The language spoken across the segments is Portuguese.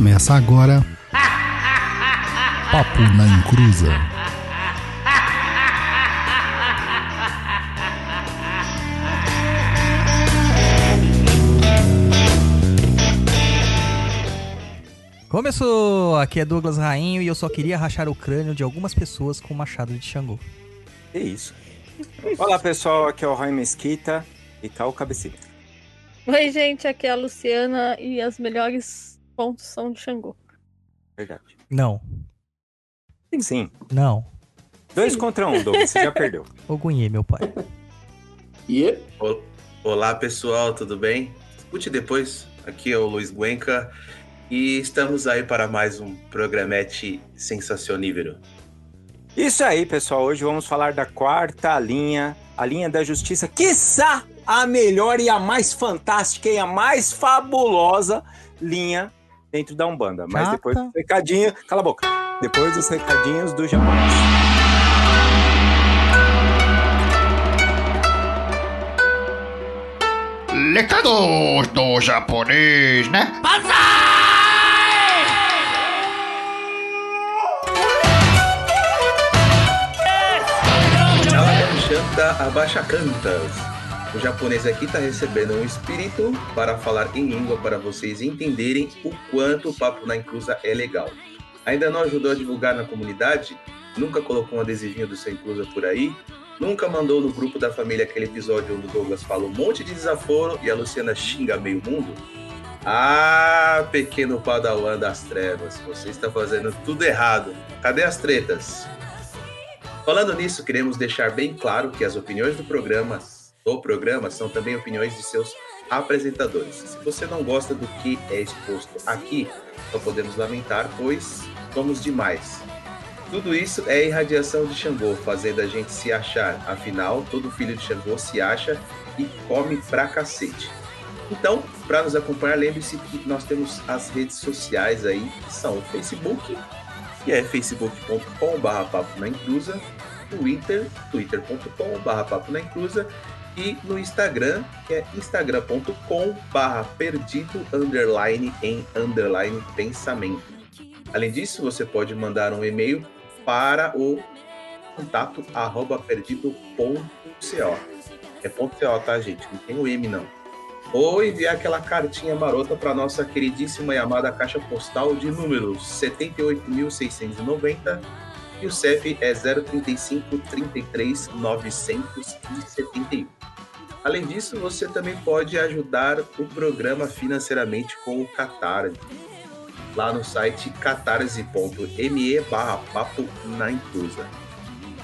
Começa agora. Papo na Encruza. Começou! Aqui é Douglas Rainho e eu só queria rachar o crânio de algumas pessoas com o machado de Xangô. Que isso. Olá pessoal, aqui é o Roy Mesquita e tá o Cabecilha. Oi, gente, aqui é a Luciana e as melhores pontos são de Xangô. Verdade. Não, Sim. não. Dois contra um, Douglas, você já perdeu. O Gunhê, meu pai. E O- Olá pessoal, tudo bem? Escute depois, aqui é o Luiz Guenca e estamos aí para mais um programete sensacionível. Isso aí, pessoal. Hoje vamos falar da quarta linha, a linha da justiça, quiçá a melhor e a mais fantástica e a mais fabulosa linha dentro da Umbanda. Mas Chata. depois dos recadinhos. Cala a boca. Depois dos recadinhos do japonês. Recados do japonês, né? Shanta Abaixa Cantas. O japonês aqui está recebendo um espírito para falar em língua para vocês entenderem o quanto o Papo na Inclusa é legal. Ainda não ajudou a divulgar na comunidade? Nunca colocou um adesivinho do Sem Inclusa por aí? Nunca mandou no grupo da família aquele episódio onde o Douglas fala um monte de desaforo e a Luciana xinga meio mundo? Ah, pequeno padawan das trevas, você está fazendo tudo errado. Cadê as tretas? Falando nisso, queremos deixar bem claro que as opiniões do programa, do programa são também opiniões de seus apresentadores. Se você não gosta do que é exposto aqui, só podemos lamentar, pois somos demais. Tudo isso é irradiação de Xangô, fazendo a gente se achar. Afinal, todo filho de Xangô se acha e come pra cacete. Então, para nos acompanhar, lembre-se que nós temos as redes sociais aí, que são o Facebook, que é facebook.com.br papo na inclusa, Twitter, twitter.com.br papo na inclusa e no Instagram, que é instagram.com barra perdido underline em underline pensamento. Além disso, você pode mandar um e-mail para o contato arroba perdido.co. É ponto .co, tá, gente? Não tem o M, não. Ou enviar aquela cartinha marota para nossa queridíssima e amada caixa postal de número 78.690 e o CEP é 035 33 971. Além disso, você também pode ajudar o programa financeiramente com o Catarse, lá no site catarse.me barra papo na inclusa.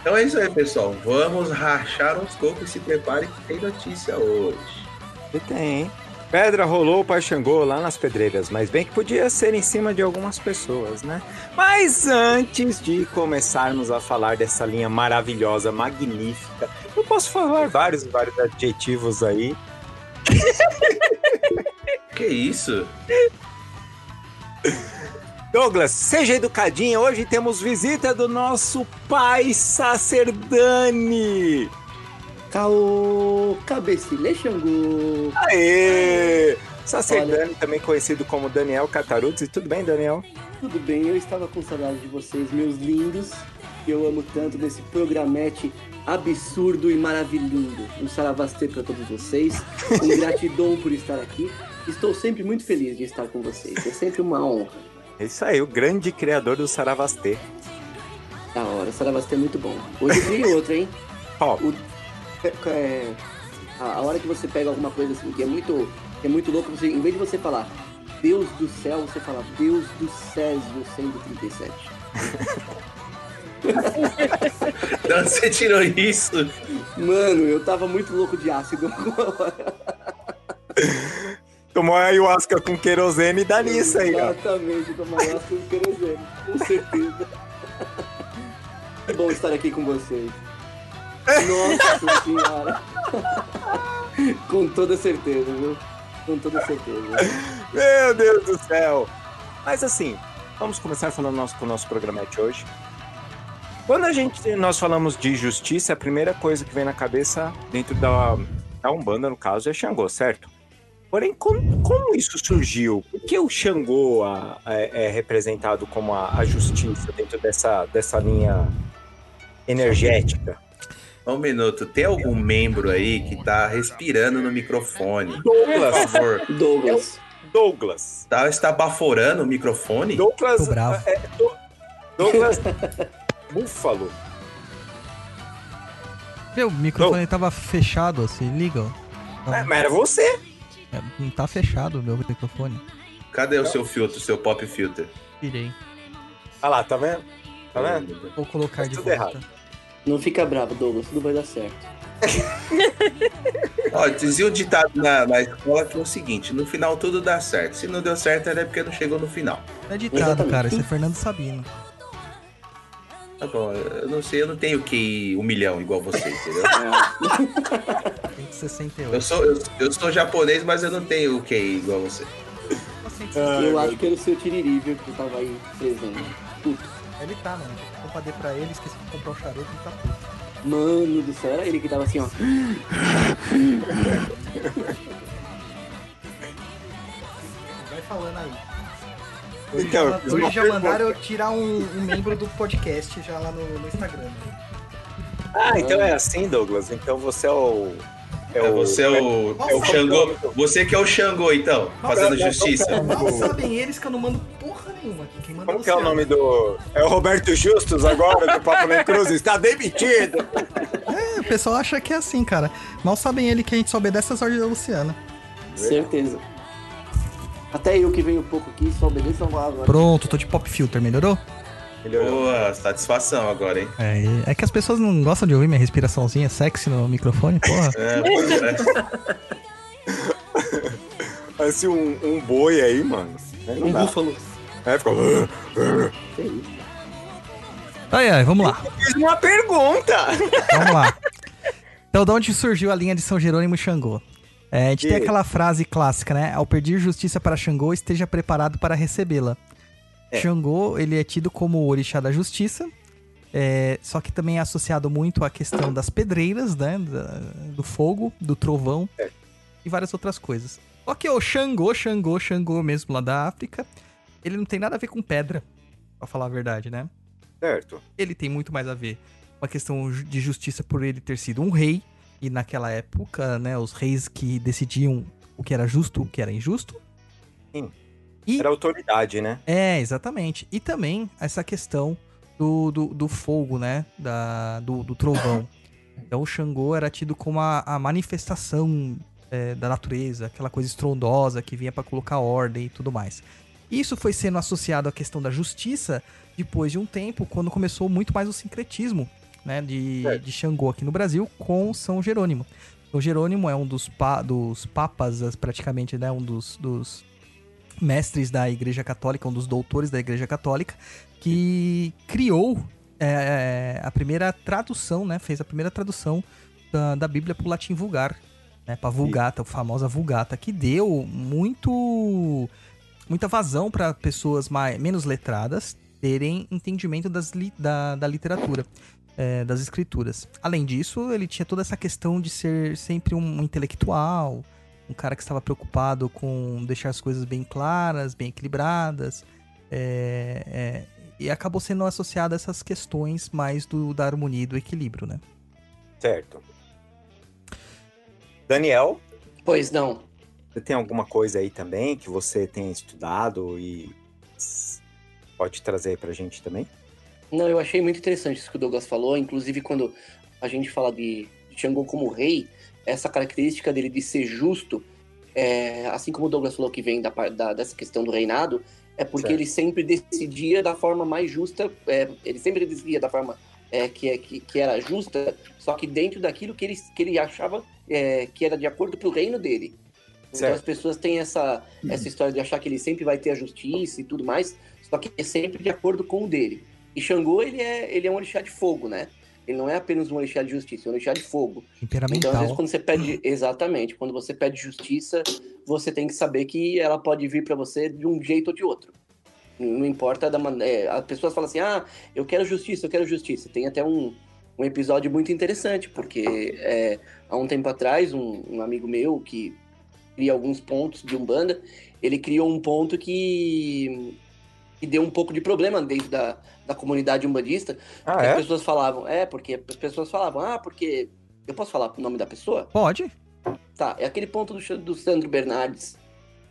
Então é isso aí, pessoal. Vamos rachar uns cocos e se prepare que tem notícia hoje. E tem, hein? Pedra rolou para Xangô lá nas pedreiras, mas bem que podia ser em cima de algumas pessoas, né? Mas antes de começarmos a falar dessa linha maravilhosa, magnífica, eu posso falar vários, vários adjetivos aí. Que isso? Douglas, seja educadinho, hoje temos visita do nosso pai Sacerdani. Caô, Cabecilha Xangô. Aê! Sacerdani, também conhecido como Daniel Cataruzzi. Tudo bem, Daniel? Tudo bem? Eu estava com saudade de vocês, meus lindos, que eu amo tanto desse programete absurdo e maravilhoso. Um saravastê para todos vocês. Um gratidão por estar aqui. Estou sempre muito feliz de estar com vocês. É sempre uma honra. É isso aí, o grande criador do Saravastê. Da hora, saravastê é muito bom. Hoje criei outro, hein? Ó, É, a, a hora que você pega alguma coisa assim que é muito, que é muito louco, você, em vez de você falar Deus do céu, você fala Deus do Césio 137. De onde você tirou isso? Mano, eu tava muito louco de ácido. tomou a ayahuasca com querosene e dá nisso aí, ó. Exatamente, tomar ácido com querosene, com certeza. É bom estar aqui com vocês. Nossa senhora. com toda certeza, viu? Com toda certeza. Meu Deus do céu! Mas assim, vamos começar falando nosso, com o nosso programete hoje. Quando a gente, nós falamos de justiça, a primeira coisa que vem na cabeça dentro da, da Umbanda, no caso, é Xangô, certo? Porém, como, como isso surgiu? Por que o Xangô a- é, é representado como a, a justiça dentro dessa, dessa linha energética? Um minuto, tem algum membro aí que tá respirando no microfone? Por Douglas, favor. Douglas. Douglas. Tá, está baforando o microfone? Douglas. Bravo. é, Do- Douglas Búfalo. Meu, o microfone tava fechado, assim, liga. ó. Não, É, mas era você. é, não tá fechado o meu microfone. Cadê o seu filtro, seu pop filter? Tirei. Olha lá, tá vendo? Tá vendo? Vou colocar Tá de tudo volta. errado. Não fica bravo, Douglas. Tudo vai dar certo. Ó, dizia o ditado na, na escola que é o seguinte: no final tudo dá certo. Se não deu certo, era porque não chegou no final. Não é ditado, Exatamente. cara. Esse é Fernando Sabino. Tá bom, eu não sei, eu não tenho que um milhão igual você, entendeu? 68. Eu sou, eu, eu sou japonês, mas eu não tenho o que igual você. eu acho que era o seu Tiriri, viu, que tava aí presente. Puto. Ele tá, mano. Eu compadei pra ele, esqueci de comprar o charuto e tá puto. Mano do céu, era ele que tava assim, ó. Vai falando aí. Hoje Então, já, fiz hoje já mandaram eu tirar um, um membro do podcast já lá no, no Instagram. Ah, então é assim, Douglas. Então você é o. É, você é o, é o Xangô. Você que é o Xangô, então, fazendo justiça. não, Mal sabem eles que eu não mando porra nenhuma aqui. Quem manda Como que é o nome do. É o Roberto Justus agora, do Papo Nem Cruz. Está demitido. É, o pessoal acha que é assim, cara. Mal sabem ele que a gente só obedece as ordens da Luciana. Certeza. Até eu que venho pouco aqui, só obedeço a. Pronto, tô de pop filter, melhorou? Melhorou. Boa, satisfação agora, hein? É, é que as pessoas não gostam de ouvir minha respiraçãozinha sexy no microfone, porra. É, é. Parece um, um boi aí, mano. Aí Um dá. búfalo. É, ficou. Que isso? Ai, ai, vamos lá. Fiz uma pergunta! Vamos lá. Então, de onde surgiu a linha de São Jerônimo e Xangô? É, a gente tem E- aquela frase clássica, né? Ao pedir justiça para Xangô, esteja preparado para recebê-la. É. Xangô, ele é tido como o orixá da justiça, é, só que também é associado muito à questão das pedreiras, né? da- do fogo, do trovão É. e várias outras coisas. Só que o Xangô, Xangô, Xangô mesmo lá da África, ele não tem nada a ver com pedra, pra falar a verdade, né? Certo. ele tem muito mais a ver com a questão de justiça por ele ter sido um rei. E naquela época, né, os reis que decidiam o que era justo, o que era injusto. Sim. E, Era autoridade, né? é, exatamente. E também essa questão do, do, do fogo, né, da, do, do trovão. Então o Xangô era tido como a, a manifestação é, da natureza, aquela coisa estrondosa que vinha para colocar ordem e tudo mais. Isso foi sendo associado à questão da justiça depois de um tempo, quando começou muito mais o sincretismo né, de, Certo. de Xangô aqui no Brasil com São Jerônimo. São Jerônimo é um dos, pa, dos papas, as- praticamente, né, um dos, dos mestres da Igreja Católica, um dos doutores da Igreja Católica, que criou é, a primeira tradução, né, fez a primeira tradução da, da Bíblia para o latim vulgar, né, para Vulgata, a famosa Vulgata, que deu muito muita vazão para pessoas mais, menos letradas terem entendimento das da, da literatura, é, das escrituras. Além disso, ele tinha toda essa questão de ser sempre um intelectual, um cara que estava preocupado com deixar as coisas bem claras, bem equilibradas, é, é, e acabou sendo associado a essas questões mais do, da harmonia e do equilíbrio, né? Certo. Daniel, Pois não. você tem alguma coisa aí também que você tenha estudado e pode trazer aí pra gente também? Não, eu achei muito interessante isso que o Douglas falou. Inclusive, quando a gente fala de, de Xangô como rei, essa característica dele de ser justo, é, assim como o Douglas falou que vem da, da- dessa questão do reinado, é porque Certo. ele sempre decidia da forma mais justa, é, ele sempre decidia da forma é, que, é- que, que era justa, só que dentro daquilo que ele, que ele achava é, que era de acordo pro reino dele. Então Certo. as pessoas têm essa, essa história de achar que ele sempre vai ter a justiça e tudo mais, só que é sempre de acordo com o dele. E Xangô, ele é, ele é um orixá de fogo, né? Ele não é apenas um orixá de justiça, é um orixá de fogo. Então, às vezes, quando você pede. Exatamente, quando você pede justiça, você tem que saber que ela pode vir pra você de um jeito ou de outro. Não não importa da maneira. As pessoas falam assim: ah, eu quero justiça, eu quero justiça. Tem até um, um episódio muito interessante, porque é, há um tempo atrás, um, um amigo meu que cria alguns pontos de Umbanda, ele criou um ponto que, que deu um pouco de problema dentro da, da comunidade umbandista. Ah, porque As é? pessoas falavam, é, porque as pessoas falavam, ah, porque. Eu posso falar o nome da pessoa? Pode? Tá, é aquele ponto do, do Sandro Bernardes,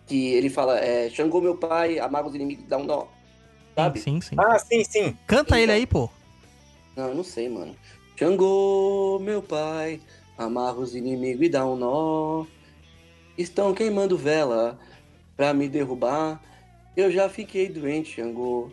que ele fala, é, Xangô meu pai, amarga os inimigos, dá um nó. Sabe? Sim, sim. Ah, sim, sim. Canta ele Então. aí, pô. Não, eu não sei, mano. Xangô, meu pai, amarra os inimigos e dá um nó. Estão queimando vela pra me derrubar. Eu já fiquei doente, Xangô,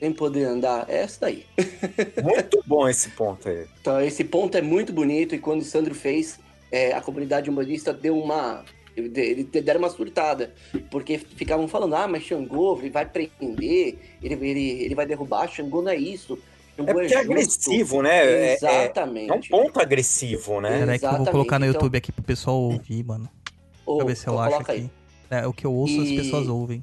sem poder andar. É essa daí. Muito bom esse ponto aí. Então, esse ponto é muito bonito e quando o Sandro fez, é, a comunidade humanista deu uma. Ele deram uma surtada, porque ficavam falando, ah, mas Xangô, ele vai prender, ele, ele, ele vai derrubar, Xangô não é isso. É Xangô porque é justo." agressivo, né? É, é, Exatamente. é um ponto agressivo, né? Peraí que eu vou Exatamente, colocar no então- YouTube aqui pro pessoal ouvir, mano. Ô, Deixa eu ver se eu então acho aqui. É, o que eu ouço as E- pessoas ouvem.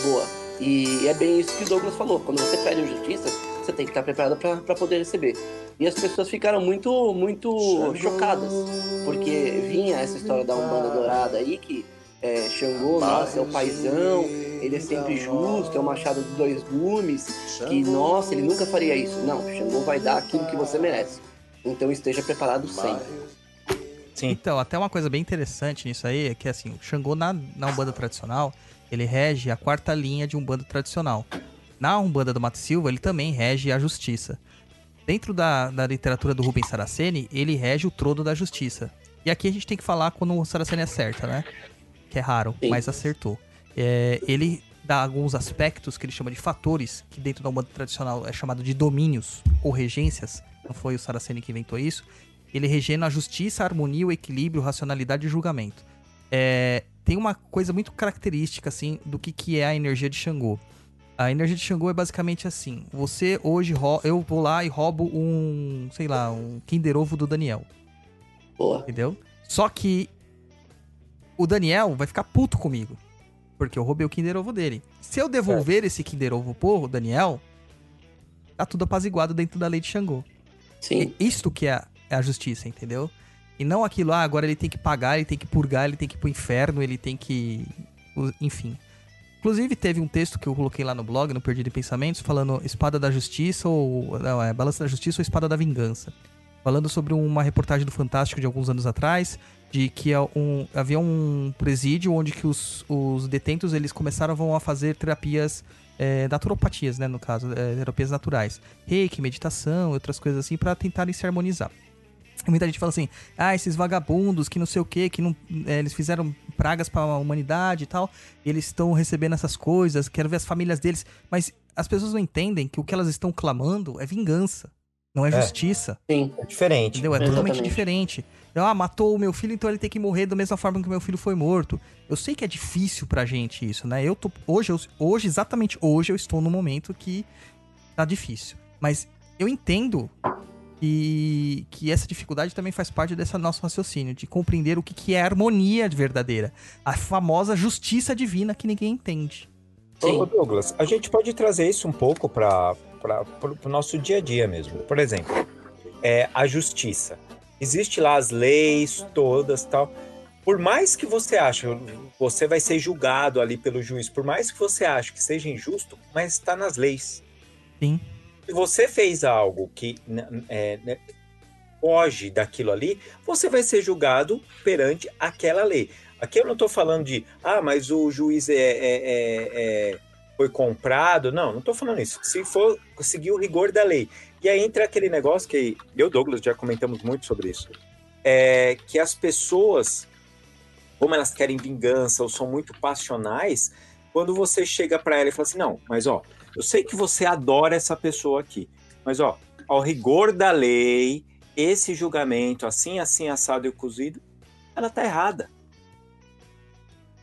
Boa. E é bem isso que o Douglas falou. Quando você pede justiça, você tem que estar preparado para poder receber. E as pessoas ficaram muito, muito chocadas. Porque vinha essa história da Umbanda Dourada aí, que é, Xangô, nossa, é o paizão, ele é sempre justo, é o machado de dois gumes, que, nossa, ele nunca faria isso. Não, Xangô vai dar aquilo que você merece. Então esteja preparado sempre. Sim. Então, até uma coisa bem interessante nisso aí é que assim, o Xangô na, na Umbanda tradicional, ele rege a quarta linha de Umbanda tradicional. Na Umbanda do Mato Silva, ele também rege a justiça. Dentro da, da literatura do Rubens Saraceni, ele rege o trono da justiça. E aqui a gente tem que falar quando o Saraceni acerta, né? Que é raro, Sim. mas acertou. É, ele dá alguns aspectos que ele chama de fatores, que dentro da Umbanda tradicional é chamado de domínios ou regências. Não foi o Saraceni que inventou isso ele regendo a justiça, a harmonia, o equilíbrio, racionalidade e julgamento. É, tem uma coisa muito característica, assim, do que, que é a energia de Xangô. A energia de Xangô é basicamente assim: você hoje, eu vou lá e roubo um, sei lá, um Kinder Ovo do Daniel, Boa. entendeu? Só que o Daniel vai ficar puto comigo, porque eu roubei o Kinder Ovo dele. Se eu devolver esse Kinder Ovo pro Daniel, tá tudo apaziguado dentro da lei de Xangô. Sim. É isto que é a, é a justiça, entendeu? E não aquilo, ah, agora ele tem que pagar, ele tem que purgar, ele tem que ir pro inferno, ele tem que. Enfim. Inclusive, teve um texto que eu coloquei lá no blog, no Perdido em Pensamentos, falando espada da justiça ou. Não, é balança da justiça ou espada da vingança. Falando sobre uma reportagem do Fantástico de alguns anos atrás, de que um- havia um presídio onde que os, os detentos eles começaram a fazer terapias é, naturopatias, né, no caso, é, terapias naturais. Reiki, meditação, outras coisas assim, pra tentarem se harmonizar. Muita gente fala assim, ah, esses vagabundos que não sei o que, que não, é, eles fizeram pragas pra humanidade e tal, e eles estão recebendo essas coisas, quero ver as famílias deles. Mas as pessoas não entendem que o que elas estão clamando é vingança, não é, É. justiça. Sim. É diferente. Entendeu? É Exatamente. totalmente diferente. Ah, matou o meu filho, então ele tem que morrer da mesma forma que o meu filho foi morto. Eu sei que é difícil pra gente isso, né? Eu tô. Hoje, eu- hoje, exatamente hoje, eu estou no momento que tá difícil. Mas eu entendo que, que essa dificuldade também faz parte desse nosso raciocínio, de compreender o que, que é harmonia verdadeira. A famosa justiça divina que ninguém entende. Sim. Ô, Douglas, a gente pode trazer isso um pouco para o nosso dia a dia mesmo. Por exemplo, é, a justiça. Existe lá as leis todas tal. Por mais que você ache, você vai ser julgado ali pelo juiz, por mais que você ache que seja injusto, mas está nas leis. Sim. Se você fez algo que é, né, foge daquilo ali, você vai ser julgado perante aquela lei. Aqui eu não estou falando de, ah, mas o juiz é, é- é- é- foi comprado. Não, não estou falando isso. Se for seguir o rigor da lei. E aí entra aquele negócio que eu, Douglas, já comentamos muito sobre isso. É que as pessoas, como elas querem vingança ou são muito passionais, quando você chega para ela e fala assim, não, mas ó, eu sei que você adora essa pessoa aqui, mas ó, ao rigor da lei, esse julgamento assim, assim, assado e cozido, ela tá errada.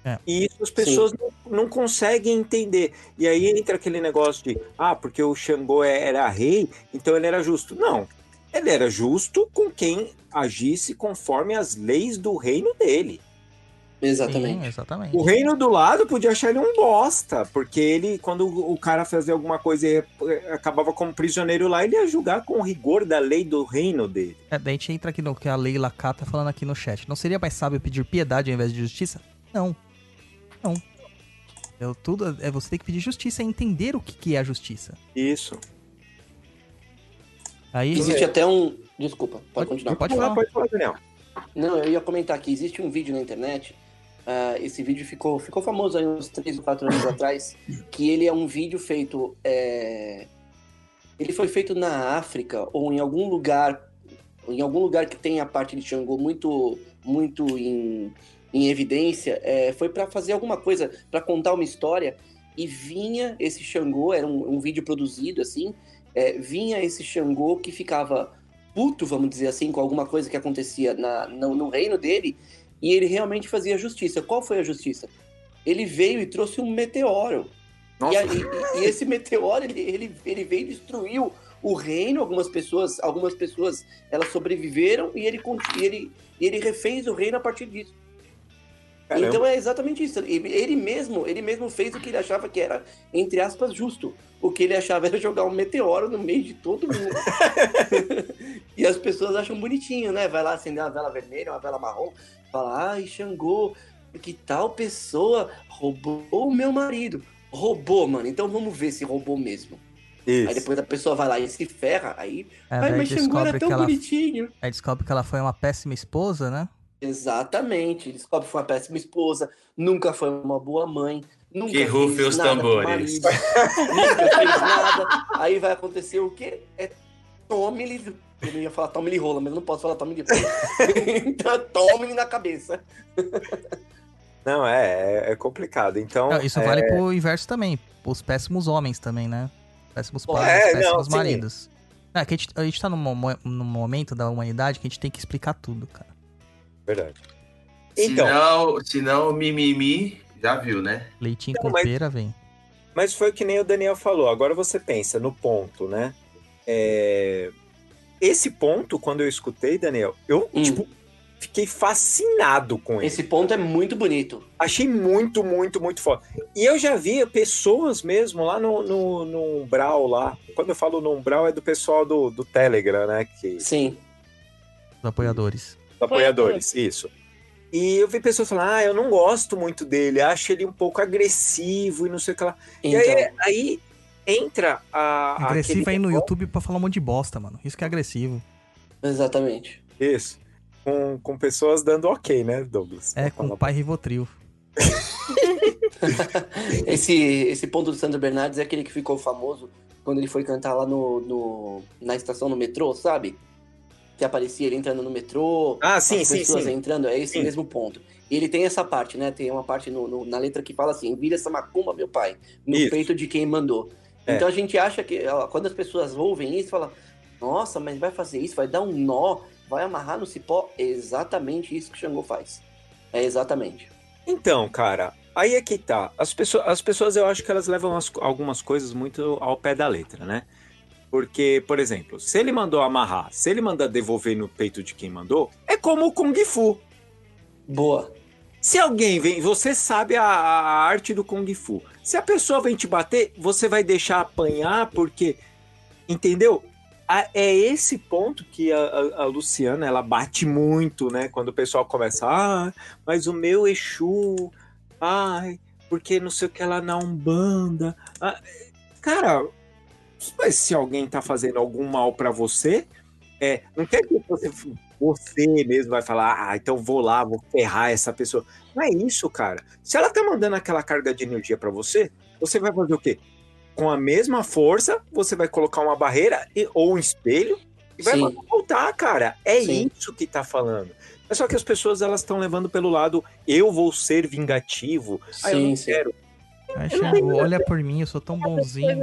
É. E isso as pessoas não, não conseguem entender. E aí entra aquele negócio de, ah, porque o Xangô era rei, então ele era justo. Não, ele era justo com quem agisse conforme as leis do reino dele. Exatamente. Sim, exatamente. O reino do lado podia achar ele um bosta, porque ele, quando o cara fazia alguma coisa e acabava como prisioneiro lá, ele ia julgar com o rigor da lei do reino dele. É, daí a gente entra aqui no que a Leila K tá falando aqui no chat. Não seria mais sábio pedir piedade ao invés de justiça? Não. Não. Eu, tudo, é você tem que pedir justiça, é entender o que, que é a justiça. Isso. Aí Existe até um. Desculpa, pode continuar. Pode Vamos lá, falar. pode falar, Daniel. Não, eu ia comentar que existe um vídeo na internet. Ah, esse vídeo ficou, ficou famoso aí uns 3 ou 4 anos atrás. Que ele é um vídeo feito. é, Ele foi feito na África ou em algum lugar. Em algum lugar que tem a parte de Xangô muito, muito em, em evidência. é, foi para fazer alguma coisa, para contar uma história. E vinha esse Xangô, era um, um vídeo produzido assim. é, vinha esse Xangô que ficava puto, vamos dizer assim, com alguma coisa que acontecia na, no, no reino dele, e ele realmente fazia justiça. Qual foi a justiça? Ele veio e trouxe um meteoro. E, aí- e- e esse meteoro, ele, ele, ele veio e destruiu o reino, algumas pessoas, algumas pessoas, elas sobreviveram e ele, ele, e ele refez o reino a partir disso. Caramba. Então é exatamente isso. Ele mesmo, ele mesmo fez o que ele achava que era, entre aspas, justo. O que ele achava era jogar um meteoro no meio de todo mundo. e as pessoas acham bonitinho, né? Vai lá acender uma vela vermelha, uma vela marrom, fala, ai, Xangô, que tal pessoa roubou o meu marido. Roubou, mano. Então vamos ver se roubou mesmo. Aí Isso. depois a pessoa vai lá e se ferra, aí. é, ai, mas Xangô era tão ela, bonitinho. aí descobre que ela foi uma péssima esposa, né? Exatamente. Descobre que foi uma péssima esposa, nunca foi uma boa mãe, nunca Que fez os nada tambores. marido, nunca fez nada. Aí vai acontecer o quê? É tome lhe Eu não ia falar tome lhe rola, mas eu não posso falar tome lhe rola. então tome na cabeça. Não, é, é- é complicado. Então. Não, isso é, vale pro inverso também. Os péssimos homens também, né? Péssimos pais, É, não, péssimos sim. maridos. É, que a, gente, a gente tá num, num momento da humanidade que a gente tem que explicar tudo, cara. Verdade. Então, Senão, senão mimimi, já viu, né? Leitinho Não, com mas- pera, vem. mas foi o que nem o Daniel falou. Agora você pensa no ponto, né? É, Esse ponto, quando eu escutei, Daniel, eu, Hum. tipo, fiquei fascinado com ele. Esse ponto é muito bonito. Achei muito, muito, muito foda. E eu já vi pessoas mesmo lá no, no, no Umbral lá. Quando eu falo no Umbral é do pessoal do, do Telegram, né? Que, Sim. Os apoiadores. Apoiadores, isso. E eu vi pessoas falando, ah, eu não gosto muito dele, acho ele um pouco agressivo e não sei o que lá. Então, E aí, aí entra a. Agressivo aí no YouTube pra falar um monte de bosta, mano. Isso que é agressivo. exatamente. Isso. Com, com pessoas dando ok, né, Douglas? É, com o pai Rivotril. Esse, esse ponto do Sandro Bernardes é aquele que ficou famoso quando ele foi cantar lá no, no- na estação no metrô, sabe? Que aparecia ele entrando no metrô, Ah, sim, as sim, pessoas sim. entrando, é esse mesmo ponto. E ele tem essa parte, né? Tem uma parte no- no- na letra que fala assim: vira essa macumba, meu pai, no Isso. peito de quem mandou. É. Então a gente acha que, quando as pessoas ouvem isso, fala: nossa, mas vai fazer isso, vai dar um nó, vai amarrar no cipó. É exatamente isso que o Xangô faz. É exatamente. Então, cara, aí é que tá. As pessoas, as pessoas eu acho que elas levam as- algumas coisas muito ao pé da letra, né? Porque, por exemplo, se ele mandou amarrar, se ele mandar devolver no peito de quem mandou, é como o Kung Fu. Boa. Se alguém vem, você sabe a, a arte do Kung Fu. Se a pessoa vem te bater, você vai deixar apanhar porque, entendeu? A- é esse ponto que a, a- Luciana ela bate muito, né? Quando o pessoal começa, ah, mas o meu Exu, ai, porque não sei o que lá na Umbanda. Ah, cara, mas se alguém tá fazendo algum mal pra você, é, não quer que você, você mesmo vai falar, ah, então vou lá, vou ferrar essa pessoa. Não é isso, cara. Se ela tá mandando aquela carga de energia pra você, você vai fazer o quê? Com a mesma força, você vai colocar uma barreira e- ou um espelho e vai Sim. mandar voltar, cara. É Sim. isso que tá falando. É só que as pessoas elas estão levando pelo lado eu vou ser vingativo. Ah, eu Sim, não sim. quero. Olha por mim, eu sou tão bonzinho.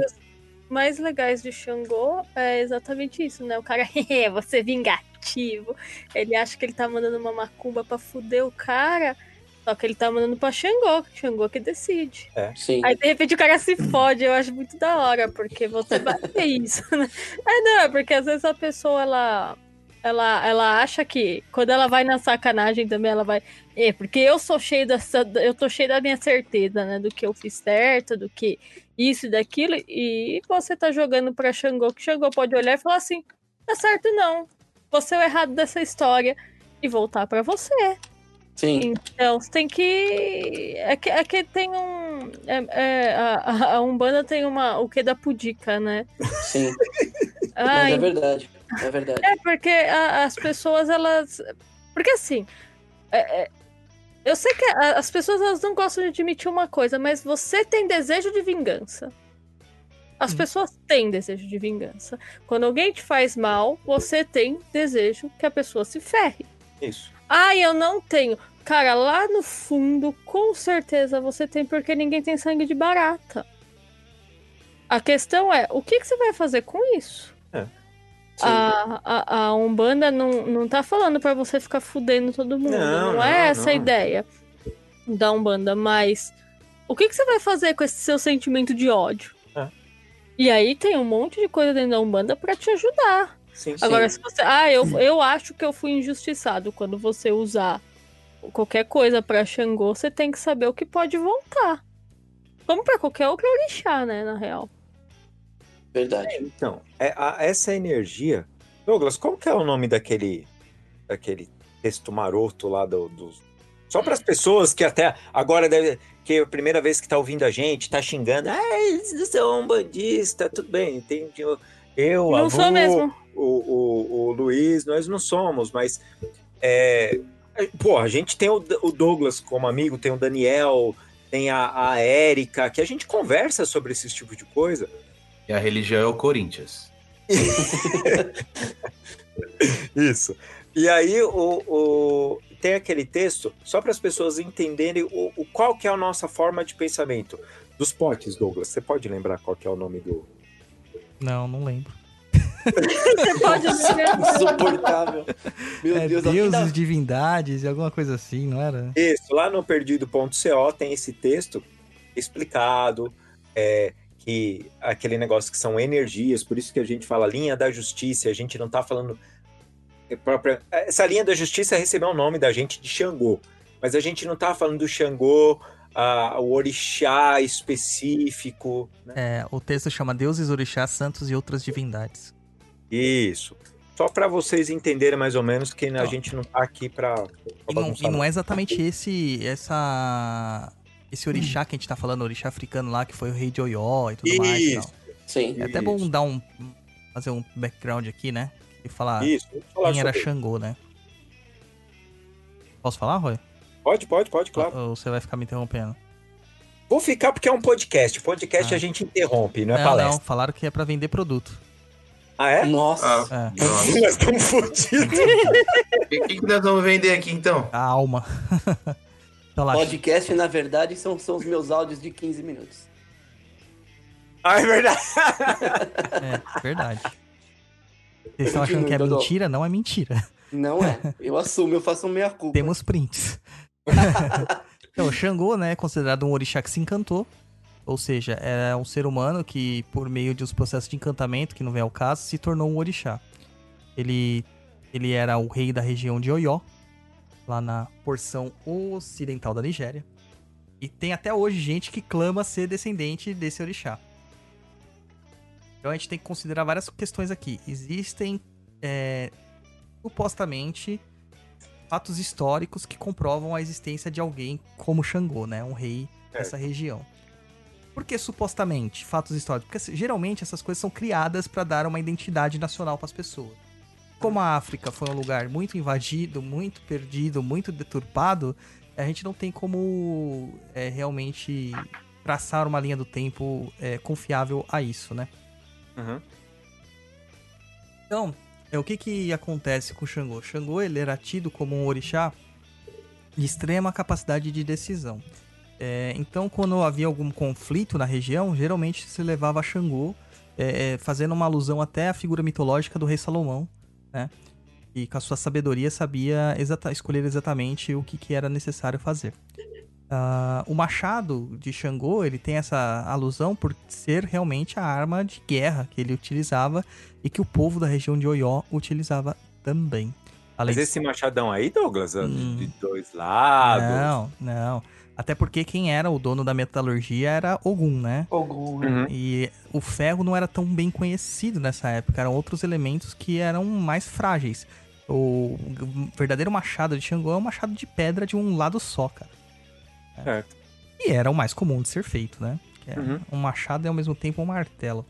Mais legais de Xangô é exatamente isso, né? O cara, é, você vingativo. Ele acha que ele tá mandando uma macumba pra fuder o cara, só que ele tá mandando pra Xangô, Xangô que decide. Sim. Aí de repente o cara se fode, eu acho muito da hora, porque você vai ter isso, né? É, não, é porque às vezes a pessoa, ela, ela, ela acha que quando ela vai na sacanagem também, ela vai. É, porque eu sou cheio dessa. Eu tô cheio da minha certeza, né? Do que eu fiz certo, do que isso e daquilo, e você tá jogando pra Xangô, que Xangô pode olhar e falar assim: tá certo não, você é o errado dessa história, e voltar pra você. Sim. Então, você tem que. É que, é que tem um. é- é, a, a Umbanda tem uma. O que da pudica, né? Sim. Ai, Mas é verdade. É verdade. É, porque a- as pessoas, elas. Porque assim. é- é, eu sei que a- as pessoas elas não gostam de admitir uma coisa, mas você tem desejo de vingança. As pessoas têm desejo de vingança. Quando alguém te faz mal, você tem desejo que a pessoa se ferre. Isso. Ah, eu não tenho. Cara, lá no fundo, com certeza você tem, porque ninguém tem sangue de barata. A questão é, o que, que você vai fazer com isso? Sim. A, a, a Umbanda não, não tá falando pra você ficar fudendo todo mundo. Não, Não, não, é essa a não. ideia da Umbanda, mas o que, que você vai fazer com esse seu sentimento de ódio? É. E aí tem um monte de coisa dentro da Umbanda pra te ajudar. Sim, sim. Agora, se você. Ah, eu, eu acho que eu fui injustiçado. Quando você usar qualquer coisa pra Xangô, você tem que saber o que pode voltar. Como pra qualquer outro orixá, né, na real. Verdade. Então, é, a- essa energia. Douglas, qual que é o nome daquele, daquele texto maroto lá do, dos. Só para as pessoas que até agora deve. Que é a primeira vez que tá ouvindo a gente, tá xingando. Ah, eles são um bandista, tudo bem, entendi. Eu, eu não a sou mesmo. O, o, o Luiz, nós não somos, mas. É, pô, a gente tem o, o Douglas como amigo, tem o Daniel, tem a, a Érica, que a gente conversa sobre esse tipo de coisa. E a religião é o Corinthians. Isso. E aí o, o- tem aquele texto só para as pessoas entenderem o, o- qual que é a nossa forma de pensamento. Dos potes, Douglas. Você pode lembrar qual que é o nome do. Não, não lembro. Você pode dizer. Insuportável. Meu é Deus, deuses, ainda- divindades e alguma coisa assim, não era? Isso, lá no perdido.co tem esse texto explicado, é, que aquele negócio que são energias, por isso que a gente fala linha da justiça, a gente não tá falando. é própria- Essa linha da justiça recebeu o nome da gente de Xangô, mas a gente não tá falando do Xangô, ah, o orixá específico, né? É, o texto chama Deuses, Orixás, Santos e Outras Divindades. Isso. Só para vocês entenderem mais ou menos que a Ó. gente não tá aqui para E e não é exatamente esse essa esse orixá que a gente tá falando, o orixá africano lá, que foi o rei de Oió e tudo mais. e tal. Isso, Sim. É até bom dar um fazer um background aqui, né? E falar isso. Vamos falar quem era sobre- Xangô, né? Posso falar, Roy? Pode, pode, pode, claro. Ou você vai ficar me interrompendo? Vou ficar porque é um podcast. Podcast Ah. a gente interrompe, não é não, não, palestra. falaram que é pra vender produto. Ah, é? Nossa. Ah, É, nossa. Nós estamos fodidos. O que, que nós vamos vender aqui então? a alma. então lá, Podcast, na verdade, são, são os meus áudios de 15 minutos. Ah, é verdade. é verdade. Vocês estão achando que é mentira? Não é mentira. Não é. Eu assumo, eu faço meia culpa. Temos prints. então, o Xangô, né, é considerado um orixá que se encantou. Ou seja, é um ser humano que, por meio de uns processos de encantamento, que não vem ao caso, se tornou um orixá. Ele, ele era o rei da região de Oió, lá na porção ocidental da Nigéria. E tem até hoje gente que clama ser descendente desse orixá. Então a gente tem que considerar várias questões aqui. Existem, é, supostamente, fatos históricos que comprovam a existência de alguém como Xangô, né? Um rei dessa região. Por que supostamente fatos históricos? Porque geralmente essas coisas são criadas para dar uma identidade nacional para as pessoas. Como a África foi um lugar muito invadido, muito perdido, muito deturpado, a gente não tem como é, realmente traçar uma linha do tempo é, confiável a isso, né? Uhum. Então, é, o que que acontece com o Xangô? Xangô, ele era tido como um orixá de extrema capacidade de decisão. É, então, quando havia algum conflito na região, geralmente se levava a Xangô, é, é, fazendo uma alusão até à figura mitológica do rei Salomão, né? E com a sua sabedoria sabia exata- escolher exatamente o que, que era necessário fazer. Ah, o machado de Xangô, ele tem essa alusão por ser realmente a arma de guerra que ele utilizava e que o povo da região de Oió utilizava também. Além Mas esse machadão aí, Douglas, de- Hum. de dois lados. Não, não. Até porque quem era o dono da metalurgia era Ogum, né? Ogum, né? Uhum. E o ferro não era tão bem conhecido nessa época, eram outros elementos que eram mais frágeis. O verdadeiro machado de Xangô é um machado de pedra de um lado só, cara. Certo. E era o mais comum de ser feito, né? Que é Uhum. Um machado e ao mesmo tempo um martelo.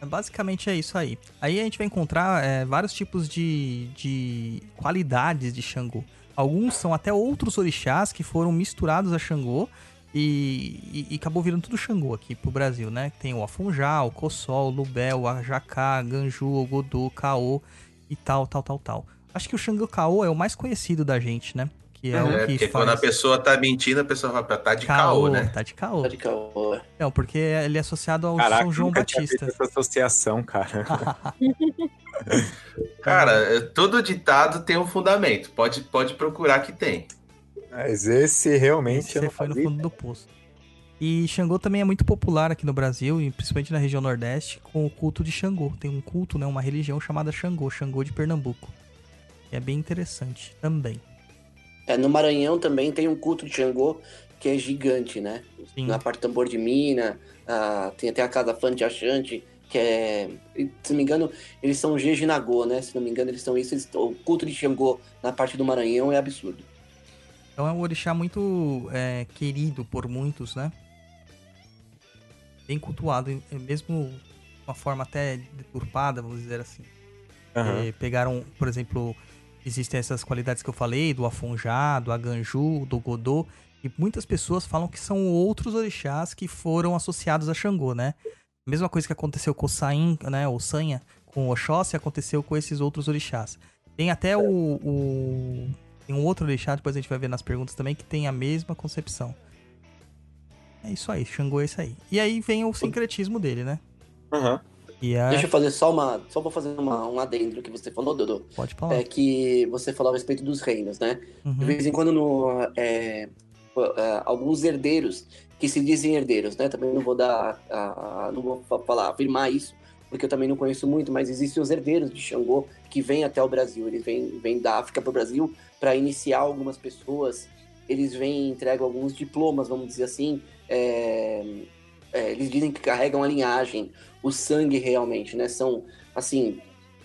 É, Basicamente é isso aí. Aí a gente vai encontrar é, vários tipos de, de qualidades de Xangô. Alguns são até outros orixás que foram misturados a Xangô e, e- e acabou virando tudo Xangô aqui pro Brasil, né? Tem o Afunjá, o Cossol, o Lubel, o Ajacá, Ganju, o Godô, Caô e tal, tal, tal, tal. Acho que o Xangô Caô é o mais conhecido da gente, né? Que é, É, o que porque faz... quando a pessoa tá mentindo, a pessoa vai pra tá de Caô, caô, né? Tá de caô. Tá de caô. Não, porque ele é associado ao Caraca, São João nunca tinha Batista. feito essa associação, cara. Cara, é, todo ditado tem um fundamento. Pode, pode procurar que tem. Mas esse realmente Esse eu você não foi no fundo do poço. E Xangô também é muito popular aqui no Brasil, e principalmente na região Nordeste, com o culto de Xangô. Tem um culto, né, uma religião chamada Xangô, Xangô de Pernambuco. Que é bem interessante também. É, no Maranhão também tem um culto de Xangô que é gigante, né? Sim. Na parte tambor de mina, ah, tem até a casa Fante Achante, que é. Se não me engano, eles são Jejinagô, né? Se não me engano, eles são isso. eles- o culto de Xangô na parte do Maranhão é absurdo. Então é um orixá muito é, querido por muitos, né? Bem cultuado, mesmo de uma forma até deturpada, vamos dizer assim. Aham. É, pegaram, por exemplo, existem essas qualidades que eu falei, do Afonjá, do Aganju, do Godô, e muitas pessoas falam que são outros orixás que foram associados a Xangô, né? Mesma coisa que aconteceu com o Sain, né, o Sanha, com o Oxóssi, aconteceu com esses outros orixás. Tem até o, o- Tem um outro orixá, depois a gente vai ver nas perguntas também, que tem a mesma concepção. É isso aí, Xangô é isso aí. E aí vem o sincretismo dele, né? Aham. E é... Deixa eu fazer só uma. Só vou fazer uma, um adendo que você falou, Dodô. Pode falar. É que você falou a respeito dos reinos, né? De Uhum. vez em quando, no, é, é, alguns herdeiros que se dizem herdeiros, né? Também não vou dar, a- a- não vou fa- falar, afirmar isso, porque eu também não conheço muito, mas existem os herdeiros de Xangô que vêm até o Brasil. Eles vêm, vêm da África para o Brasil para iniciar algumas pessoas. Eles vêm e entregam alguns diplomas, vamos dizer assim. é, é, eles dizem que carregam a linhagem, o sangue realmente, né? São, assim,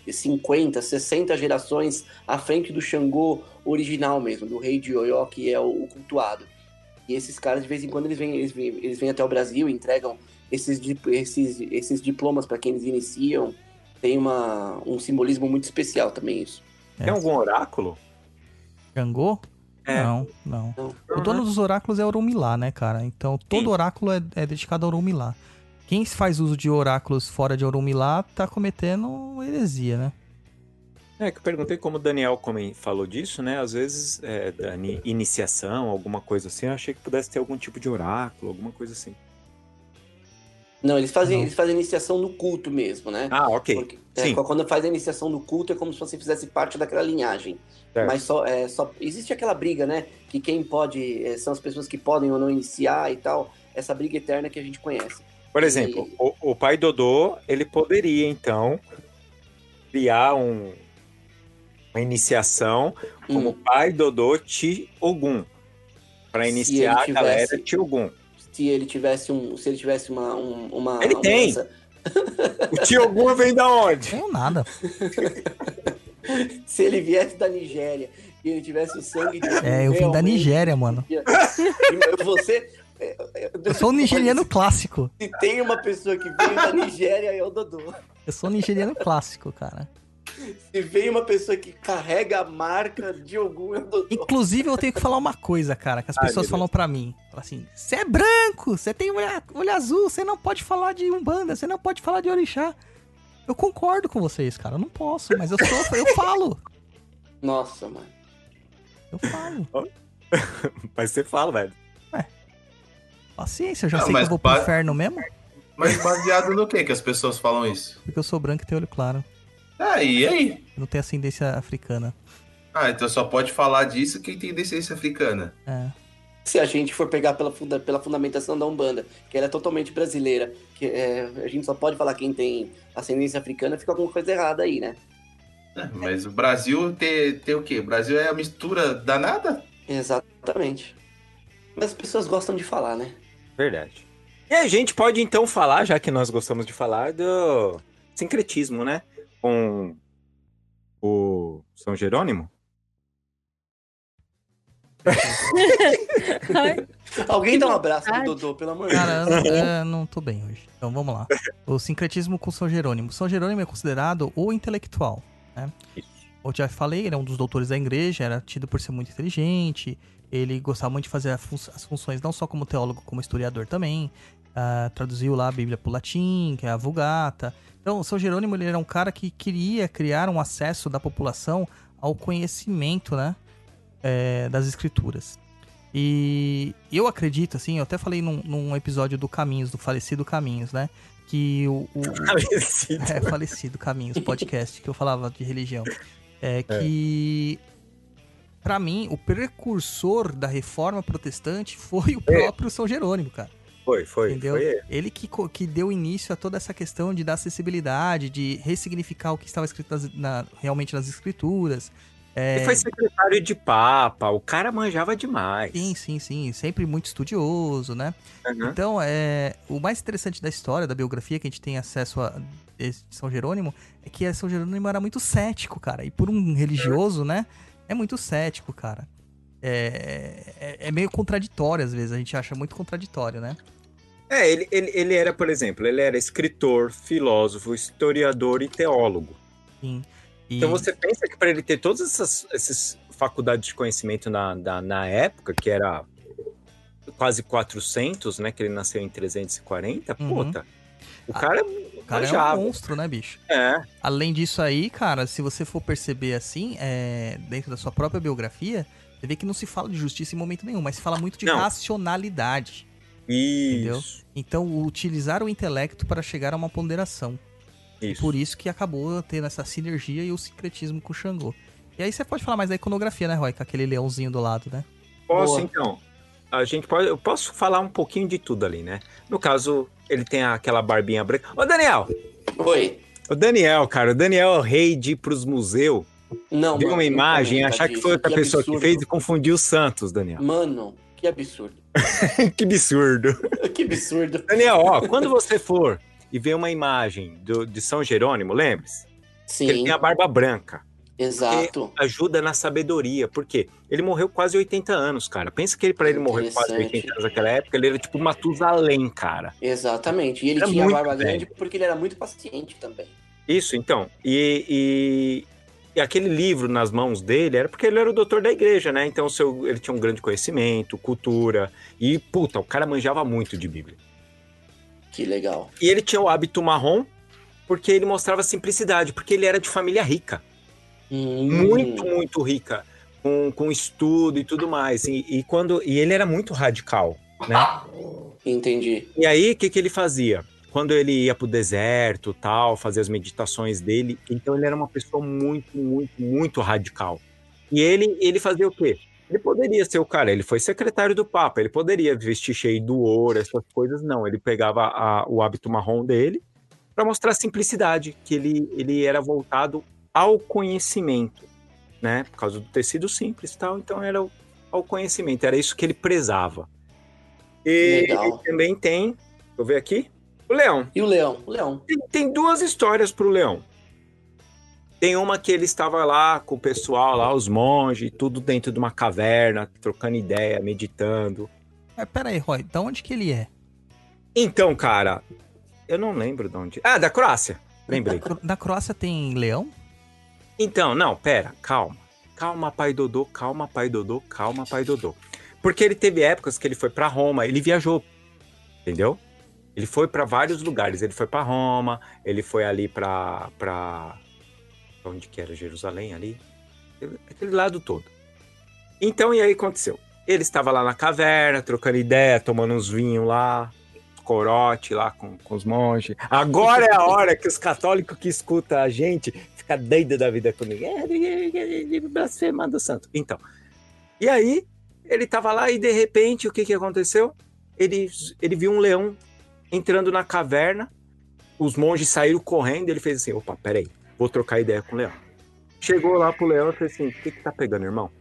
50, 60 gerações à frente do Xangô original mesmo, do rei de Oió, que é o, o cultuado. E esses caras, de vez em quando, eles vêm, eles vêm, eles vêm até o Brasil e entregam esses, esses, esses diplomas para quem eles iniciam. Tem uma, um simbolismo muito especial também isso. Tem algum oráculo? Xangô? É. Não, não. O dono dos oráculos é Oromilá, né, cara? Então todo Sim. oráculo é, é dedicado a Oromilá. Quem faz uso de oráculos fora de Oromilá tá cometendo heresia, né? É, que eu perguntei como o Daniel come- falou disso, né? Às vezes, é, da ni- iniciação, alguma coisa assim, eu achei que pudesse ter algum tipo de oráculo, alguma coisa assim. Não, eles fazem, Não. eles fazem iniciação no culto mesmo, né? Ah, ok. Porque, é, Sim. quando faz a iniciação no culto é como se você fizesse parte daquela linhagem. Certo. Mas só, é, só existe aquela briga, né? Que quem pode é, são as pessoas que podem ou não iniciar e tal. Essa briga eterna que a gente conhece. Por exemplo, o, o pai Dodô, ele poderia, então, criar um, uma iniciação como Hum, pai Dodô Ti Ogum. Pra Se iniciar ele a galera tivesse- Ti Ogum. se ele tivesse um, se ele tivesse uma, um- uma Ele uma tem. O Ti Ogum vem da onde? Tenho nada. se ele viesse da Nigéria e ele tivesse o sangue de É, eu vim da Nigéria, mano. Você Eu sou um nigeriano clássico. Se tem uma pessoa que veio da Nigéria é o Dodô. Eu sou um nigeriano clássico, cara. Se veio uma pessoa que carrega a marca de algum é o Dodô. Inclusive, eu tenho que falar uma coisa, cara, que as Ai, pessoas falam pra mim. Falam assim, você é branco, você tem olho, olho azul, você não pode falar de Umbanda, você não pode falar de Orixá. Eu concordo com vocês, cara, eu não posso, mas eu sou, eu falo. Nossa, mano. Eu falo. Mas você fala, velho. Paciência, eu já Não, sei que eu vou pro ba- inferno mesmo, Mas baseado no que que as pessoas falam isso? porque eu sou branco e tenho olho claro. Ah, e aí? Eu não tenho ascendência africana. Ah, então só pode falar disso quem tem descendência africana. É. Se a gente for pegar pela, funda- pela fundamentação da Umbanda, que ela é totalmente brasileira, que é, a gente só pode falar quem tem ascendência africana, fica alguma coisa errada aí, né? É, mas o Brasil tem, tem o quê? O Brasil é a mistura danada? Exatamente. Mas as pessoas gostam de falar, né? Verdade. E a gente pode então falar, já que nós gostamos de falar, do sincretismo, né? Com o São Jerônimo? Alguém dá um abraço pro. Dodô, pelo amor de Cara, Deus. eu não, tô bem hoje. Então vamos lá. O sincretismo com São Jerônimo. São Jerônimo é considerado o intelectual, né? Eu já falei, ele é um dos doutores da igreja, era tido por ser muito inteligente, ele gostava muito de fazer as funções não só como teólogo, como historiador também. Ah, traduziu lá a Bíblia pro latim, que é a Vulgata. Então, São Jerônimo ele era um cara que queria criar um acesso da população ao conhecimento, né? é, das escrituras. E eu acredito, assim, eu até falei num, num episódio do Caminhos, do falecido Caminhos, né? Que o. o- Falecido. é, falecido Caminhos, podcast, que eu falava de religião. É que. Pra mim, o precursor da reforma protestante foi o próprio São Jerônimo, cara. Foi, foi. Entendeu? foi ele. Ele que, que deu início a toda essa questão de dar acessibilidade, de ressignificar o que estava escrito nas- na- realmente nas escrituras. É, Ele foi secretário de papa, o cara manjava demais. Sim, sim, sim. Sempre muito estudioso, né? Aham. Então, é, o mais interessante da história, da biografia que a gente tem acesso a São Jerônimo, é que São Jerônimo era muito cético, cara. E por um religioso, né? É muito cético, cara. É, é, é meio contraditório, às vezes. A gente acha muito contraditório, né? É, ele, ele, ele era, por exemplo, ele era escritor, filósofo, historiador e teólogo. Sim. E, Então você pensa que para ele ter todas essas, essas faculdades de conhecimento na, na, na época, que era quase 400, né? Que ele nasceu em 340, Uhum. puta. O cara, o cara é um monstro, né, bicho? É, Além disso aí, cara, se você for perceber assim, é, dentro da sua própria biografia, você vê que não se fala de justiça em momento nenhum, mas se fala muito de Não. racionalidade. isso. Então, utilizar o intelecto para chegar a uma ponderação. Isso. Por isso que acabou tendo essa sinergia e o sincretismo com o Xangô. E aí você pode falar mais da iconografia, né, Roy? Com aquele leãozinho do lado, né? Posso, Boa. então. A gente pode, eu posso falar um pouquinho de tudo ali, né? No caso, ele tem aquela barbinha branca. Ô, Daniel! Oi. O Daniel, cara, o Daniel é o rei de ir pros museus, Não, ver mano, uma não imagem, comenta achar que foi outra pessoa absurdo. que fez e confundir os santos, Daniel. Mano, que absurdo. que absurdo. que absurdo. Daniel, ó, quando você for e ver uma imagem do, de São Jerônimo, lembre-se, que ele Sim, tem a barba branca. Exato. Ajuda na sabedoria, porque ele morreu quase 80 anos, cara. Pensa que ele, pra ele morrer quase Interessante. 80 anos naquela época, ele era tipo Matusalém, cara. Exatamente. E ele Era tinha a barba grande porque ele era muito paciente também. Isso, então. E, e, e aquele livro nas mãos dele era porque ele era o doutor da igreja, né? Então seu, ele tinha um grande conhecimento, cultura. E, puta, o cara manjava muito de Bíblia. Que legal. E ele tinha o hábito marrom porque ele mostrava simplicidade, porque ele era de família rica. Hum, Muito, muito rica. Com, com estudo e tudo mais. E, e quando, e ele era muito radical, né? Entendi. E aí, o que, que ele fazia? Quando ele ia pro deserto, tal, fazer as meditações dele, então ele era uma pessoa muito, muito, muito radical. E ele, ele fazia o quê? Ele poderia ser o cara, ele foi secretário do Papa, ele poderia vestir cheio do ouro, essas coisas, não. Ele pegava a- o hábito marrom dele para mostrar a simplicidade, que ele, ele era voltado ao conhecimento, né? Por causa do tecido simples e tal, então era o- ao conhecimento, era isso que ele prezava. E Legal. também tem, deixa eu ver aqui, o leão. E o leão? O leão. Tem, tem duas histórias pro leão. Tem uma que ele estava lá com o pessoal, lá, os monges, tudo dentro de uma caverna, trocando ideia, meditando. Mas pera aí, Roy, da onde que ele é? Então, cara, eu não lembro de onde. Ah, da Croácia. Lembrei. Da Croácia tem leão? Então, não, pera, calma. Calma, pai Dodô, calma, pai Dodô, calma, pai Dodô. Porque ele teve épocas que ele foi pra Roma, ele viajou, entendeu? Ele foi pra vários lugares. Ele foi pra Roma, ele foi ali pra para onde que era Jerusalém ali, aquele lado todo. Então e aí aconteceu? Ele estava lá na caverna, trocando ideia, tomando uns vinhos lá, corote lá com, com os monges. Agora é a hora que os católicos que escutam a gente fica doido da vida comigo. É, blasfemando o santo. Então, e aí ele tava lá e de repente o que que aconteceu? Ele, ele viu um leão entrando na caverna, os monges saíram correndo, ele fez assim, opa, peraí, vou trocar ideia com o leão. Chegou lá pro leão e fez assim, o que que tá pegando, irmão?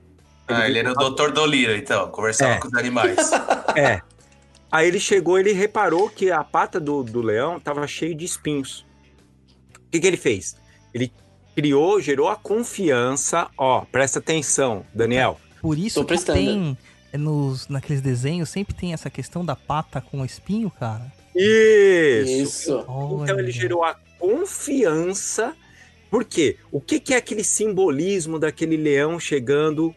Ah, ele era o doutor Doliro, então, conversava É. com os animais. É. Aí ele chegou, ele reparou que a pata do, do leão tava cheio de espinhos. O que, que ele fez? Ele criou, gerou a confiança. Ó, presta atenção, Daniel. Por isso Tô que prestando. tem nos, naqueles desenhos, sempre tem essa questão da pata com espinho, cara. Isso. Isso. Então ele gerou a confiança. Por quê? O que, que é aquele simbolismo daquele leão chegando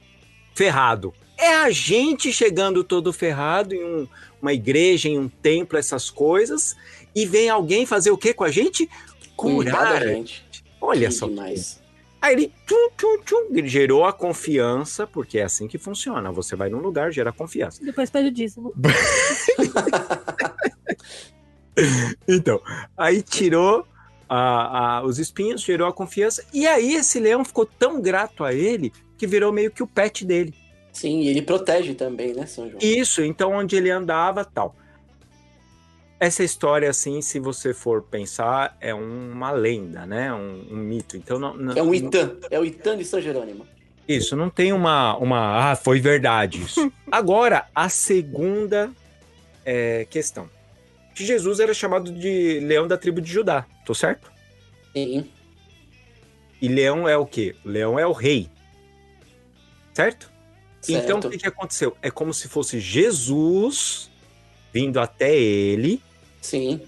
ferrado? É a gente chegando todo ferrado em um- uma igreja, em um templo, essas coisas, e vem alguém fazer o que com a gente? Curar. da gente. Olha Que só. demais. Aí ele tchum, tchum, tchum, ele gerou a confiança, porque é assim que funciona. Você vai num lugar, gera confiança. Depois pede o dízimo. Então, aí tirou a- a- os espinhos, gerou a confiança, e aí esse leão ficou tão grato a ele que virou meio que o pet dele. Sim, e ele protege também, né, São João? Isso, então onde ele andava, tal. Essa história, assim, se você for pensar, é uma lenda, né? Um, um mito. Então, não, não- É um Itã. É o Itã de São Jerônimo. Isso, não tem uma, uma. Ah, foi verdade isso. Agora, a segunda é, questão. Que Jesus era chamado de leão da tribo de Judá, tô certo? Sim. E leão é o quê? Leão é o rei. Certo? Certo. Então, o que, que aconteceu? É como se fosse Jesus vindo até ele, Sim.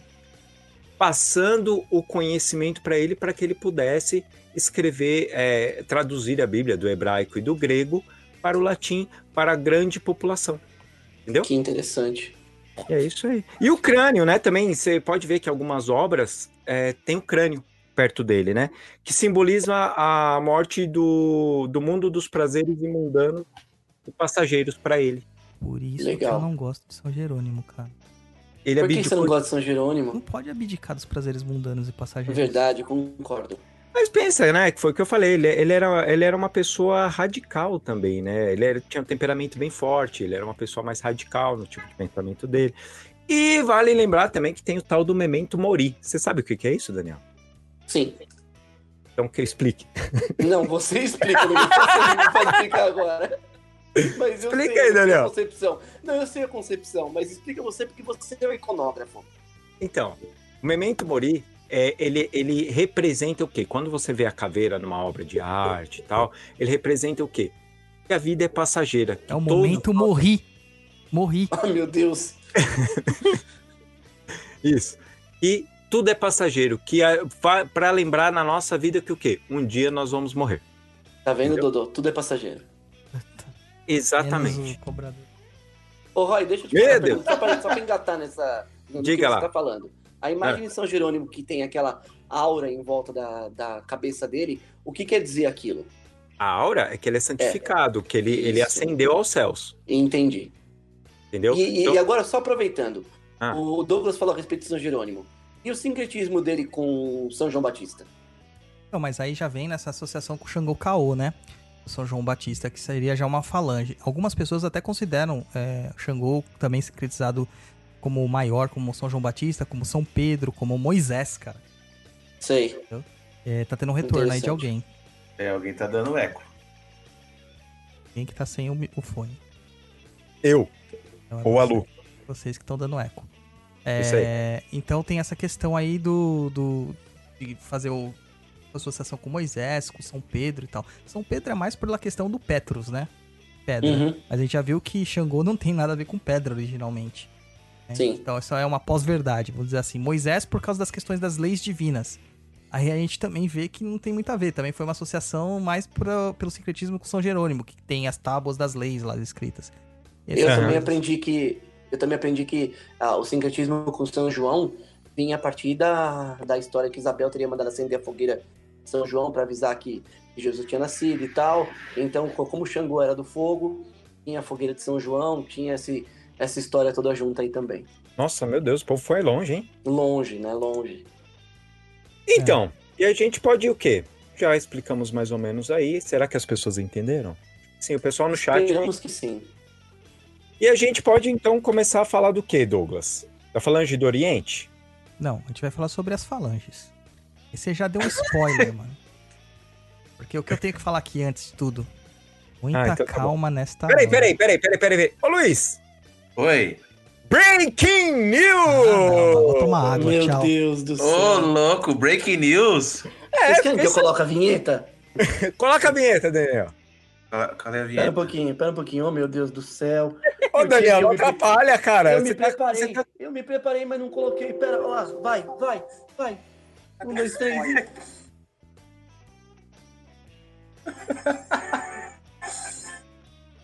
passando o conhecimento para ele, para que ele pudesse escrever, é, traduzir a Bíblia do hebraico e do grego para o latim, para a grande população. Entendeu? Que interessante. É isso aí. E o crânio, né? Também você pode ver que algumas obras é, tem o crânio perto dele, né? Que simboliza a morte do, do mundo dos prazeres e mundanos e passageiros para ele. Por isso que Legal. eu não gosto de São Jerônimo, cara. Ele Por que abdicou- você não gosta de São Jerônimo? Não pode abdicar dos prazeres mundanos e É passageiros. verdade, concordo. Mas pensa, né? Que foi o que eu falei. Ele, ele era, ele era uma pessoa radical também, né? Ele era- tinha um temperamento bem forte. Ele era uma pessoa mais radical no tipo de pensamento dele. E vale lembrar também que tem o tal do memento mori. Você sabe o que que é isso, Daniel? Sim. Então que eu explique. Não, você explica, não você não pode explicar agora. Mas eu Explica sei, aí, Daniel. a concepção. Não, eu sei a concepção, mas explica você porque você é o iconógrafo. Então, o memento mori, é, ele, ele representa o quê? Quando você vê a caveira numa obra de arte e tal, ele representa o quê? Que a vida é passageira. É o todo- momento morri. Morri. Ah, meu Deus. Isso. E tudo é passageiro. Que para lembrar na nossa vida que o quê? Um dia nós vamos morrer. Tá vendo, Entendeu? Dodô? Tudo é passageiro. Exatamente. Menos o cobrador. Ô, Roy, deixa eu te fazer uma Deus. pergunta, só pra, só pra engatar nessa. Diga você lá. tá falando. A imagem de São Jerônimo que tem aquela aura em volta da, da cabeça dele, o que quer dizer aquilo? A aura é que ele é santificado, que ele, ele ascendeu aos céus. Entendi. Entendeu? E, e- Então- e agora, só aproveitando, Ah. o Douglas falou a respeito de São Jerônimo. E o sincretismo dele com São João Batista? Não, mas aí já vem nessa associação com o Xangô Caô, né? São João Batista, que seria já uma falange. Algumas pessoas até consideram é, Xangô também sincretizado como o maior, como São João Batista, como São Pedro, como Moisés, cara. Sei. É, tá tendo um retorno aí de alguém. É, alguém tá dando eco. Alguém que tá sem o, o fone. Eu, Então, é ou a você- Lu. Vocês que estão dando eco. Isso É, então tem essa questão aí do, do de fazer o, associação com Moisés, com São Pedro e tal. São Pedro é mais pela questão do Petros, né? Pedra. Uhum. Mas a gente já viu que Xangô não tem nada a ver com pedra originalmente. né? Sim. Então isso é uma pós-verdade, vamos dizer assim. Moisés por causa das questões das leis divinas. Aí a gente também vê que não tem muito a ver. Também foi uma associação mais pra- pelo sincretismo com São Jerônimo, que tem as tábuas das leis lá escritas. Eu essa- também aprendi que. Eu também aprendi que ah, o sincretismo com São João vinha a partir da, da história que Isabel teria mandado acender a fogueira São João para avisar que Jesus tinha nascido e tal. Então, co- como o Xangô era do fogo, tinha a fogueira de São João, tinha esse, essa história toda junta aí também. Nossa, meu Deus, o povo foi longe, hein? Longe, né? Longe. Então, e a gente pode o quê? Já explicamos mais ou menos aí. Será que as pessoas entenderam? Sim, o pessoal no chat. Esperamos que sim. E a gente pode então começar a falar do quê, Douglas? Da falange do Oriente? Não, a gente vai falar sobre as falanges. Você já deu um spoiler, mano. Porque o que eu tenho que falar aqui antes de tudo. Muita Ah, então tá calma nesta. Peraí, peraí, peraí, peraí, peraí, peraí. Ô, Luiz! Oi. Breaking Ah, não, vou News! tomar água, Meu tchau. Deus do Ô, céu. louco, breaking news. Vocês querem que eu coloque a vinheta? Coloca a vinheta, Daniel. Cadê a Pera um vinheta? pouquinho, pera um pouquinho. Oh, meu Deus do céu. Ô, Eu Daniel, não me- atrapalha, cara. Eu me Você tá- preparei, tá- eu me preparei, mas não coloquei. Pera, ó lá, vai, vai, vai. Um, dois, três.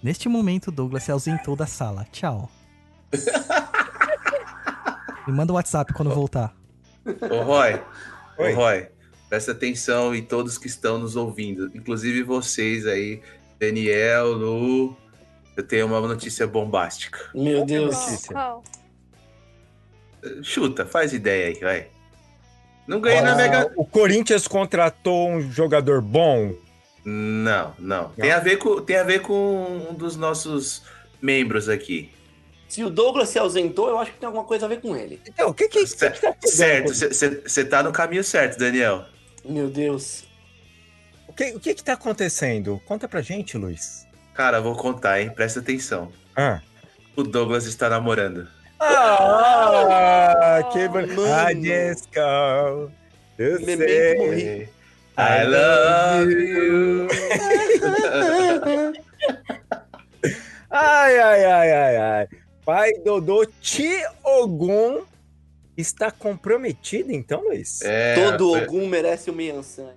Neste momento, Douglas se ausentou da sala. Tchau. Me manda o WhatsApp quando voltar. Ô, Roy. Oi. Ô, Roy. Presta atenção em todos que estão nos ouvindo. Inclusive vocês aí. Daniel, Lu. Eu tenho uma notícia bombástica. Meu Deus. Qual? Chuta, faz ideia aí, vai. Não ganhei na Ah, Mega. O Corinthians contratou um jogador bom. Não, não. Tem a ver com, tem a ver com um dos nossos membros aqui. Se o Douglas se ausentou, eu acho que tem alguma coisa a ver com ele. Então, o que que, que, Cer- que tá? Certo, você tá no caminho certo, Daniel. Meu Deus. O que, o que que tá acontecendo? Conta pra gente, Luiz. Cara, vou contar, hein? Presta atenção. Ah, O Douglas está namorando. Ah que bonito. Jessica. Eu Memento sei. morri. I love you. Ai, ai, ai, ai, ai. Pai Dodô Tiogun está comprometido, então, Luiz? É, Todo foi, Ogum merece uma Yansan.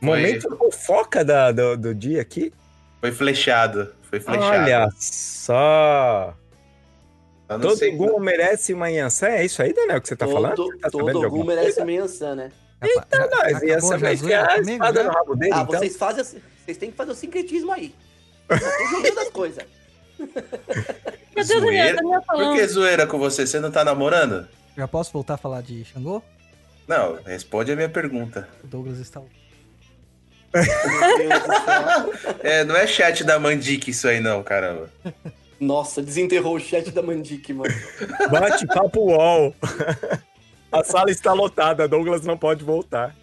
Momento fofoca da, do, do dia aqui. foi flechado. Foi flechado. Olha só. Todo sei- Ogum merece uma Yansan? É isso aí, Daniel, que você tá falando? Todo, Você tá todo alguma merece uma Yansan, né? Eita, Nós, Yansan vai enfiar a espada no rabo dele, Ah, então. vocês fazem. assim- Vocês têm que fazer o sincretismo aí. Eu tô jogando as coisas. Zoeira? Por falando. que zoeira com você? Você não tá namorando? Já posso voltar a falar de Xangô? Não, responde a minha pergunta. O Douglas está. É, não é chat da Mandic isso aí não, caramba. Nossa, desenterrou o chat da Mandic, mano. Bate papo UOL. A sala está lotada, Douglas não pode voltar.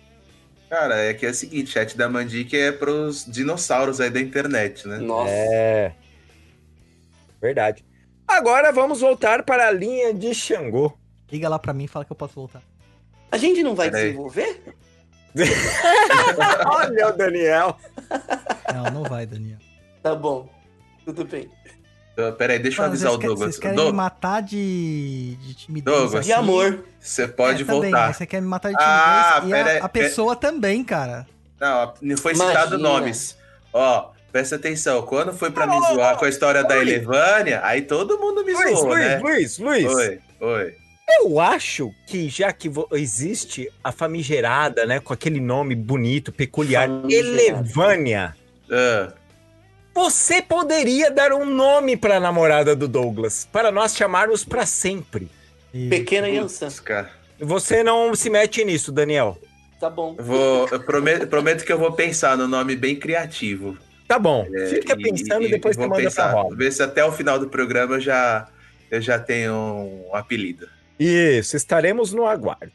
Cara, é que é o seguinte, chat da Mandic é pros dinossauros aí da internet, né? Nossa. É. Verdade. Agora vamos voltar para a linha de Xangô. Liga lá pra mim e fala que eu posso voltar. A gente não vai Peraí. desenvolver? Olha o Daniel. Não, não vai, Daniel. Tá bom. Tudo bem. Então, Peraí, deixa eu Mano, avisar o Douglas. Vocês querem Doug, me matar de, de timidez. Douglas. De assim? amor. você pode É, também, voltar. mas Você quer me matar de timidez Ah, e pera a, a pessoa também, cara. Não, não foi Imagina. citado nomes. Ó, presta atenção. Quando foi pra me Ô, ô, zoar com a história da. Elevânia, aí todo mundo me Luiz, zoou, Luiz, né? Luiz, Luiz. Oi, oi. Eu acho que já que existe a famigerada, né, com aquele nome bonito, peculiar. Elevânia, Ah, você poderia dar um nome para a namorada do Douglas, para nós chamarmos para sempre. E- Pequena Yansan. Você não se mete nisso, Daniel. Tá bom. Eu vou, eu prometo, prometo que eu vou pensar no nome bem criativo. Tá bom. É, Fica pensando e, e depois você vou manda pensar. pra roda. Ver se até o final do programa eu já, eu já tenho um apelido. Isso, estaremos no aguardo.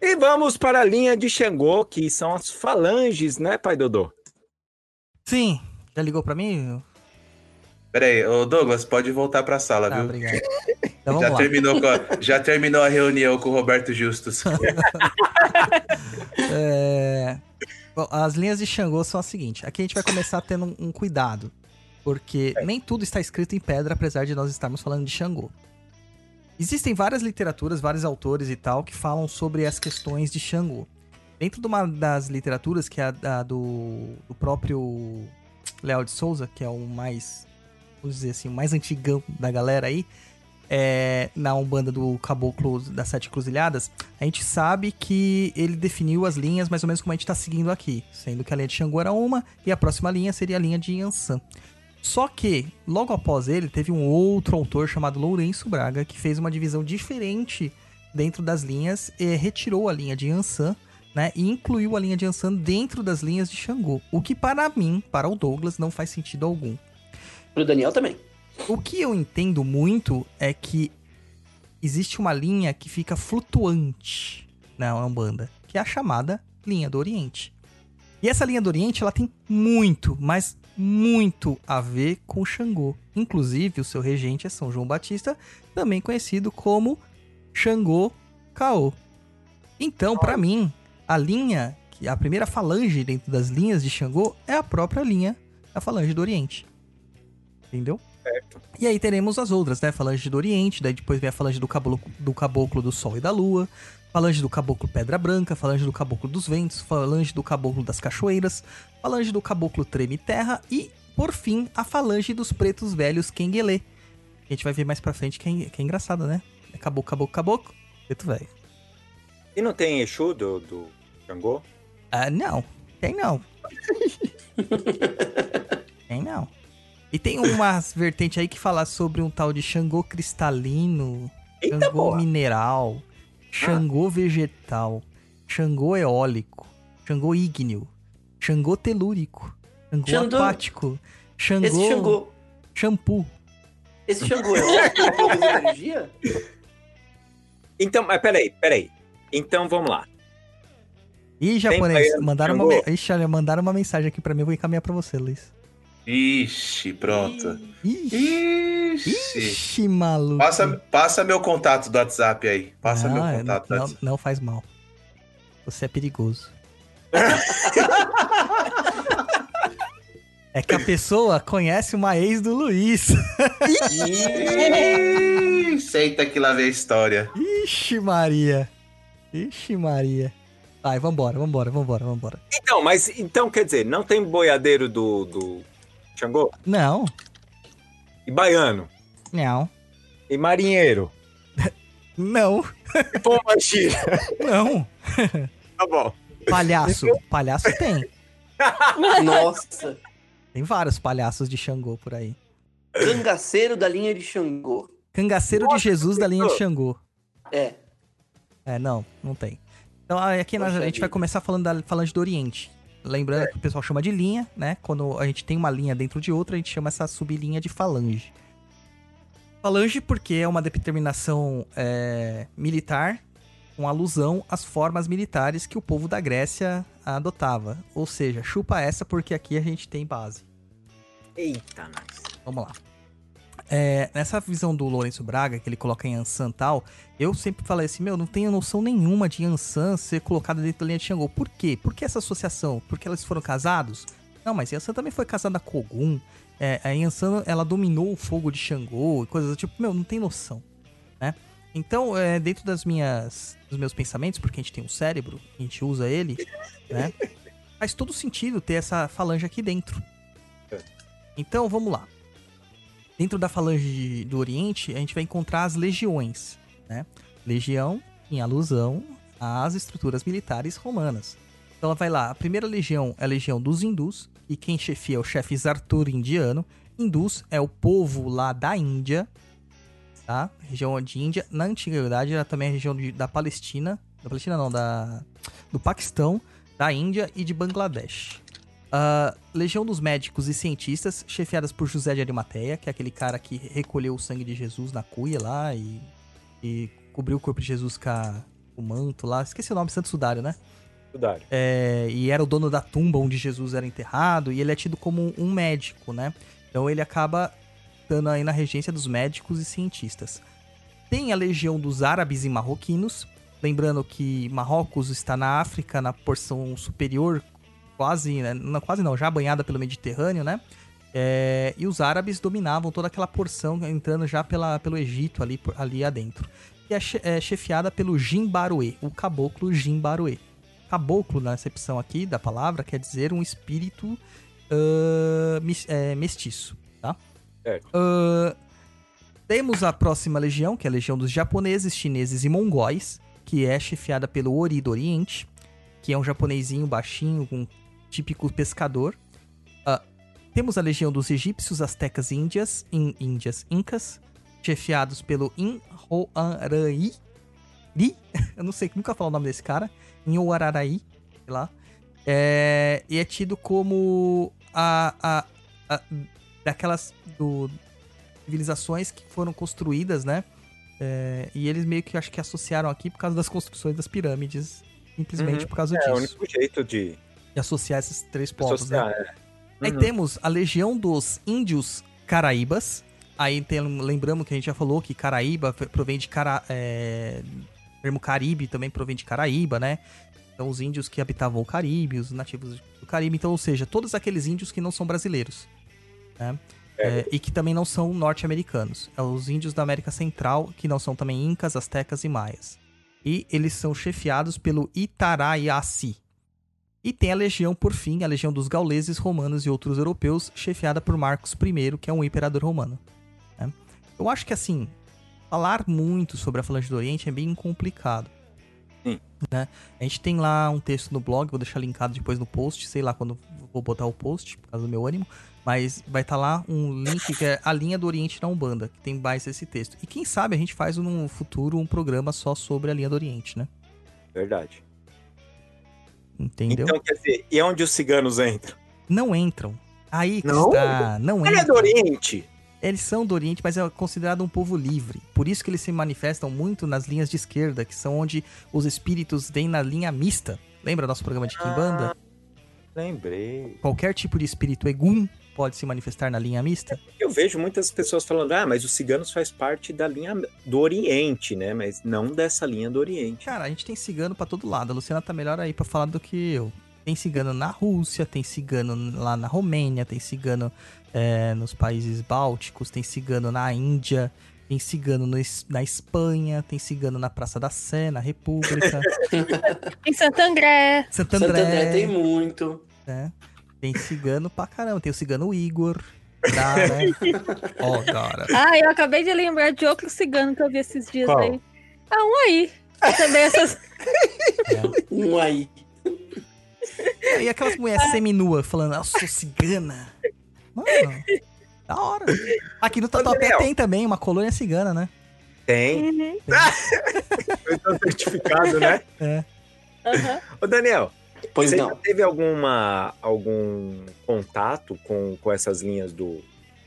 E vamos para a linha de Xangô, que são as falanges, né, pai Dodô? Sim, já ligou pra mim? Peraí, ô Douglas, pode voltar pra sala, Tá, viu? obrigado. Então Já lá. terminou, a, já terminou a reunião com o Roberto Justus. É, bom, as linhas de Xangô são as seguintes. Aqui a gente vai começar tendo um, um cuidado. Porque nem tudo está escrito em pedra, apesar de nós estarmos falando de Xangô. Existem várias literaturas, vários autores e tal, que falam sobre as questões de Xangô. Dentro de uma das literaturas, que é a, da- do, do próprio Léo de Souza, que é o mais, vamos dizer assim, o mais antigão da galera aí, é, na Umbanda do Caboclo das Sete Cruzilhadas, a gente sabe que ele definiu as linhas mais ou menos como a gente tá seguindo aqui, sendo que a linha de Xangô era uma e a próxima linha seria a linha de Yansan. Só que, logo após ele, teve um outro autor chamado Lourenço Braga que fez uma divisão diferente dentro das linhas e retirou a linha de Yansan, né, e incluiu a linha de Yansan dentro das linhas de Xangô, o que para mim, para o Douglas, não faz sentido algum. Pro Daniel também. O que eu entendo muito é que existe uma linha que fica flutuante na Umbanda, que é a chamada linha do Oriente. E essa linha do Oriente, ela tem muito, mas muito a ver com Xangô. Inclusive, o seu regente é São João Batista, também conhecido como Xangô Caô. Então, pra mim, a linha que a primeira falange dentro das linhas de Xangô é a própria linha da falange do Oriente. Entendeu? Certo. E aí teremos as outras, né? Falange do Oriente, daí depois vem a falange do caboclo, do caboclo do Sol e da Lua, falange do caboclo Pedra Branca, falange do caboclo dos Ventos, falange do caboclo das Cachoeiras, falange do caboclo Treme Terra e, por fim, a falange dos pretos velhos Kenguelê. A gente vai ver mais pra frente que é, que é engraçado, né? É caboclo, caboclo, caboclo, preto velho. E não tem Exu do, do Xangô? Ah, não. Tem não. tem não. E tem umas vertentes aí que fala sobre um tal de Xangô cristalino, Eita Xangô porra! mineral, Xangô vegetal, Xangô eólico, Xangô ígneo, Xangô telúrico, Xangô Xandô. aquático, Xangô, Esse Xangô. shampoo. Esse Xangô é energia? Então, mas peraí, peraí. Então vamos lá. Ih, japonês, mandaram uma, Ixi, olha, mandaram uma mensagem aqui pra mim, eu vou encaminhar pra você, Luiz. Ixi, pronto. Ixi, Ixi. ixi maluco. Passa, passa meu contato do WhatsApp aí. Passa meu Não, é, contato do não, não, WhatsApp. não faz mal. Você é perigoso. é que a pessoa conhece uma ex do Luiz. Ih, Senta que lá vem a história. Ixi, Maria. Ixi, Maria. Vai, vambora, vambora, vambora, vambora. Então, mas então quer dizer, não tem boiadeiro do, do Xangô? Não, E baiano? não, E marinheiro? não, E pombagira? não. tá bom. Palhaço, palhaço tem. Nossa. Tem vários palhaços de Xangô por aí. Cangaceiro da linha de Xangô. Cangaceiro de Jesus da linha de Xangô. É. É, não, não tem. Então aí aqui nós- a gente vai começar falando da falange do Oriente. Lembrando que o pessoal chama de linha, né? Quando a gente tem uma linha dentro de outra, a gente chama essa sublinha de falange. Falange porque é uma determinação é, militar com alusão às formas militares que o povo da Grécia adotava. Ou seja, chupa essa porque aqui a gente tem base. Eita, nós. Vamos lá. É, nessa visão do Lourenço Braga, que ele coloca em Ansan tal, eu sempre falei assim, meu, não tenho noção nenhuma de Ansan ser colocada dentro da linha de Xangô. Por quê? Por que essa associação? Porque eles foram casados? Não, mas Yansan também foi casada com Ogum. É, a Yansan, ela dominou o fogo de Xangô e coisas do tipo. Meu, não tem noção, né? Então, é, dentro das minhas, dos meus pensamentos, porque a gente tem um cérebro, a gente usa ele, né? Faz todo sentido ter essa falange aqui dentro. Então, vamos lá. Dentro da falange do Oriente, a gente vai encontrar as legiões, né? Legião em alusão às estruturas militares romanas. Então ela vai lá, a primeira legião é a legião dos hindus, e quem chefia é o chefe Zartur indiano. Hindus é o povo lá da Índia, tá? Região de Índia. Na antiguidade era também a região de- da Palestina, da Palestina não, da, do Paquistão, da Índia e de Bangladesh. Ah, Legião dos Médicos e Cientistas, chefiadas por José de Arimateia, que é aquele cara que recolheu o sangue de Jesus na cuia lá e, e cobriu o corpo de Jesus com a- o manto lá. Esqueci o nome, Santo Sudário, né? Sudário. É, e era o dono da tumba onde Jesus era enterrado, e ele é tido como um médico, né? Então ele acaba estando aí na regência dos médicos e cientistas. Tem a legião dos árabes e marroquinos, lembrando que Marrocos está na África, na porção superior, quase, né? não, quase não, já banhada pelo Mediterrâneo, né? É, e os árabes dominavam toda aquela porção, entrando já pela, pelo Egito ali, por- ali adentro. E é, che- é chefiada pelo Jimbaruê, o caboclo Jimbaruê. Caboclo, na acepção aqui da palavra, quer dizer um espírito ah, mis- é, mestiço, tá? Ah, temos a próxima legião, que é a legião dos japoneses, chineses e mongóis, que é chefiada pelo Ori do Oriente, que é um japonesinho baixinho, um típico pescador. Ah, temos a legião dos egípcios, astecas e índias, in, índias incas, chefiados pelo Inhoararaí. Ri? Eu não sei, nunca falar o nome desse cara. Inhoararaí, sei lá. É, e é tido como a, a, a- daquelas do, civilizações que foram construídas, né? É, e eles meio que acho que associaram aqui por causa das construções das pirâmides, simplesmente Uhum. por causa É o disso. único jeito de Associar esses três povos, né? é. Aí Uhum. temos a legião dos índios caraíbas. Aí tem, lembramos que a gente já falou que Caraíba provém de cara, é, o termo Caribe também provém de Caraíba, né? São os índios que habitavam o Caribe, os nativos do Caribe. Então, ou seja, todos aqueles índios que não são brasileiros. Né? É, e que também não são norte-americanos. É os índios da América Central, que não são também incas, astecas e maias. E eles são chefiados pelo Itaraiaci. E tem a legião, por fim, a legião dos gauleses, romanos e outros europeus, chefiada por Marcos I, que é um imperador romano. né? Eu acho que, assim, falar muito sobre a Falange do Oriente é bem complicado. Né? A gente tem lá um texto no blog, vou deixar linkado depois no post, sei lá quando vou botar o post, por causa do meu ânimo. Mas vai estar lá um link que é a linha do Oriente na Umbanda, que tem mais esse texto. E quem sabe a gente faz no futuro um programa só sobre a linha do Oriente, né? Verdade. Entendeu? Então, quer dizer, e onde os ciganos entram? Não entram. Aí que Não? está. Não Ele é do entram. Oriente. Eles são do Oriente, mas é considerado um povo livre. Por isso que eles se manifestam muito nas linhas de esquerda, que são onde os espíritos vêm na linha mista. Lembra nosso programa de Kimbanda? Lembrei. Qualquer tipo de espírito egum pode se manifestar na linha mista. Eu vejo muitas pessoas falando, ah, mas os ciganos faz parte da linha do Oriente, né? Mas não dessa linha do Oriente. Cara, a gente tem cigano pra todo lado. A Luciana tá melhor aí pra falar do que eu. Tem cigano na Rússia, tem cigano lá na Romênia, tem cigano é, nos países bálticos, tem cigano na Índia, tem cigano no na Espanha, tem cigano na Praça da Sé, na República, Em Santo André. Santo Santo André. André tem muito. né? Tem cigano pra caramba. Tem o cigano Igor. Tá, né? Ó, cara. Ah, eu acabei de lembrar de outro cigano que eu vi esses dias Qual? aí. Ah, um aí. Também essas. Um aí. E aquelas mulheres seminuas falando, eu sou cigana. Mano, da hora. Aqui no Tatuapé tem também uma colônia cigana, né? Tem. Uhum. Foi tão certificado, né? Aham. Ô, Daniel, Pois você já não. teve alguma, algum contato com, com essas linhas do,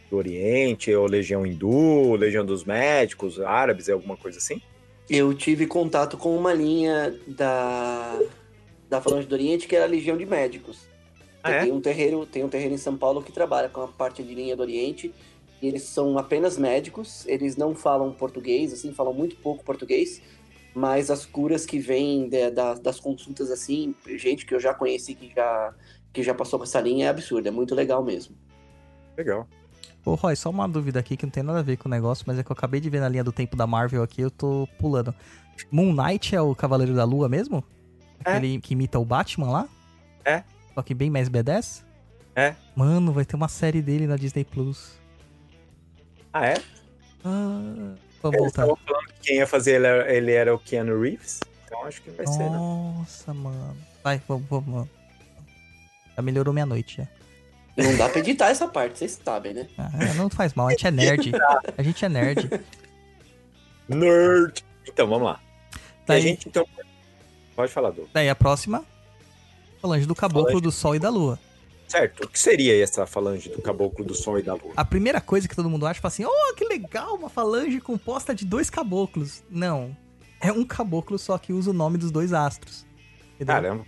do Oriente, ou Legião Hindu, Legião dos Médicos, Árabes, alguma coisa assim? Eu tive contato com uma linha da, da Falange do Oriente que era a Legião de Médicos. Ah, é? Tem um terreiro, tem um terreiro em São Paulo que trabalha com a parte de linha do Oriente. E eles são apenas médicos, eles não falam português, assim, falam muito pouco português, mas as curas que vêm de- da- das consultas, assim, gente que eu já conheci que já, que já passou por essa linha é absurdo, é muito legal mesmo. Legal. Ô, Roy, só uma dúvida aqui que não tem nada a ver com o negócio, mas é que eu acabei de ver na linha do tempo da Marvel aqui, eu tô pulando. Moon Knight é o Cavaleiro da Lua mesmo? É. Aquele que imita o Batman lá? É. Só que bem mais B10? É. Mano, vai ter uma série dele na Disney Plus. Ah, é? Ah, vamos Eles voltar. estavam falando que quem ia fazer ele era, ele era o Keanu Reeves. Então acho que vai ser, né? Nossa, mano. Vai, vamos, vamos. Já melhorou minha noite já. Não dá pra editar essa parte, vocês sabem, né? Ah, não faz mal, a gente é nerd. A gente é nerd. Nerd! Então, vamos lá. E a Daí, gente, então... Pode falar, Du. daí a próxima. Falange do Caboclo Falange. do Sol e da Lua. Certo. O que seria essa falange do Caboclo do Sol e da Lua? A primeira coisa que todo mundo acha, fala assim, oh, que legal, uma falange composta de dois caboclos. Não. É um caboclo só que usa o nome dos dois astros. Entendeu? Caramba.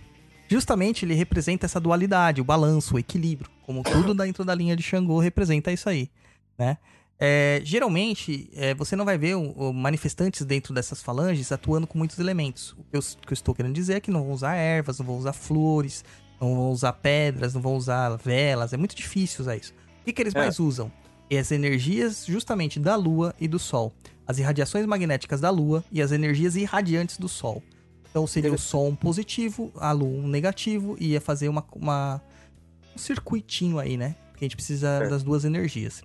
Justamente ele representa essa dualidade, o balanço, o equilíbrio. Como tudo dentro da linha de Xangô representa isso aí, né? É, geralmente, é, você não vai ver o- o manifestantes dentro dessas falanges atuando com muitos elementos. O que eu, o que eu estou querendo dizer é que não vão usar ervas, não vão usar flores, não vão usar pedras, não vão usar velas. É muito difícil usar isso. O que, que eles É. mais usam? É as energias justamente da Lua e do Sol. As irradiações magnéticas da Lua e as energias irradiantes do Sol. Então seria o Sol um positivo, a Lua um negativo, e ia fazer uma, uma- um circuitinho aí, né? Porque a gente precisa É. das duas energias.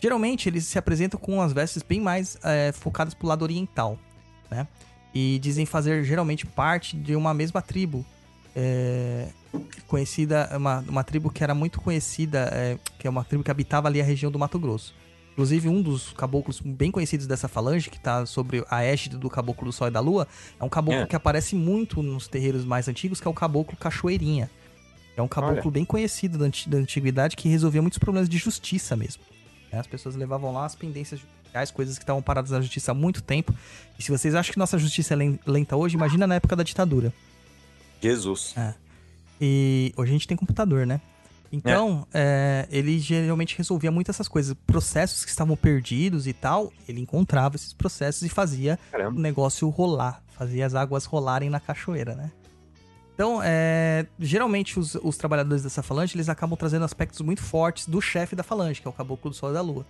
Geralmente eles se apresentam com as vestes bem mais é, focadas pro lado oriental, né? E dizem fazer geralmente parte de uma mesma tribo. é, conhecida, uma, uma tribo que era muito conhecida, é, que é uma tribo que habitava ali a região do Mato Grosso. Inclusive, um dos caboclos bem conhecidos dessa falange, que tá sobre a égide do caboclo do Sol e da Lua, é um caboclo É. que aparece muito nos terreiros mais antigos, que é o caboclo Cachoeirinha. É um caboclo Olha. bem conhecido da, da antiguidade que resolvia muitos problemas de justiça mesmo. né? As pessoas levavam lá as pendências judiciais, coisas que estavam paradas na justiça há muito tempo. E se vocês acham que nossa justiça é len- lenta hoje, imagina na época da ditadura. Jesus. E hoje a gente tem computador, né? Então, é, ele geralmente resolvia muito essas coisas. Processos que estavam perdidos e tal, ele encontrava esses processos e fazia o Caramba. negócio rolar. Fazia as águas rolarem na cachoeira, né? Então, é, geralmente os, os trabalhadores dessa falange, eles acabam trazendo aspectos muito fortes do chefe da falange, que é o Caboclo do Sol e da Lua.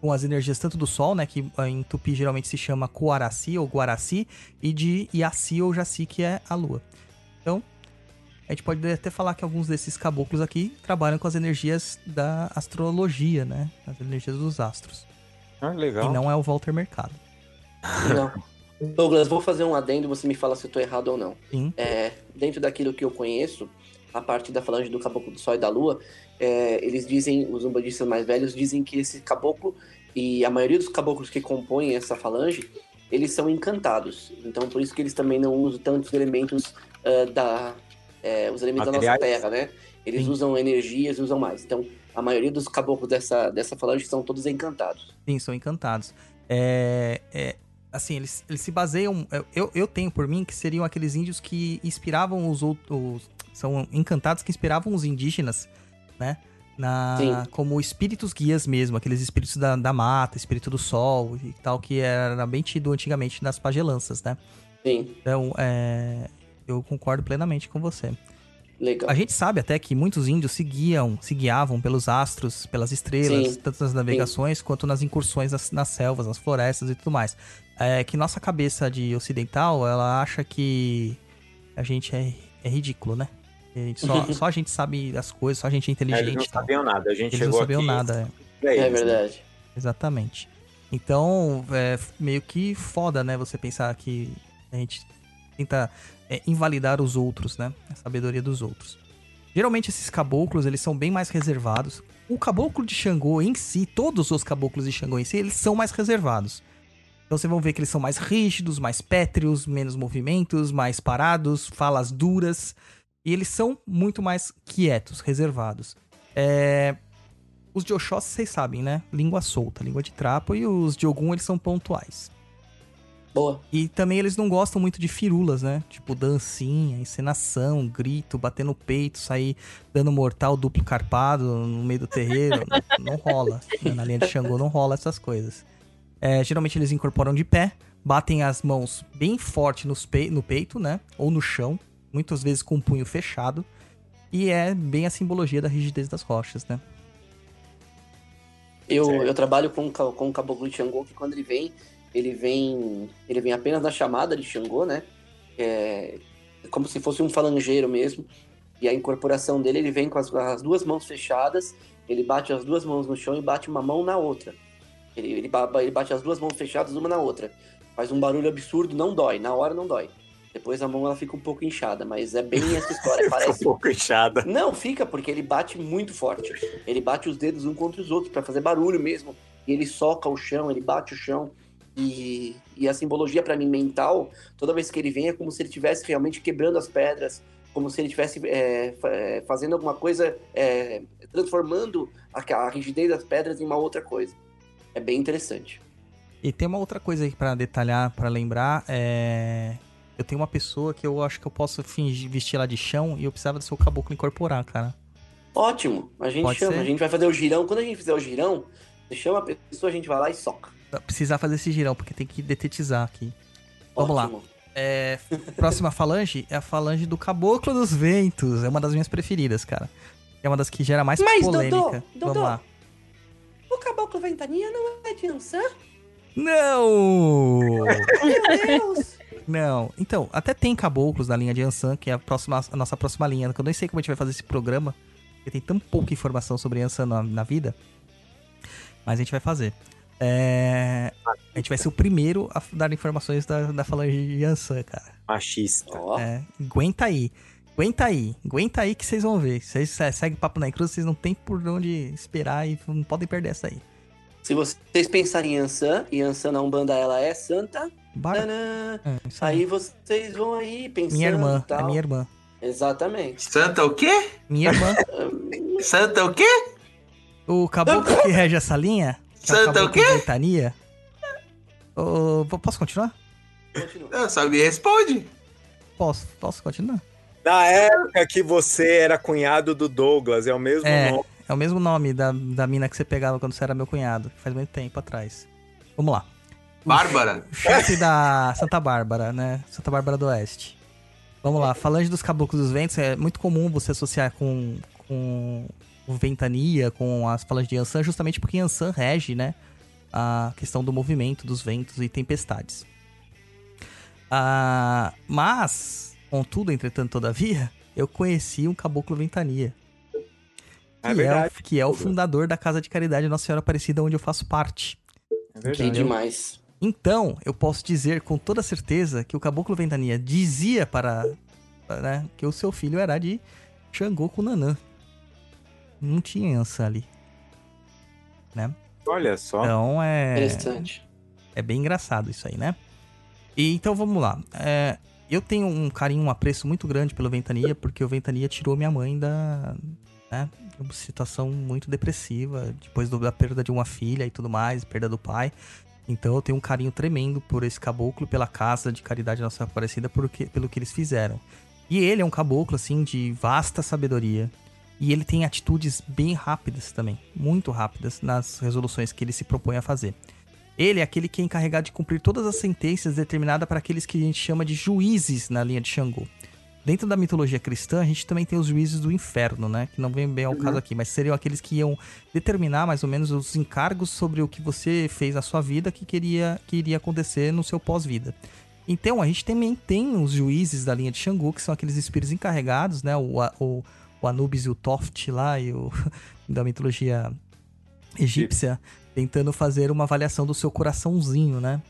Com as energias tanto do Sol, né, que em Tupi geralmente se chama Coaraci ou Guaraci, e de Iaci ou Jaci, que é a Lua. Então, a gente pode até falar que alguns desses caboclos aqui trabalham com as energias da astrologia, né, as energias dos astros. Ah, legal. E não é o Walter Mercado. Não. Douglas, vou fazer um adendo, você me fala se eu tô errado ou não. Sim. É, dentro daquilo que eu conheço, a parte da falange do caboclo do sol e da lua, é, eles dizem, os umbandistas mais velhos dizem que esse caboclo e a maioria dos caboclos que compõem essa falange, eles são encantados. Então, por isso que eles também não usam tantos elementos ah, da, é, os elementos da nossa Materiais. terra, né? Eles Sim. usam energias, usam mais. Então, a maioria dos caboclos dessa, dessa falange são todos encantados. Sim, são encantados. É, é, assim, eles, eles se baseiam. Eu, eu tenho por mim que seriam aqueles índios que inspiravam os outros. São encantados que inspiravam os indígenas, né? Na, Sim. como espíritos guias mesmo, aqueles espíritos da, da mata, espírito do sol e tal, que era bem tido antigamente nas pagelanças, né? Sim, Então, é, eu concordo plenamente com você. legal. A gente sabe até que muitos índios se guiam, se guiavam pelos astros, pelas estrelas, Sim, tanto nas navegações quanto nas incursões nas, nas selvas, nas florestas e tudo mais. É que nossa cabeça de ocidental, ela acha que a gente é, é ridículo, né? A gente só, só a gente sabe as coisas, só a gente é É, eles inteligente não e tal. sabiam nada. A gente Eles não chegou sabiam aqui nada, é. É eles, né? verdade. Exatamente. Então, é meio que foda, né? Você pensar que a gente tenta é, invalidar os outros, né? A sabedoria dos outros. Geralmente esses caboclos, eles são bem mais reservados. O caboclo de Xangô em si, todos os caboclos de Xangô em si, eles são mais reservados. Então vocês vão ver que eles são mais rígidos, mais pétreos, menos movimentos, mais parados, falas duras. E eles são muito mais quietos, reservados. É, os de Oxóssi, vocês sabem, né? Língua solta, língua de trapo. E os de Ogum, eles são pontuais. Boa. E também eles não gostam muito de firulas, né? Tipo dancinha, encenação, grito, bater no peito, sair dando mortal duplo carpado no meio do terreiro. não rola. Na linha de Xangô não rola essas coisas. É, geralmente eles incorporam de pé, batem as mãos bem forte nos pe- no peito, né? Ou no chão, muitas vezes com o punho fechado. E é bem a simbologia da rigidez das rochas, né? Eu, eu trabalho com, com o caboclo de Xangô, que quando ele vem, ele vem. Ele vem apenas na chamada de Xangô, né? É, como se fosse um falangeiro mesmo. E a incorporação dele, ele vem com as, as duas mãos fechadas, ele bate as duas mãos no chão e bate uma mão na outra. Ele, ele, ele bate as duas mãos fechadas uma na outra. Faz um barulho absurdo, não dói. Na hora não dói. Depois a mão ela fica um pouco inchada, mas é bem essa história. Um Parece pouco inchada. não, fica, porque ele bate muito forte. Ele bate os dedos um contra os outros pra fazer barulho mesmo. E ele soca o chão, ele bate o chão. E, e a simbologia pra mim mental, toda vez que ele vem, é como se ele estivesse realmente quebrando as pedras, como se ele estivesse é, é, fazendo alguma coisa, é, transformando a, a rigidez das pedras em uma outra coisa. É bem interessante. E tem uma outra coisa aí pra detalhar, pra lembrar, é... Eu tenho uma pessoa que eu acho que eu posso fingir, vestir ela de chão e eu precisava do seu caboclo incorporar, cara. Ótimo, a gente Pode chama, ser? a gente vai fazer o girão. Quando a gente fizer o girão, você chama a pessoa, a gente vai lá e soca. Precisar fazer esse girão, porque tem que detetizar aqui. Vamos lá. É, próxima falange é a falange do Caboclo dos Ventos. É uma das minhas preferidas, cara. É uma das que gera mais Mas, polêmica. Dodô, Vamos Dodô. lá. O caboclo ventania não é de Ansan? Não! Meu Deus! Não. Então, até tem caboclos na linha de Ansan, que é a, próxima, a nossa próxima linha. Que eu nem sei como a gente vai fazer esse programa, porque tem tão pouca informação sobre Ansan na, na vida. Mas a gente vai fazer. É, a gente vai ser o primeiro a dar informações da, da falange de Ansan, cara. Machista. Ó, É, aguenta aí. Aguenta aí. Aguenta aí que vocês vão ver. Vocês se- seguem papo na cruz, vocês não tem por onde esperar e não podem perder essa aí. se vocês pensarem em Ansan, e Ansan na Umbanda ela é santa, tanã, É, isso aí. aí vocês vão aí pensando Minha irmã, e tal. é minha irmã. Exatamente. Santa o quê? Minha irmã. Santa o quê? O caboclo que rege essa linha, é Santa o caboclo quê? ventania. V- posso continuar? Continua. Não, só me responde. Posso, posso continuar? Na época que você era cunhado do Douglas, é o mesmo É, nome. é o mesmo nome da, da mina que você pegava quando você era meu cunhado, faz muito tempo atrás. Vamos lá. O Bárbara. chefe da Santa Bárbara, né? Santa Bárbara do Oeste. Vamos lá, falange dos caboclos dos ventos, é muito comum você associar com, com o ventania, com as falanges de Yansan, justamente porque Yansan rege, né, a questão do movimento dos ventos e tempestades. Ah, mas, contudo, entretanto, todavia, eu conheci um caboclo ventania. É que, verdade. o, que é o fundador da Casa de Caridade Nossa Senhora Aparecida, onde eu faço parte. É Que verdade. demais. Então, eu posso dizer com toda certeza que o Caboclo Ventania dizia para, para, né, que o seu filho era de Xangô com Nanã. Não tinha ali. Né? Olha só. Então é, Interessante. é bem engraçado isso aí, né? E, então vamos lá. É, eu tenho um carinho, um apreço muito grande pelo Ventania, porque o Ventania tirou minha mãe da. Né, de uma situação muito depressiva, depois do- da perda de uma filha e tudo mais, perda do pai. Então eu tenho um carinho tremendo por esse caboclo, pela casa de caridade Nossa Aparecida, porque, pelo que eles fizeram. E ele é um caboclo, assim, de vasta sabedoria. E ele tem atitudes bem rápidas também, muito rápidas nas resoluções que ele se propõe a fazer. Ele é aquele que é encarregado de cumprir todas as sentenças determinadas para aqueles que a gente chama de juízes na linha de Xangô. Dentro da mitologia cristã, a gente também tem os juízes do inferno, né? Que não vem bem ao caso aqui, mas seriam aqueles que iam determinar mais ou menos os encargos sobre o que você fez na sua vida que queria que iria acontecer no seu pós-vida. Então, a gente também tem os juízes da linha de Xangô, que são aqueles espíritos encarregados, né? O, a- o, o Anubis e o Toft lá, e o da mitologia egípcia, tentando fazer uma avaliação do seu coraçãozinho, né?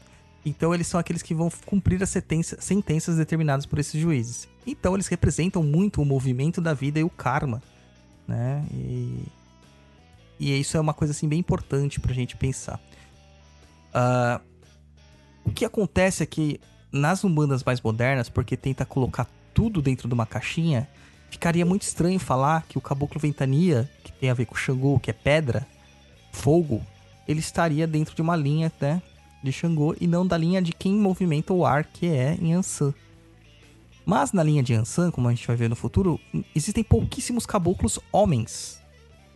Então eles são aqueles que vão cumprir as sentença- sentenças determinadas por esses juízes. Então eles representam muito o movimento da vida e o karma, né? E, e isso é uma coisa assim bem importante pra gente pensar. Ah, o que acontece é que nas umbandas mais modernas, porque tenta colocar tudo dentro de uma caixinha, ficaria muito estranho falar que o caboclo ventania, que tem a ver com Xangô, que é pedra, fogo, ele estaria dentro de uma linha, né, de Xangô e não da linha de quem movimenta o ar, que é em Ansan. Mas na linha de Ansan, como a gente vai ver no futuro, existem pouquíssimos caboclos homens.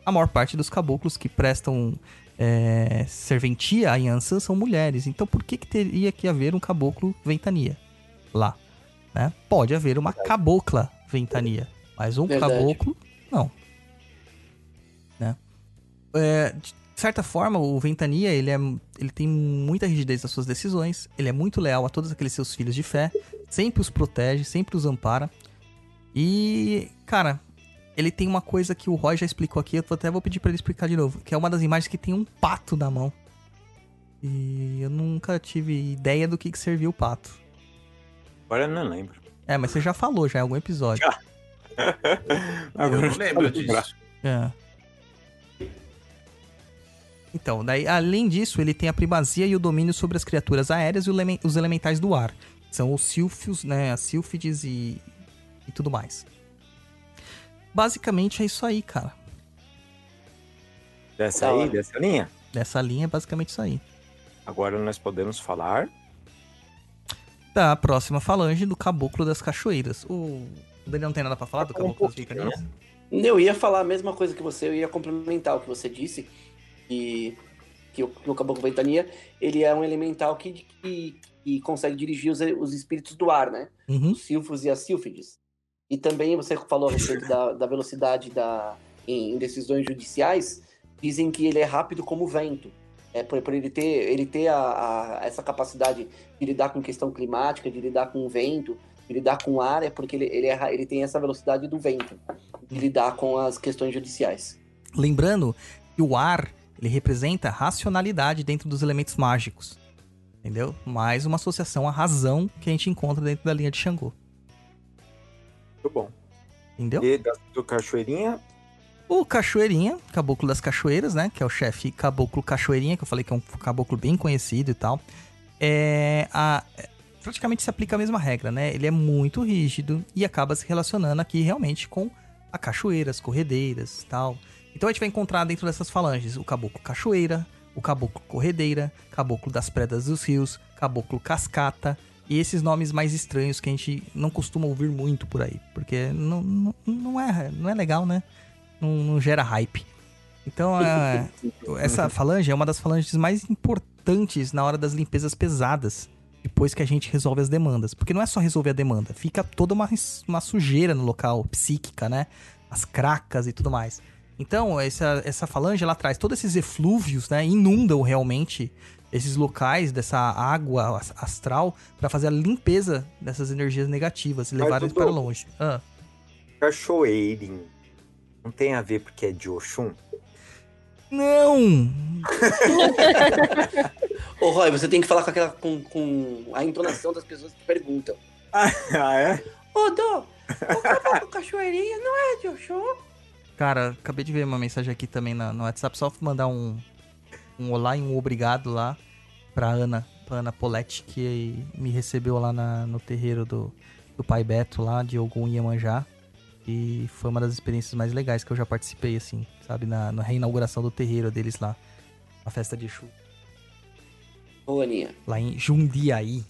A maior parte dos caboclos que prestam é, serventia a Yansan são mulheres. Então por que, que teria que haver um caboclo ventania lá? Né? Pode haver uma cabocla ventania, mas um Verdade. caboclo, não. Né? É, de certa forma, o ventania ele, é, ele tem muita rigidez nas suas decisões, ele é muito leal a todos aqueles seus filhos de fé, sempre os protege, sempre os ampara. E, cara, ele tem uma coisa que o Roy já explicou aqui, eu até vou pedir pra ele explicar de novo, que é uma das imagens que tem um pato na mão. E eu nunca tive ideia do que, que serviu o pato. Agora eu não lembro. É, mas você já falou já em algum episódio. Eu Agora não lembro disso. É. Então, daí, além disso, ele tem a primazia e o domínio sobre as criaturas aéreas e os elementais do ar. São os sílfios, né? As sílfides e, e tudo mais. Basicamente é isso aí, cara. Dessa aí, dessa linha. Dessa linha é basicamente isso aí. Agora nós podemos falar. Da próxima falange do Caboclo das Cachoeiras. O o Daniel não tem nada pra falar do Caboclo das Ventanias? Eu ia falar a mesma coisa que você, eu ia complementar o que você disse, que, que o, que o Caboclo Ventania, ele é um elemental que, que, que consegue dirigir os, os espíritos do ar, né? Uhum. Os silfos e as sílfides. E também você falou a respeito da, da velocidade da, em, em decisões judiciais, dizem que ele é rápido como o vento. É, por, por ele ter, ele ter a, a- essa capacidade de lidar com questão climática, de lidar com o vento, lidar com o ar, é porque ele, ele, é ele tem essa velocidade do vento, de lidar com as questões judiciais. Lembrando que o ar, ele representa racionalidade dentro dos elementos mágicos. Entendeu? Mais uma associação à razão que a gente encontra dentro da linha de Xangô. Muito bom. Entendeu? E da, do Cachoeirinha, O Cachoeirinha, Caboclo das Cachoeiras, né? Que é o chefe Caboclo Cachoeirinha, que eu falei que é um caboclo bem conhecido e tal. É, a, é, praticamente se aplica a mesma regra, né? Ele é muito rígido e acaba se relacionando aqui realmente com a cachoeira, as corredeiras e tal. Então a gente vai encontrar dentro dessas falanges o Caboclo Cachoeira, o Caboclo Corredeira, Caboclo das Predas dos Rios, Caboclo Cascata e esses nomes mais estranhos que a gente não costuma ouvir muito por aí, porque não, não, não, é, não é legal, né? Não, não gera hype. Então, essa falange é uma das falanges mais importantes na hora das limpezas pesadas. Depois que a gente resolve as demandas. Porque não é só resolver a demanda, fica toda uma, uma sujeira no local, psíquica, né? As cracas e tudo mais. Então, essa, essa falange, ela traz todos esses eflúvios, né? Inundam realmente esses locais dessa água as- astral para fazer a limpeza dessas energias negativas e levar eles para longe. Ah, Cachoeirinho. Não tem a ver porque é de Oxum? Não! Ô, Roy, você tem que falar com, aquela, com, com a entonação das pessoas que perguntam. ah, é? Ô, Dô, o caboclo cachoeirinha não é de Oxum? Cara, acabei de ver uma mensagem aqui também na- no WhatsApp, só mandar um, um olá e um obrigado lá pra Ana, pra Ana Poletti, que me recebeu lá na- no terreiro do, do Pai Beto lá, de Ogum Iemanjá. E foi uma das experiências mais legais que eu já participei, assim, sabe? Na, na reinauguração do terreiro deles lá. Na festa de Exu. Ô, Aninha. Lá em Jundiaí.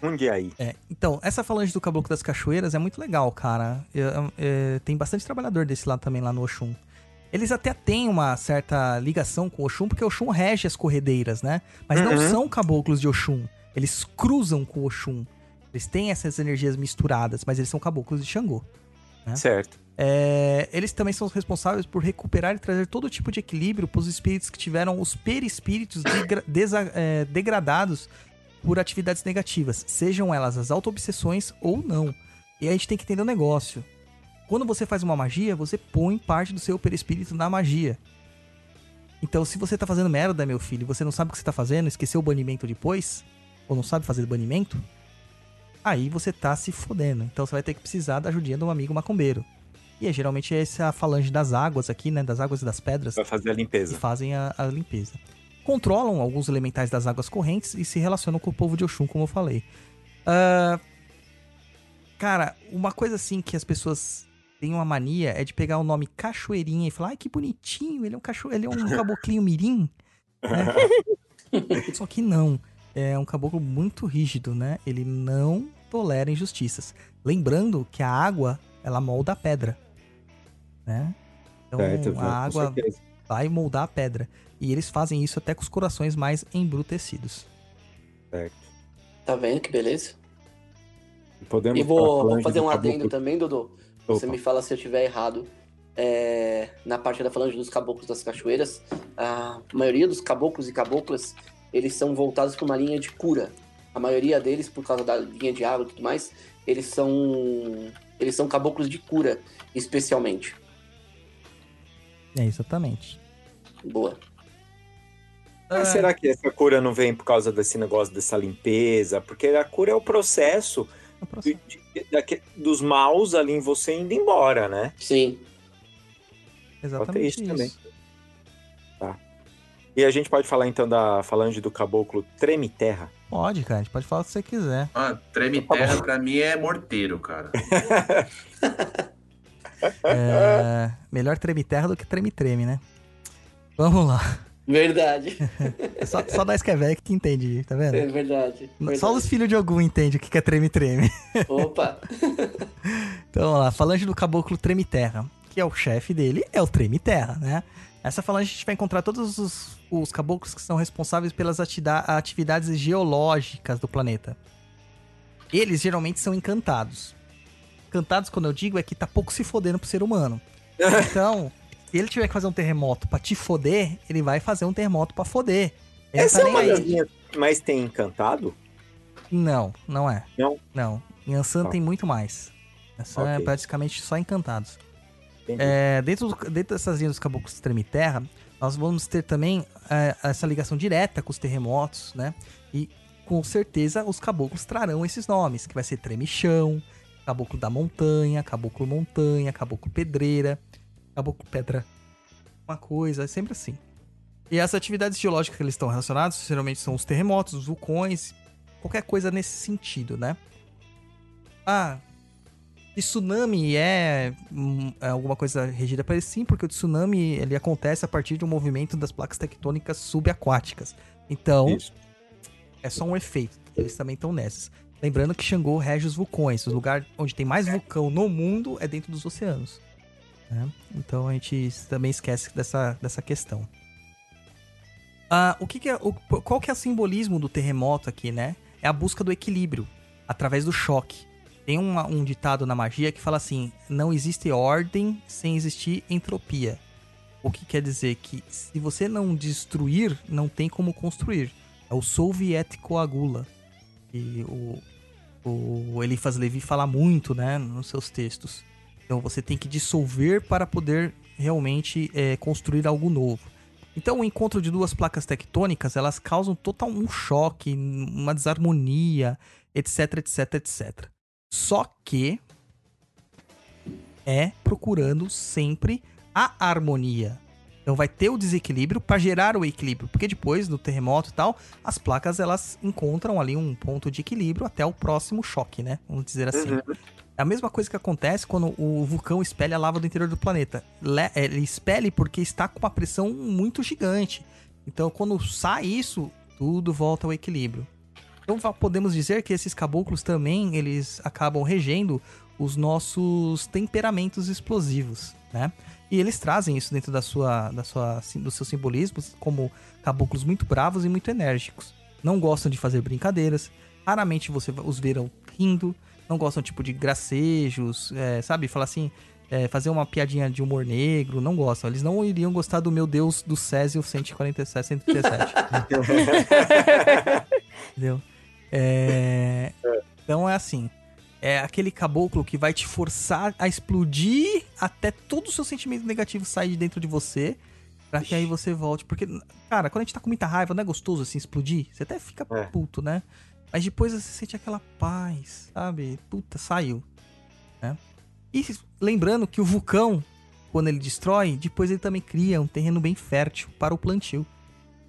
Um dia aí. É, então, essa falange do Caboclo das Cachoeiras é muito legal, cara. Eu- é, tem bastante trabalhador desse lado também lá no Oxum. Eles até têm uma certa ligação com o Oxum, porque o Oxum rege as corredeiras, né? Mas não Uhum. são caboclos de Oxum. Eles cruzam com o Oxum. Eles têm essas energias misturadas, mas eles são caboclos de Xangô. Né? Certo. É, eles também são os responsáveis por recuperar e trazer todo tipo de equilíbrio para os espíritos que tiveram os perispíritos degra- é, degradados por atividades negativas, sejam elas as auto-obsessões ou não. E a gente tem que entender o negócio. Quando você faz uma magia, você põe parte do seu perispírito na magia. Então, se você tá fazendo merda, meu filho, você não sabe o que você tá fazendo, esqueceu o banimento depois, ou não sabe fazer banimento, aí você tá se fodendo. Então você vai ter que precisar da ajudinha de um amigo macumbeiro. E é geralmente essa falange das águas aqui, né? Das águas e das pedras Vai fazer a que limpeza. fazem a, a limpeza. Controlam alguns elementais das águas correntes e se relacionam com o povo de Oxum, como eu falei. Ah, cara, uma coisa assim que as pessoas têm uma mania é de pegar o nome Cachoeirinha e falar, ai que bonitinho, ele é um cachorro, ele é um caboclinho mirim. né? Só que não. É um caboclo muito rígido, né? Ele não tolera injustiças. Lembrando que a água, ela molda a pedra. Né? Então certo, a com água vai moldar a pedra. E eles fazem isso até com os corações mais embrutecidos. Certo. Tá vendo que beleza? Podemos E vou, vou fazer um caboclo- adendo também, Dodô. Você Opa. me fala se eu estiver errado. É, na parte da falange dos caboclos das cachoeiras, a maioria dos caboclos e caboclas, eles são voltados para uma linha de cura. A maioria deles, por causa da linha de água e tudo mais, eles são eles são caboclos de cura, especialmente. É, exatamente. Boa. Mas será que essa cura não vem por causa desse negócio dessa limpeza? Porque a cura é o processo É o processo. de- de- dos maus ali em você indo embora, né? Sim. Exatamente isso isso. também. Tá. E a gente pode falar então da falange do caboclo Treme Terra. Pode, cara. A gente pode falar o que você quiser. Ah, treme Tá terra pra mim é morteiro, cara. É, melhor treme-terra do que treme-treme, né? Vamos lá. Verdade. É só, só nós que é velho que entende, tá vendo? É verdade. verdade. Só os filhos de algum entendem o que que é treme-treme. Opa. Então, vamos lá. Falange do caboclo Treme-Terra, que é o chefe dele, é o Treme-Terra, né? Essa falange a gente vai encontrar todos os, os caboclos que são responsáveis pelas atividades geológicas do planeta. Eles geralmente são encantados. Encantados, quando eu digo, é que tá pouco se fodendo pro ser humano. Então, se ele tiver que fazer um terremoto pra te foder, ele vai fazer um terremoto pra foder. Ele Essa não é tá uma das mais tem encantado? Não, não é. Não? Não. Em Ansan Tá. tem muito mais. Ansan é Ok. praticamente só encantados. É, dentro, do- dentro dessas linhas dos caboclos treme terra, nós vamos ter também é, essa ligação direta com os terremotos, né? E com certeza os caboclos trarão esses nomes, que vai ser tremichão, caboclo da montanha, caboclo montanha, caboclo pedreira, caboclo pedra. Uma coisa, é sempre assim. E as atividades geológicas que eles estão relacionados, geralmente são os terremotos, os vulcões, qualquer coisa nesse sentido, né? Ah, tsunami é, hum, é alguma coisa regida para ele sim, porque o tsunami ele acontece a partir de um movimento das placas tectônicas subaquáticas. Então, Isso. é só um efeito. Eles também estão nessas. Lembrando que Xangô rege os vulcões. O lugar onde tem mais vulcão no mundo é dentro dos oceanos. né? Então a gente também esquece dessa, dessa questão. Ah, o que, que é, o- qual que é o simbolismo do terremoto aqui, né? É a busca do equilíbrio através do choque. Tem uma- um ditado na magia que fala assim: não existe ordem sem existir entropia. O que quer dizer que se você não destruir, não tem como construir. É o Soviet Coagula. E o, o Eliphas Levi fala muito, né, nos seus textos. Então você tem que dissolver para poder realmente é, construir algo novo. Então o encontro de duas placas tectônicas, elas causam total um choque, uma desarmonia, etc, etc, etc. Só que é procurando sempre a harmonia. Então vai ter o desequilíbrio para gerar o equilíbrio, porque depois do terremoto e tal, as placas elas encontram ali um ponto de equilíbrio até o próximo choque, né? Vamos dizer assim. É a mesma coisa que acontece quando o vulcão espelha a lava do interior do planeta. Le- Ele espelha porque está com uma pressão muito gigante. Então, quando sai isso, tudo volta ao equilíbrio. Então, podemos dizer que esses caboclos também, eles acabam regendo os nossos temperamentos explosivos, né? E eles trazem isso dentro da sua, da sua, sim- dos seus simbolismos como caboclos muito bravos e muito enérgicos. Não gostam de fazer brincadeiras. Raramente você os verão rindo. Não gostam, tipo, de gracejos, é, sabe? Falar assim, é, fazer uma piadinha de humor negro. Não gostam. Eles não iriam gostar do meu Deus do Césio 147, 137. Entendeu? É, Então é assim. É aquele caboclo que vai te forçar a explodir até todo o seu sentimento negativo sair de dentro de você. Pra que aí você volte. Porque, cara, quando a gente tá com muita raiva, não é gostoso assim explodir? Você até fica É. puto, né? Mas depois você sente aquela paz, sabe? Puta, saiu. Né? E lembrando que o vulcão, quando ele destrói, depois ele também cria um terreno bem fértil para o plantio.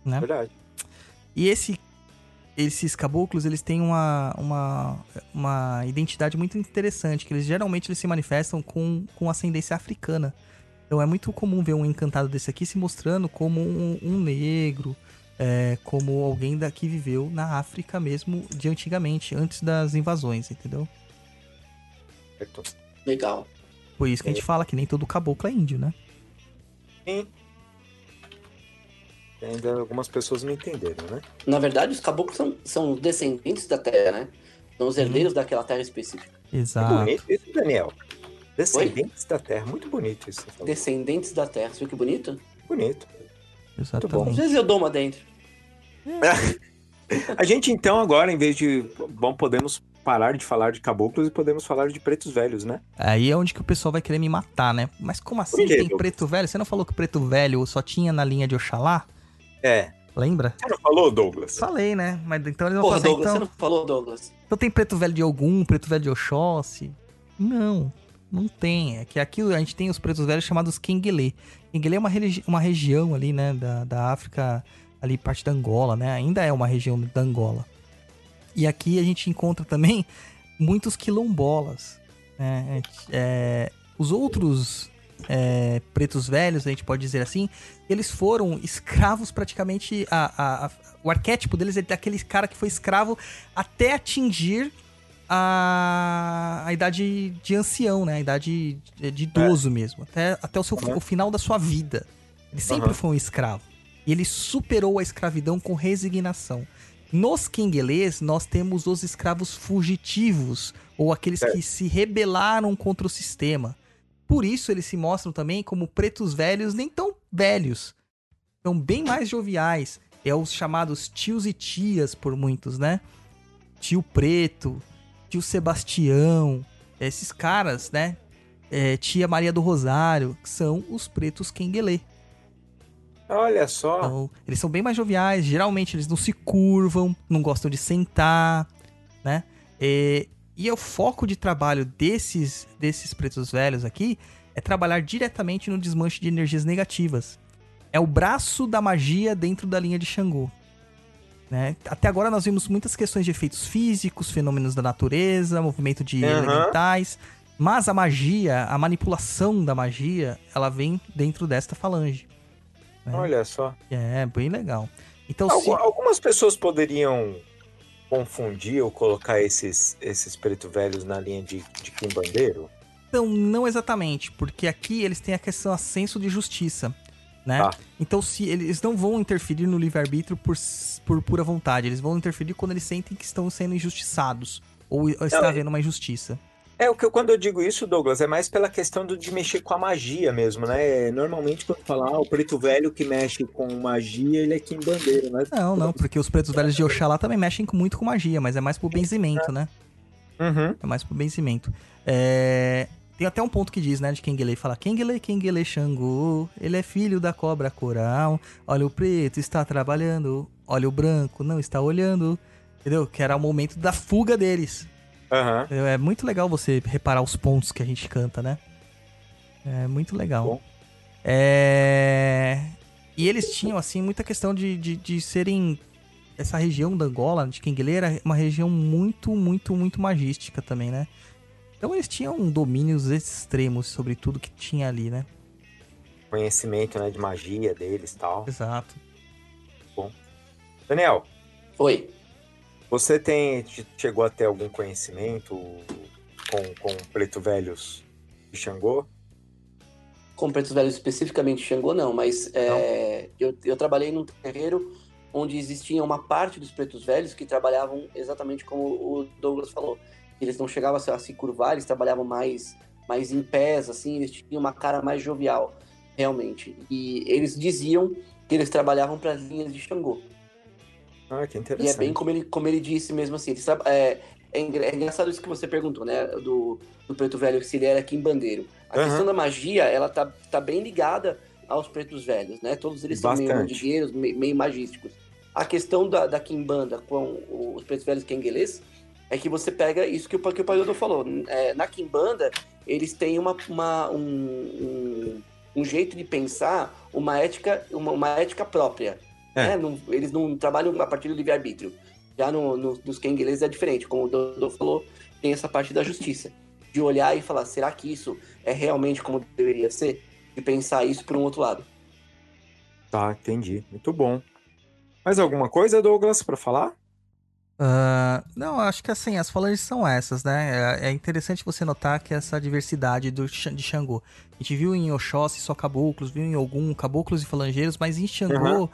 Né? Verdade. E esse, esses caboclos, eles têm uma, uma, uma identidade muito interessante, que eles geralmente eles se manifestam com, com ascendência africana. Então é muito comum ver um encantado desse aqui se mostrando como um, um negro, é, como alguém da, que viveu na África mesmo de antigamente, antes das invasões, entendeu? Legal. Por isso que a gente fala que nem todo caboclo é índio, né? Sim. Ainda algumas pessoas não entenderam, né? Na verdade, os caboclos são, são descendentes da terra, né? São os herdeiros daquela terra específica. Que Exato. bonito isso, Daniel. Descendentes da Terra. Muito bonito isso. que Você falou. Descendentes da terra. Você viu que bonito? Bonito. Exatamente. Às vezes eu dou uma dentro. A gente, então, agora, em vez de. Bom, podemos parar de falar de caboclos e podemos falar de pretos velhos, né? Aí é onde que o pessoal vai querer me matar, né? Mas como assim tem preto velho? Você não falou que preto velho só tinha na linha de Oxalá? É. Lembra? Você não falou, Douglas? Falei, né? Mas então eles vão Porra, fazer, Douglas, então... você não falou, Douglas. Então tem preto velho de Ogum, preto velho de Oxóssi? Não, não tem. É que aqui a gente tem os pretos velhos chamados Kenguele. Kenguele é uma, religi- uma região ali, né, da, da África, ali parte da Angola, né? Ainda é uma região da Angola. E aqui a gente encontra também muitos quilombolas. Né? É, os outros é, pretos velhos, a gente pode dizer assim, eles foram escravos praticamente. A, a- a- o arquétipo deles é daquele cara que foi escravo até atingir a, a idade de ancião, né? A idade de, de idoso mesmo. Até, até o, seu, Uhum. o final da sua vida. Ele sempre Uhum. foi um escravo. E ele superou a escravidão com resignação. Nos Quenguelês, nós temos os escravos fugitivos, ou aqueles Certo. que se rebelaram contra o sistema. Por isso, eles se mostram também como pretos velhos, nem tão velhos. São bem mais joviais. É os chamados tios e tias por muitos, né? Tio Preto, tio Sebastião, esses caras, né? É, tia Maria do Rosário, que são os pretos Quenguelê. Olha só. Então, eles são bem mais joviais, geralmente eles não se curvam, não gostam de sentar, né? É, e o foco de trabalho desses, desses pretos velhos aqui é trabalhar diretamente no desmanche de energias negativas. É o braço da magia dentro da linha de Xangô. Né? Até agora nós vimos muitas questões de efeitos físicos, fenômenos da natureza, movimento de Aham. elementais, mas a magia, a manipulação da magia, ela vem dentro desta falange. né? Olha só. É, bem legal. Então, Algu- se... Algumas pessoas poderiam confundir ou colocar esses, esses preto velhos na linha de, de quimbandeiro? Então, não exatamente, porque aqui eles têm a questão a senso de justiça. né? Tá. Então, se eles não vão interferir no livre-arbítrio por, por pura vontade, eles vão interferir quando eles sentem que estão sendo injustiçados ou está Não, havendo uma injustiça. É, o que eu, quando eu digo isso, Douglas, é mais pela questão do, de mexer com a magia mesmo, né? Normalmente, quando fala, ah, o preto velho que mexe com magia, ele é Kim Bandeira, mas. Não, não, porque os pretos velhos de Oxalá também mexem muito com magia, mas é mais por benzimento, né? Uhum. É mais pro benzimento. É, Tem até um ponto que diz, né, de Kengele, fala Kengele, Kengele Xangô, ele é filho da cobra coral, olha o preto, está trabalhando, olha o branco, não está olhando, entendeu? Que era o momento da fuga deles. Entendeu? É muito legal você reparar os pontos que a gente canta, né? É muito legal. Bom. É... E eles tinham, assim, muita questão de, de, de serem... Essa região da Angola, de Kengele, era uma região muito, muito, muito magística também, né? Então eles tinham domínios extremos sobre tudo que tinha ali, né? Conhecimento, né, de magia deles e tal. Exato. Daniel, Oi. Você tem che- chegou a ter algum conhecimento com, com preto velhos de Xangô? Com pretos velhos especificamente Xangô, não, mas é, eu, eu trabalhei num terreiro onde existia uma parte dos pretos velhos que trabalhavam exatamente como o Douglas falou. Eles não chegavam a se, a se curvar, eles trabalhavam mais, mais em pés, assim, eles tinham uma cara mais jovial, realmente. E eles diziam que eles trabalhavam para as linhas de Xangô. Ah, que E interessante. é bem como ele, como ele disse mesmo assim. Eles tra- é, é, é engraçado isso que você perguntou, né? Do, do preto velho, se ele era quimbandeiro. A Aham. questão da magia, ela tá, tá bem ligada aos pretos velhos, né? Todos eles são meio Bastante. mandigueiros, meio, meio magísticos. A questão da, da quimbanda com os pretos velhos quenguelês é que você pega isso que o, que o falou. É, na quimbanda, eles têm uma, uma- um, um, um jeito de pensar, uma ética, uma, uma ética própria. É. né? Não- eles não trabalham a partir do livre-arbítrio. Já no, no, nos quenguelês é diferente, como o Dodô falou, tem essa parte da justiça. De olhar e falar, será que isso é realmente como deveria ser? De pensar isso por um outro lado. Tá, entendi. Muito bom. Mais alguma coisa, Douglas, pra falar? Ah, não, acho que assim, as falanges são essas, né? É, é interessante você notar que essa diversidade do, de Xangô. A gente viu em Oxóssi só caboclos, viu em algum caboclos e falangeiros, mas em Xangô Uhum.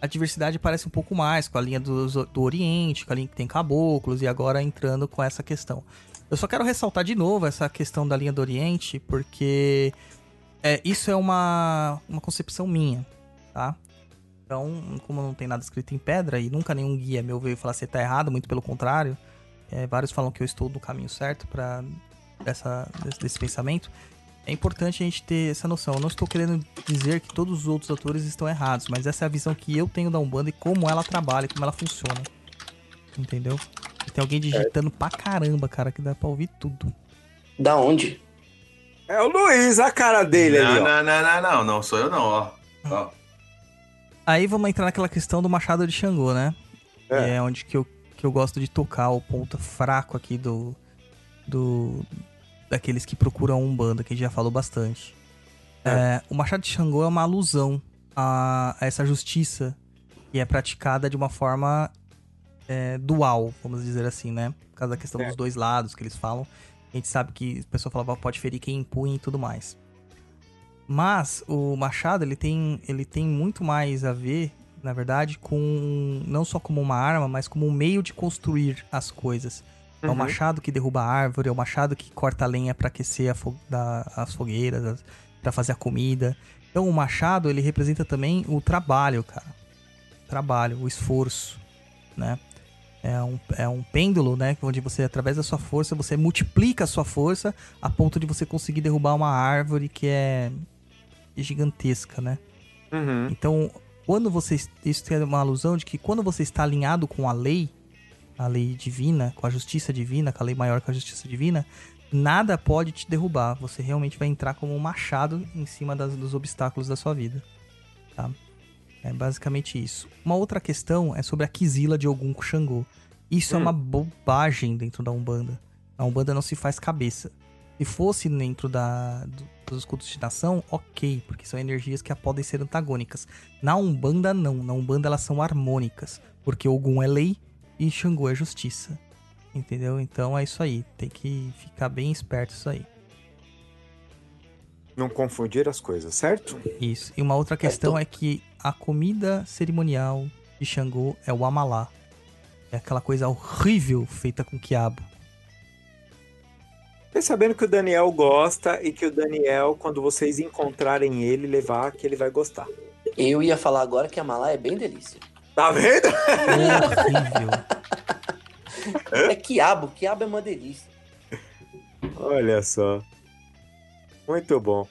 A diversidade parece um pouco mais, com a linha do, do Oriente, com a linha que tem caboclos, e agora entrando com essa questão. Eu só quero ressaltar de novo essa questão da linha do Oriente, porque é, isso é uma, uma concepção minha, tá? Então, como não tem nada escrito em pedra e nunca nenhum guia meu veio falar você tá errado, muito pelo contrário, é, vários falam que eu estou no caminho certo para desse pensamento. É importante a gente ter essa noção. Eu não estou querendo dizer que todos os outros autores estão errados, mas essa é a visão que eu tenho da Umbanda e como ela trabalha, como ela funciona. Entendeu? E tem alguém digitando pra caramba, cara, que dá pra ouvir tudo. Da onde? É o Luiz, a cara dele não, ali, ó. não, não, não, não, não, sou eu não, ó. ó. Aí vamos entrar naquela questão do Machado de Xangô, né? É. É, onde que eu, que eu gosto de tocar o ponto fraco aqui do. do daqueles que procuram Umbanda, que a gente já falou bastante. É, o Machado de Xangô é uma alusão a, a essa justiça que é praticada de uma forma é, dual, vamos dizer assim, né? Por causa da questão É. dos dois lados que eles falam. A gente sabe que a pessoa falava pode ferir quem impunha e tudo mais. Mas o machado ele tem, ele tem muito mais a ver, na verdade, com não só como uma arma, mas como um meio de construir as coisas. É o Uhum. machado que derruba a árvore, é o machado que corta a lenha para aquecer a fo- da- as fogueiras, para fazer a comida. Então o machado ele representa também o trabalho, cara. O trabalho, o esforço, né? É um, é um pêndulo, né? Onde você, através da sua força, você multiplica a sua força a ponto de você conseguir derrubar uma árvore que é gigantesca, né? Uhum. Então, quando você. Isso tem uma alusão de que quando você está alinhado com a lei, a lei divina, com a justiça divina, com a lei maior que a justiça divina, nada pode te derrubar. Você realmente vai entrar como um machado em cima das- dos obstáculos da sua vida. Tá? É basicamente isso. Uma outra questão é sobre a Kizila de Ogum com Xangô. Isso é Hum. uma bobagem dentro da Umbanda. A Umbanda não se faz cabeça. Se fosse dentro da, do- dos cultos de nação, ok, porque são energias que podem ser antagônicas. Na Umbanda, não. Na Umbanda, elas são harmônicas, porque Ogum é lei e Xangô é justiça. Entendeu? Então é isso aí. Tem que ficar bem esperto isso aí. Não confundir as coisas, certo? Isso. E uma outra questão é que a comida cerimonial de Xangô é o amalá. É aquela coisa horrível feita com quiabo. Fiquei sabendo que o Daniel gosta e que o Daniel, quando vocês encontrarem ele, levar, que ele vai gostar. Eu ia falar agora que a malá é bem delícia. Tá vendo? Horrível. É quiabo, quiabo é uma delícia. Olha só. Muito bom.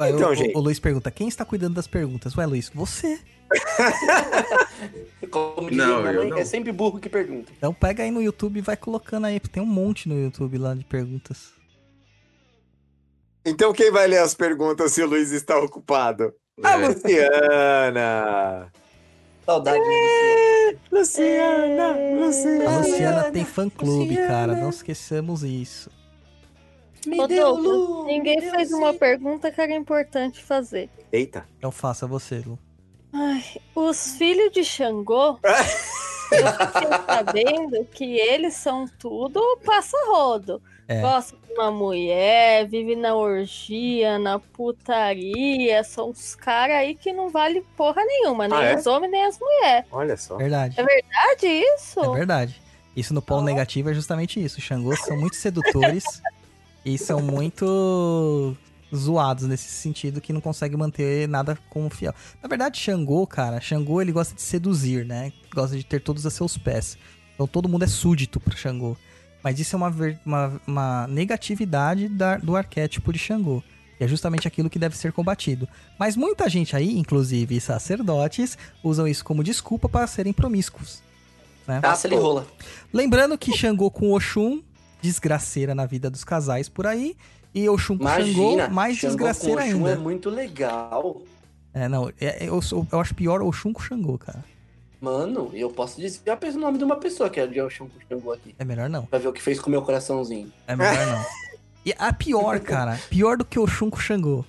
Então, o, gente. o Luiz pergunta: quem está cuidando das perguntas? Ué, Luiz, você. Como Não, diria mãe, não. é sempre burro que pergunta. Então pega aí no YouTube e vai colocando aí. Tem um monte no YouTube lá de perguntas. Então quem vai ler as perguntas se o Luiz está ocupado? A É. Luciana! Saudade de Luciana! A Luciana! Luciana tem fã clube, Luciana. cara. Não esqueçamos isso. Me Ô, deu luz, ninguém deu fez uma sim. pergunta que era importante fazer. Eita! Então faça você, Lu. Ai, os filhos de Xangô, eu fiquei sabendo que eles são tudo passa-rodo. É. Gosta de uma mulher, vive na orgia, na putaria. São os caras aí que não vale porra nenhuma, nem Ah, é? os homens, nem as mulheres. Olha só. Verdade. Verdade isso? É verdade. Isso no polo negativo é justamente isso. Os Xangôs são muito sedutores e são muito zoados nesse sentido que não conseguem manter nada como fiel. Na verdade, Xangô, cara, Xangô ele gosta de seduzir, né? Gosta de ter todos a seus pés. Então todo mundo é súdito pro Xangô. Mas isso é uma, uma, uma negatividade da- do arquétipo de Xangô. E é justamente aquilo que deve ser combatido. Mas muita gente aí, inclusive sacerdotes, usam isso como desculpa para serem promíscuos. Né? Caça ele rola. Lembrando que Xangô com Oxum, desgraceira na vida dos casais por aí. E Oxum com Imagina, Xangô, mais Xangô desgraceira com Oxum ainda. é muito legal. É, não, é- é- eu, sou- eu acho pior Oxum com Xangô, cara. Mano, eu posso dizer o nome de uma pessoa que é de Oxum com Xangô aqui. É melhor não. Pra ver o que fez com o meu coraçãozinho. É melhor não. E a pior, cara, pior do que Oxum com Xangô.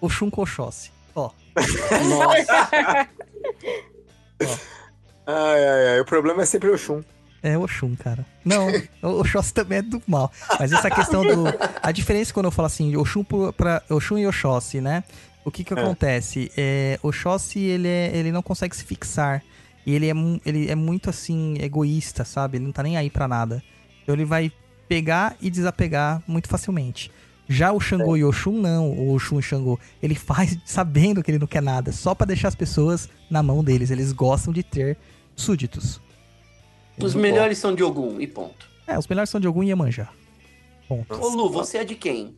Oxum com Oxóssi. Ó, Nossa, Ai, ai, ai. O problema é sempre o Shun. é Oxum, cara. Não, o Oxóssi também é do mal. Mas essa questão do. A diferença quando eu falo assim, Oxum pra Oxum e Oxóssi, né? O que que É. acontece? É, Oxóssi, ele, é, ele não consegue se fixar. E ele é, ele é muito, assim, egoísta, sabe? Ele não tá nem aí pra nada. Então ele vai pegar e desapegar muito facilmente. Já o Xangô e o Oxum, não. O Oxum e o Xangô, ele faz sabendo que ele não quer nada. Só pra deixar as pessoas na mão deles. Eles gostam de ter súditos. os melhores são de Ogum e ponto. É, os melhores são de Ogum e Iemanjá. Ponto. Ô Lu, você é de quem?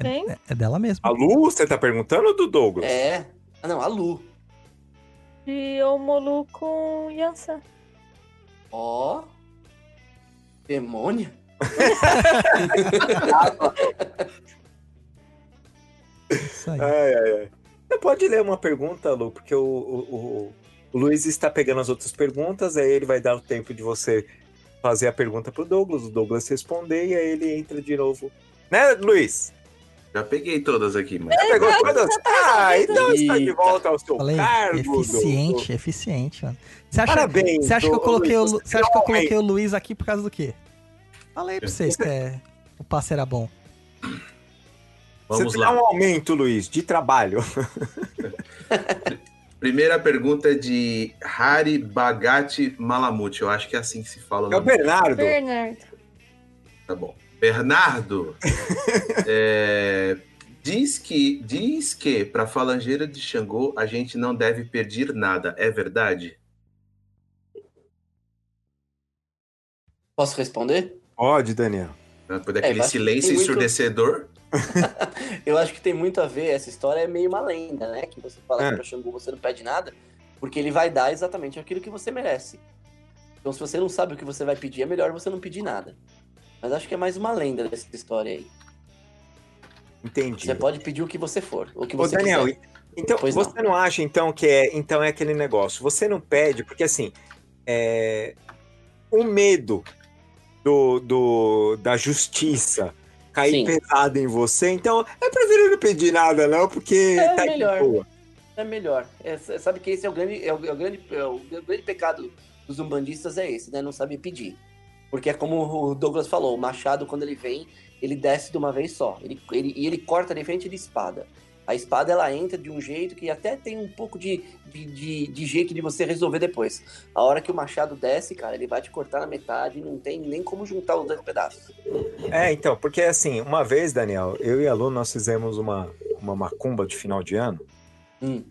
Tem? É, é dela mesmo. A Lu, você tá perguntando ou do Douglas? É. Ah não, a Lu. De Omolu com Yansan. Ó. Demônia? Isso aí. Ai, ai, ai. Você pode ler uma pergunta, Lu, porque o, o- o Luiz está pegando as outras perguntas, aí ele vai dar o tempo de você fazer a pergunta pro Douglas, o Douglas responder e aí ele entra de novo. Né, Luiz? Já peguei todas aqui, mas. Já pegou todas? Ah, então está de volta ao seu Falei, cargo. eficiente, eficiente, mano. Você acha, Parabéns, você acha que eu coloquei o, Luiz, Lu- você acha que eu é coloquei o Luiz aqui por causa do quê? Falei pra vocês que é, o passe era bom. Vamos você lá. dá um aumento, Luiz, de trabalho. Primeira pergunta é de Hari Bagati Malamute. Eu acho que é assim que se fala. o É o. Bernardo. Bernardo. Tá bom. Bernardo é, diz que diz que para falangeira de Xangô a gente não deve pedir nada. É verdade? Posso responder? Pode, Daniel. Depois daquele eu acho que silêncio muito- ensurdecedor. Eu acho que tem muito a ver, essa história é meio uma lenda, né? Que você fala É. que pra Xangô você não pede nada, porque ele vai dar exatamente aquilo que você merece. Então se você não sabe o que você vai pedir, é melhor você não pedir nada. Mas acho que é mais uma lenda dessa história aí. Entendi. Você pode pedir o que você for, o que Ô, você Daniel, quiser. então Pois você não. acha então que é então é aquele negócio? Você não pede porque assim é, o medo do, do da justiça cair Sim. pesado em você, então eu prefiro não pedir nada não porque É tá melhor. boa. É melhor. É, sabe que esse é o grande, é o, é o grande, é o grande pecado dos umbandistas é esse, né? Não sabe pedir. Porque é como o Douglas falou, o machado, quando ele vem, ele desce de uma vez só. Ele, ele, e ele corta de frente de espada. A espada, ela entra de um jeito que até tem um pouco de, de, de, de jeito de você resolver depois. A hora que o machado desce, cara, ele vai te cortar na metade, não tem nem como juntar os dois pedaços. É, então, porque assim, uma vez, Daniel, eu e a Lu, nós fizemos uma, uma macumba de final de ano Hum.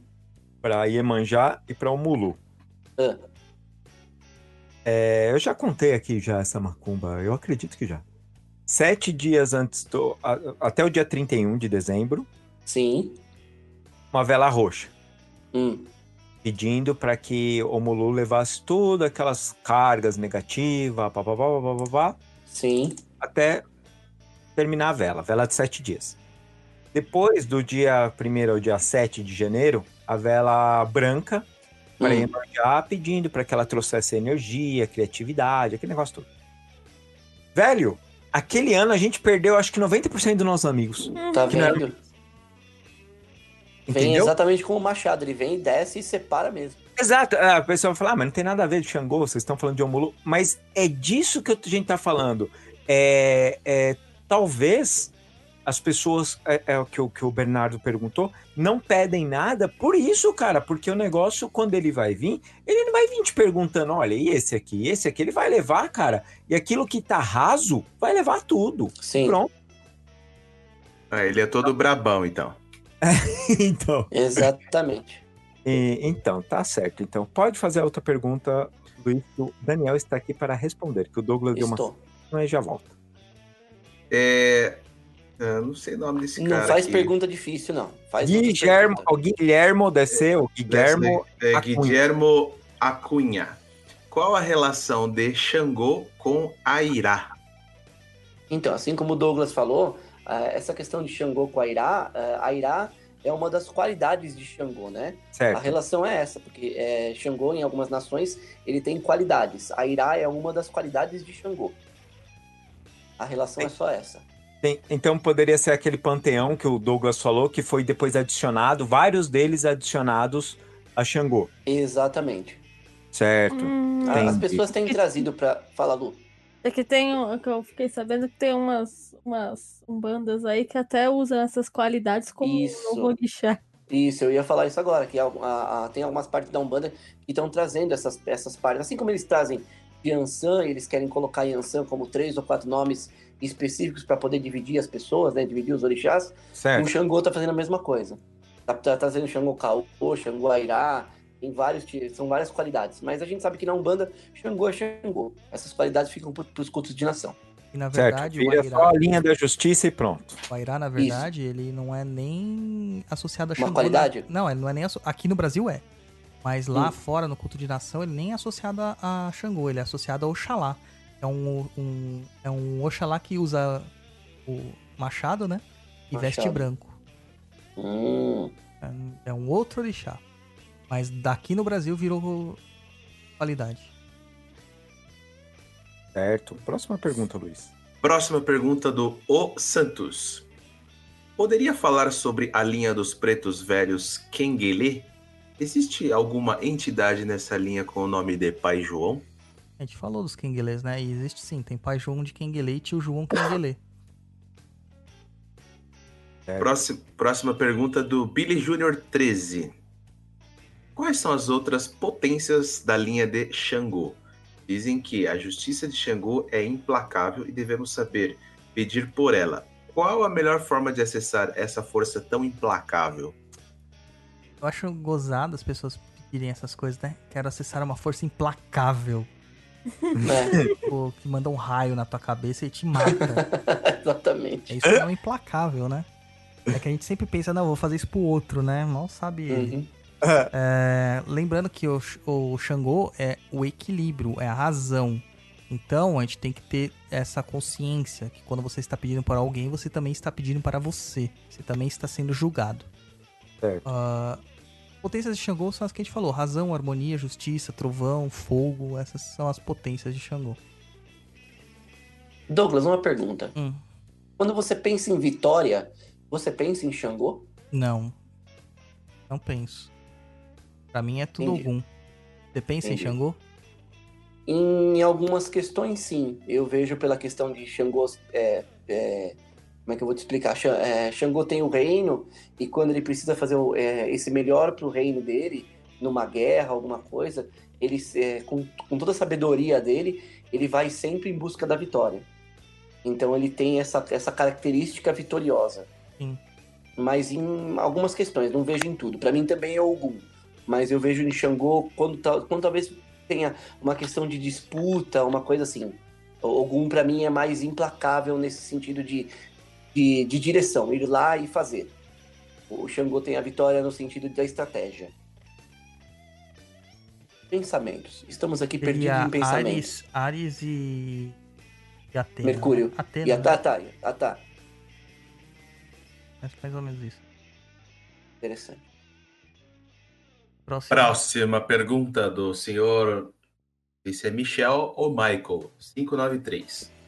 pra Iemanjá e pra Omulu. Ah. É, eu já contei aqui já essa macumba, eu acredito que já. Sete dias antes do. a- até o dia 31 de dezembro, Sim. uma vela roxa. Hum. Pedindo para que Omulu levasse todas aquelas cargas negativas, pá, pá, pá, pá, pá, pá, Sim. até terminar a vela, vela de sete dias. Depois do dia 1 ao dia 7 de janeiro, a vela branca para Hum. Iemanjá pedindo para que ela trouxesse energia, criatividade, aquele negócio todo. Velho, aquele ano a gente perdeu acho que 90% dos nossos amigos. Tá Que não era- vendo? Vem Entendeu? exatamente como o machado. Ele vem, desce e separa mesmo. Exato. A pessoa fala, ah, mas não tem nada a ver de Xangô, vocês estão falando de Omulu. Mas é disso que a gente tá falando. É, é, talvez as pessoas, é, é o que, o que o Bernardo perguntou, não pedem nada por isso, cara. Porque o negócio, quando ele vai vir, ele não vai vir te perguntando, olha, e esse aqui, esse aqui, ele vai levar, cara. E aquilo que tá raso, vai levar tudo. Sim. Pronto. Ah, ele é todo brabão, então. então. Exatamente. E- então, tá certo. Então, pode fazer a outra pergunta, Luiz. que O Daniel está aqui para responder, que o Douglas deu uma Estou. mas já volta. É. eu não sei o nome desse Não cara. faz aqui. pergunta difícil, não. Faz Guilhermo, o Guilhermo desceu, Guilhermo É, Acunha. Guilhermo Acunha. Qual a relação de Xangô com Airá? Então, assim como o Douglas falou, eh, essa questão de Xangô com a Irá, eh, a Irá é uma das qualidades de Xangô, né? A certo? relação é essa, porque é, Xangô, em algumas nações, ele tem qualidades. A Irá é uma das qualidades de Xangô. A relação é só essa. Tem- então poderia ser aquele panteão que o Douglas falou, que foi depois adicionado, vários deles adicionados a Xangô, Exatamente. certo? Hum, As pessoas têm trazido pra. Fala, Lu. é que tem, um- que eu fiquei sabendo que tem umas, umas bandas aí que até usam essas qualidades como Isso. um orixá. Isso, eu ia falar isso agora, que a- a- a- tem algumas partes da Umbanda que estão trazendo essas, essas partes. Assim como eles trazem Yansan, eles querem colocar Yansan como três ou quatro nomes específicos para poder dividir as pessoas, né? Dividir os orixás. O Certo. Xangô tá fazendo a mesma coisa. Tá, tá trazendo Xangô Caô, Xangô Airá, tem vários, são várias qualidades. Mas a gente sabe que na Umbanda, Xangô é Xangô. Essas qualidades ficam pro, pros cultos de nação. E na Certo. verdade, o Vira só a Airá, linha da justiça e pronto. o Airá, na verdade, ele não é nem associado a Uma Xangô. qualidade? né? Não, ele não é nem asso- aqui no Brasil é. Mas lá Hum. fora, no culto de nação, ele nem é associado a, a Xangô, ele é associado a Oxalá. É um, um, é um Oxalá que usa o machado, né? E veste Machado. branco. Hum, É- É um outro orixá. Mas daqui no Brasil virou qualidade. Certo. Próxima pergunta, Luiz. Próxima pergunta do O Santos. Poderia falar sobre a linha dos pretos velhos Kenguele? Existe alguma entidade nessa linha com o nome de Pai João? A gente falou dos Kenguelês, né? E existe sim, tem pai João de Kenguelê e tio João Kenguelê. Certo. Próxima, próxima pergunta do Billy Jr. 13. Quais são as outras potências da linha de Xangô? Dizem que a justiça de Xangô é implacável e devemos saber pedir por ela. Qual a melhor forma de acessar essa força tão implacável? Eu acho gozado as pessoas pedirem essas coisas, né? Quero acessar uma força implacável. Né? Tipo, que manda um raio na tua cabeça e te mata. Exatamente. É isso que é o implacável, né? É que a gente sempre pensa, não, vou fazer isso pro outro, né? Mal sabe ele. Uhum. É, lembrando que o, o Xangô é o equilíbrio, é a razão. Então a gente tem que ter essa consciência que quando você está pedindo para alguém, você também está pedindo para você. Você também está sendo julgado. Certo. Ah, potências de Xangô são as que a gente falou: razão, harmonia, justiça, trovão, fogo. Essas são as potências de Xangô. Douglas, uma pergunta. Hum. Quando você pensa em vitória, você pensa em Xangô? Não. Não penso. Pra mim é tudo Entendi. algum. Você pensa Entendi. em Xangô? Em algumas questões, sim. Eu vejo pela questão de Xangô. É, é, como é que eu vou te explicar? É, Xangô tem o reino, e quando ele precisa fazer o- é, esse melhor pro reino dele, numa guerra, alguma coisa, ele, é, com, com toda a sabedoria dele, ele vai sempre em busca da vitória. Então ele tem essa, essa característica vitoriosa. Sim. Mas em algumas questões, não vejo em tudo. Pra mim também é Ogum. Mas eu vejo em Xangô quando, quando talvez tenha uma questão de disputa, uma coisa assim. O Ogum pra mim é mais implacável nesse sentido de, de, de direção, ir lá e fazer. O Xangô tem a vitória no sentido da estratégia. Pensamentos. Estamos aqui perdidos em pensamentos. Ares, Ares e. e Atena. Mercúrio. Atena. E né? Tata, a Tata. É mais ou menos isso. Interessante. Próximo. Próxima pergunta do senhor. Esse é Michel ou Michael? 593.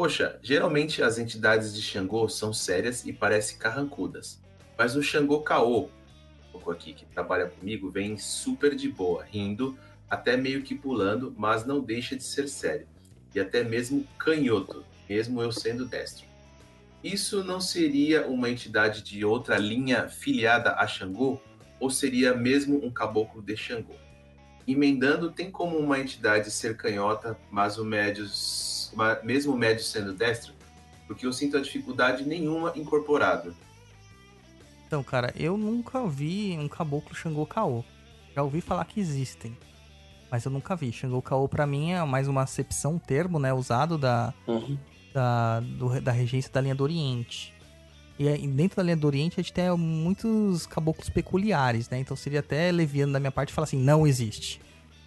Poxa, geralmente as entidades de Xangô são sérias e parecem carrancudas. Mas o Xangô Caô, um aqui, que trabalha comigo, vem super de boa, rindo, até meio que pulando, mas não deixa de ser sério. E até mesmo canhoto, mesmo eu sendo destro. Isso não seria uma entidade de outra linha filiada a Xangô? ou seria mesmo um caboclo de Xangô? Emendando, tem como uma entidade ser canhota, mas o médio, mesmo o médio sendo destro? Porque eu sinto a dificuldade nenhuma incorporado. Então, cara, eu nunca vi um caboclo Xangô Caô. Já ouvi falar que existem. Mas eu nunca vi. Xangô Caô, pra mim, é mais uma acepção, um termo, né? Usado da, Uhum. da, do- da regência da linha do Oriente. E dentro da linha do Oriente, a gente tem muitos caboclos peculiares, né? Então seria até leviano da minha parte falar assim, não existe.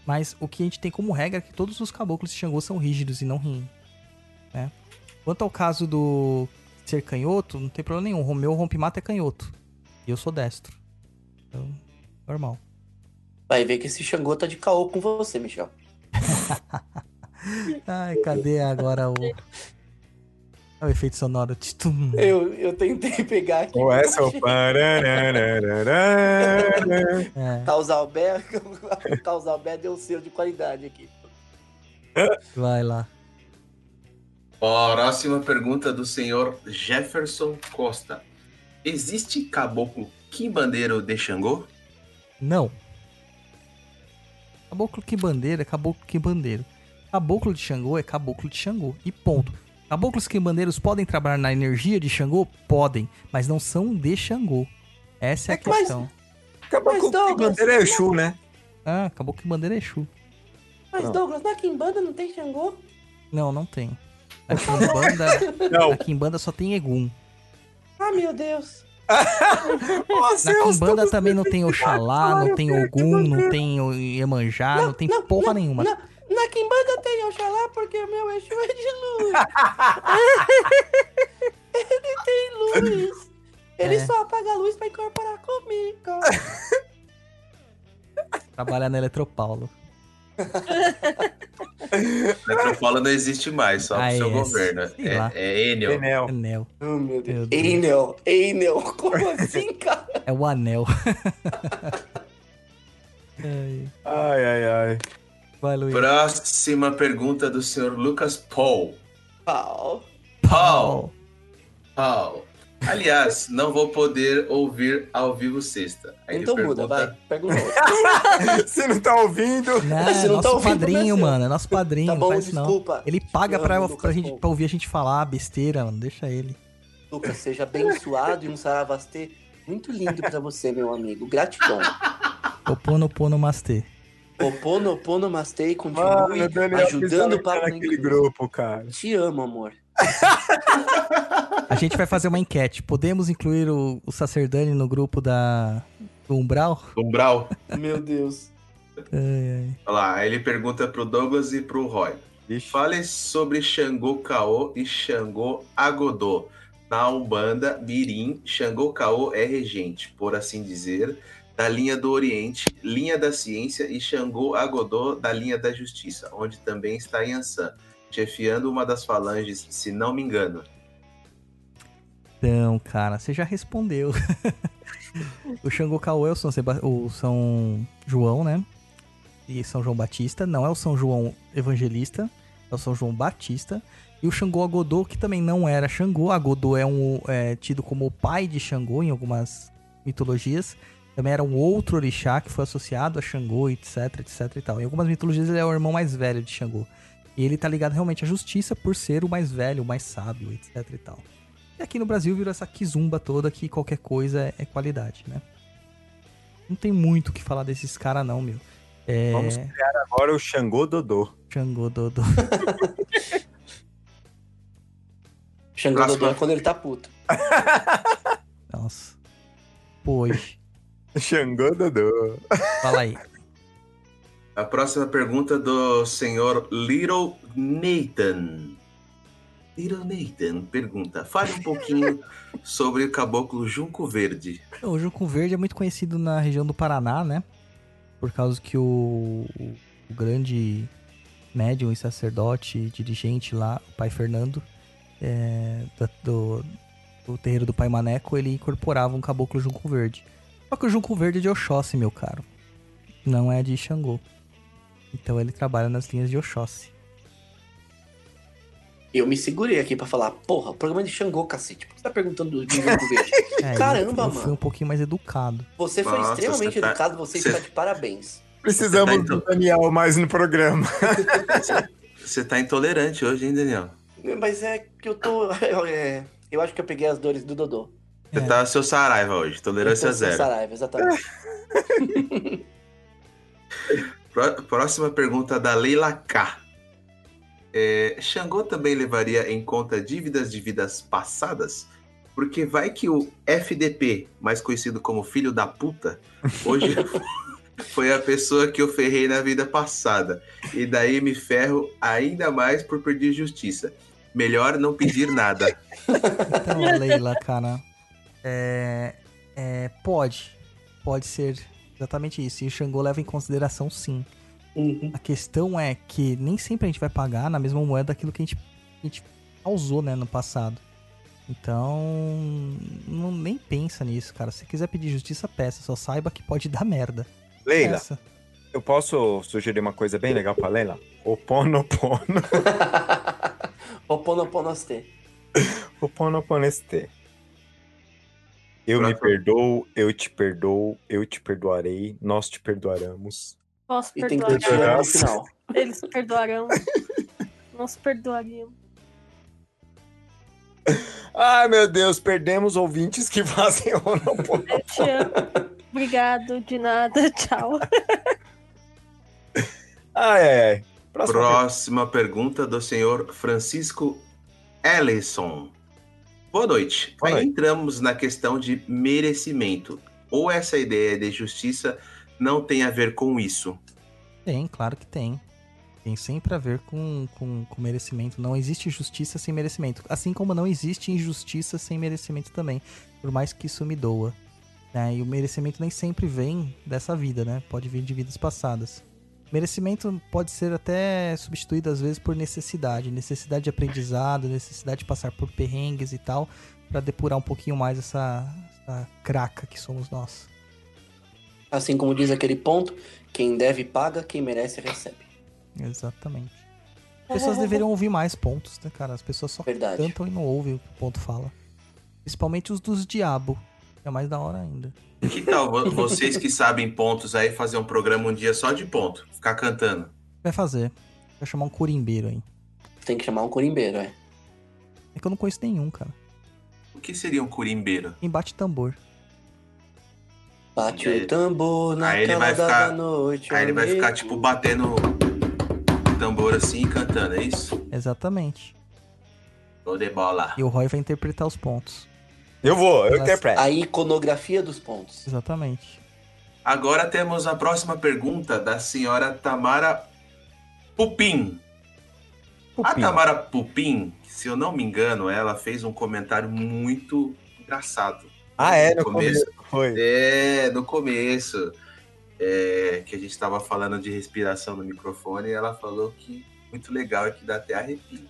Mas o que a gente tem como regra é que todos os caboclos de Xangô são rígidos e não riem. Né? Quanto ao caso do ser canhoto, não tem problema nenhum. O meu rompimato é canhoto. E eu sou destro. Então, normal. Vai ver que esse Xangô tá de caô com você, Michel. Ai, cadê agora o... O efeito sonoro. Tchum. Eu, eu tentei pegar aqui. Ou essa é o parararararara. É, Causalbé, Causalbé deu um selo de qualidade aqui. vai lá. Próxima pergunta do senhor Jefferson Costa. Existe caboclo quimbandeiro de Xangô? Não. Caboclo que bandeira é caboclo que bandeiro. Caboclo de Xangô é caboclo de Xangô. E ponto. Caboclos que bandeiros podem trabalhar na energia de Xangô? Podem, mas não são de Xangô. Essa é a É que mais- questão. Acabou Mas, com o Douglas, bandeira é Exu, né? Ah, caboclo que bandeira é Exu. Mas Não. Douglas, na Kimbanda não tem Xangô? Não, não tem. Na Kimbanda, Não. na Kimbanda só tem Egum. Ah, meu Deus. Nossa, Na Kimbanda também não tem Oxalá, não tem Ogum, não tem o Iemanjá, não tem porra nenhuma. Na, Kimbanda tem Oxalá porque o meu Exu é de luz. Ele tem luz. Ele É. só apaga a luz pra incorporar comigo. Trabalha na Eletropaulo. Metropolo não existe mais, só Ah, pro seu é, governo. É, é Enel. Enel. Anel. Oh, meu Meu Deus. Deus. Enel, Enel. Como assim, cara? É o anel. Ai, Ai, ai, ai. Vai, Luiz. Próxima pergunta do senhor Lucas Paul. Pau. Paul. Paul. Aliás, não vou poder ouvir ao vivo sexta. Aí Então muda, vai. pergunta- Pergunta outra. Você não tá ouvindo? Não, é Você não nosso tá ouvindo padrinho, mano. É nosso padrinho, Tá não bom, faz isso não. desculpa. Ele paga pra, amo o pra, Lucas gente, Paul. pra ouvir a gente falar besteira, mano. Deixa ele. Lucas, seja abençoado e um saravastê muito lindo pra você, meu amigo. Gratidão. Oponopono Mastê. Oponopono Mastei continue Mano, Daniel ajudando o papo na naquele grupo, cara. Te amo, amor. A gente vai fazer uma enquete. Podemos incluir o, o Sacerdani no grupo da do Umbral? Umbral. Meu Deus. Ai, ai. Olha lá, aí ele pergunta pro Douglas e pro Roy. Ixi. Fale sobre Xangô Caô e Xangô Agodô. Na Umbanda, Mirim, Xangô Caô é regente, por assim dizer, da linha do Oriente, linha da ciência e Xangô Agodô da linha da justiça, onde também está Yansan, chefiando uma das falanges, se não me engano. Então, cara, você já respondeu. o Xangô Caô é o São, Seba- o São João, né? e São João Batista. Não é o São João Evangelista, é o São João Batista. E o Xangô Agodô, que também não era Xangô. Agodô é, um, é tido como o pai de Xangô em algumas mitologias. Também era um outro orixá que foi associado a Xangô, etc, etc e tal. Em algumas mitologias ele é o irmão mais velho de Xangô. E ele tá ligado realmente à justiça por ser o mais velho, o mais sábio, etc e tal. E aqui no Brasil virou essa quizumba toda que qualquer coisa é qualidade, né? Não tem muito o que falar desses caras não, meu. É... Vamos criar agora o Xangô Dodô. Xangô Dodô. Xangô. Dodô é quando ele tá puto. Nossa. Pois. Xangô Dodô. Fala aí. A próxima pergunta do senhor Little Nathan. Little Nathan pergunta: fale um pouquinho sobre o caboclo Junco Verde. O Junco Verde é muito conhecido na região do Paraná, né? Por causa que o, o grande médium e sacerdote dirigente lá, o pai Fernando, é, do, do terreiro do pai Maneco, ele incorporava um caboclo Junco Verde. Só que o Junco Verde é de Oxóssi, meu caro. Não é de Xangô. Então ele trabalha nas linhas de Oxóssi. Eu me segurei aqui pra falar, porra, o programa é de Xangô, cacete. Por que você tá perguntando do do Junco Verde? É, Caramba, eu, eu fui mano. um pouquinho mais educado. Você foi Nossa, extremamente você tá- educado, você você- está de parabéns. Precisamos tá do Daniel mais no programa. Você tá intolerante hoje, hein, Daniel? Mas é que eu tô. é, eu acho que eu peguei as dores do Dodô. Você É. tá seu Saraiva hoje, tolerância Eu zero. Saraiva, exatamente. Pró- Próxima pergunta da Leila K. É, Xangô também levaria em conta dívidas de vidas passadas? Porque vai que o FDP, mais conhecido como filho da puta, hoje foi a pessoa que eu ferrei na vida passada. E daí me ferro ainda mais por pedir justiça. Melhor não pedir nada. Então, Leila, cara, é, é, pode. Pode ser exatamente isso. E o Xangô leva em consideração, sim. Uhum. A questão é que nem sempre a gente vai pagar na mesma moeda aquilo que a gente, a gente causou, né, no passado. Então, não, nem pensa nisso, cara. Se quiser pedir justiça, peça. Só saiba que pode dar merda. Leila, Peça. eu posso sugerir uma coisa bem legal pra Leila? O Ponopono. Oponoponoste. O Ponoponeste. Eu me Próximo. perdoo, eu te perdoo, eu te perdoarei, nós te perdoaremos. Posso E tem que perdoar. ter te amo no Nossa. final. Eles perdoarão. Nós perdoaríamos. Ai, meu Deus, perdemos ouvintes que fazem Ponopono. Eu te amo. Obrigado, de nada. Tchau. Ai, ai, ai. Próxima Próxima pergunta do senhor Francisco Ellison. Boa noite. Boa Aí noite. entramos na questão de merecimento. Ou essa ideia de justiça não tem a ver com isso? Tem, claro que tem. Tem sempre a ver com, com, com merecimento. Não existe justiça sem merecimento. Assim como não existe injustiça sem merecimento também. Por mais que isso me doa. né? E o merecimento nem sempre vem dessa vida, né? Pode vir de vidas passadas. Merecimento pode ser até substituído às vezes por necessidade. Necessidade de aprendizado, necessidade de passar por perrengues e tal. Pra depurar um pouquinho mais essa, essa craca que somos nós. Assim como diz aquele ponto, quem deve paga, quem merece recebe. Exatamente. As pessoas deveriam ouvir mais pontos, né, cara? As pessoas só Verdade. cantam e não ouvem o que o ponto fala. Principalmente os dos diabo. Que É mais da hora ainda. Que tal vo- vocês que sabem pontos aí fazer um programa um dia só de ponto? Ficar cantando. Vai fazer. Vai chamar um corimbeiro aí. Tem que chamar um corimbeiro, é. É que eu não conheço nenhum, cara. O que seria um curimbeiro? Quem bate tambor. Bate o tambor na aí ele vai ficar- da noite. Aí ele vai ficar, tipo, batendo tambor assim e cantando, é isso? Exatamente. Show de bola. E o Roy vai interpretar os pontos. Eu vou, eu interpreto. A iconografia dos pontos. Exatamente. Agora temos a próxima pergunta da senhora Tamara Pupim. A Pupim. Tamara Pupim, se eu não me engano, ela fez um comentário muito engraçado. Ah, é, No no começo. Foi. É, no começo, é, que a gente estava falando de respiração no microfone, e ela falou que muito legal e que dá até arrepio.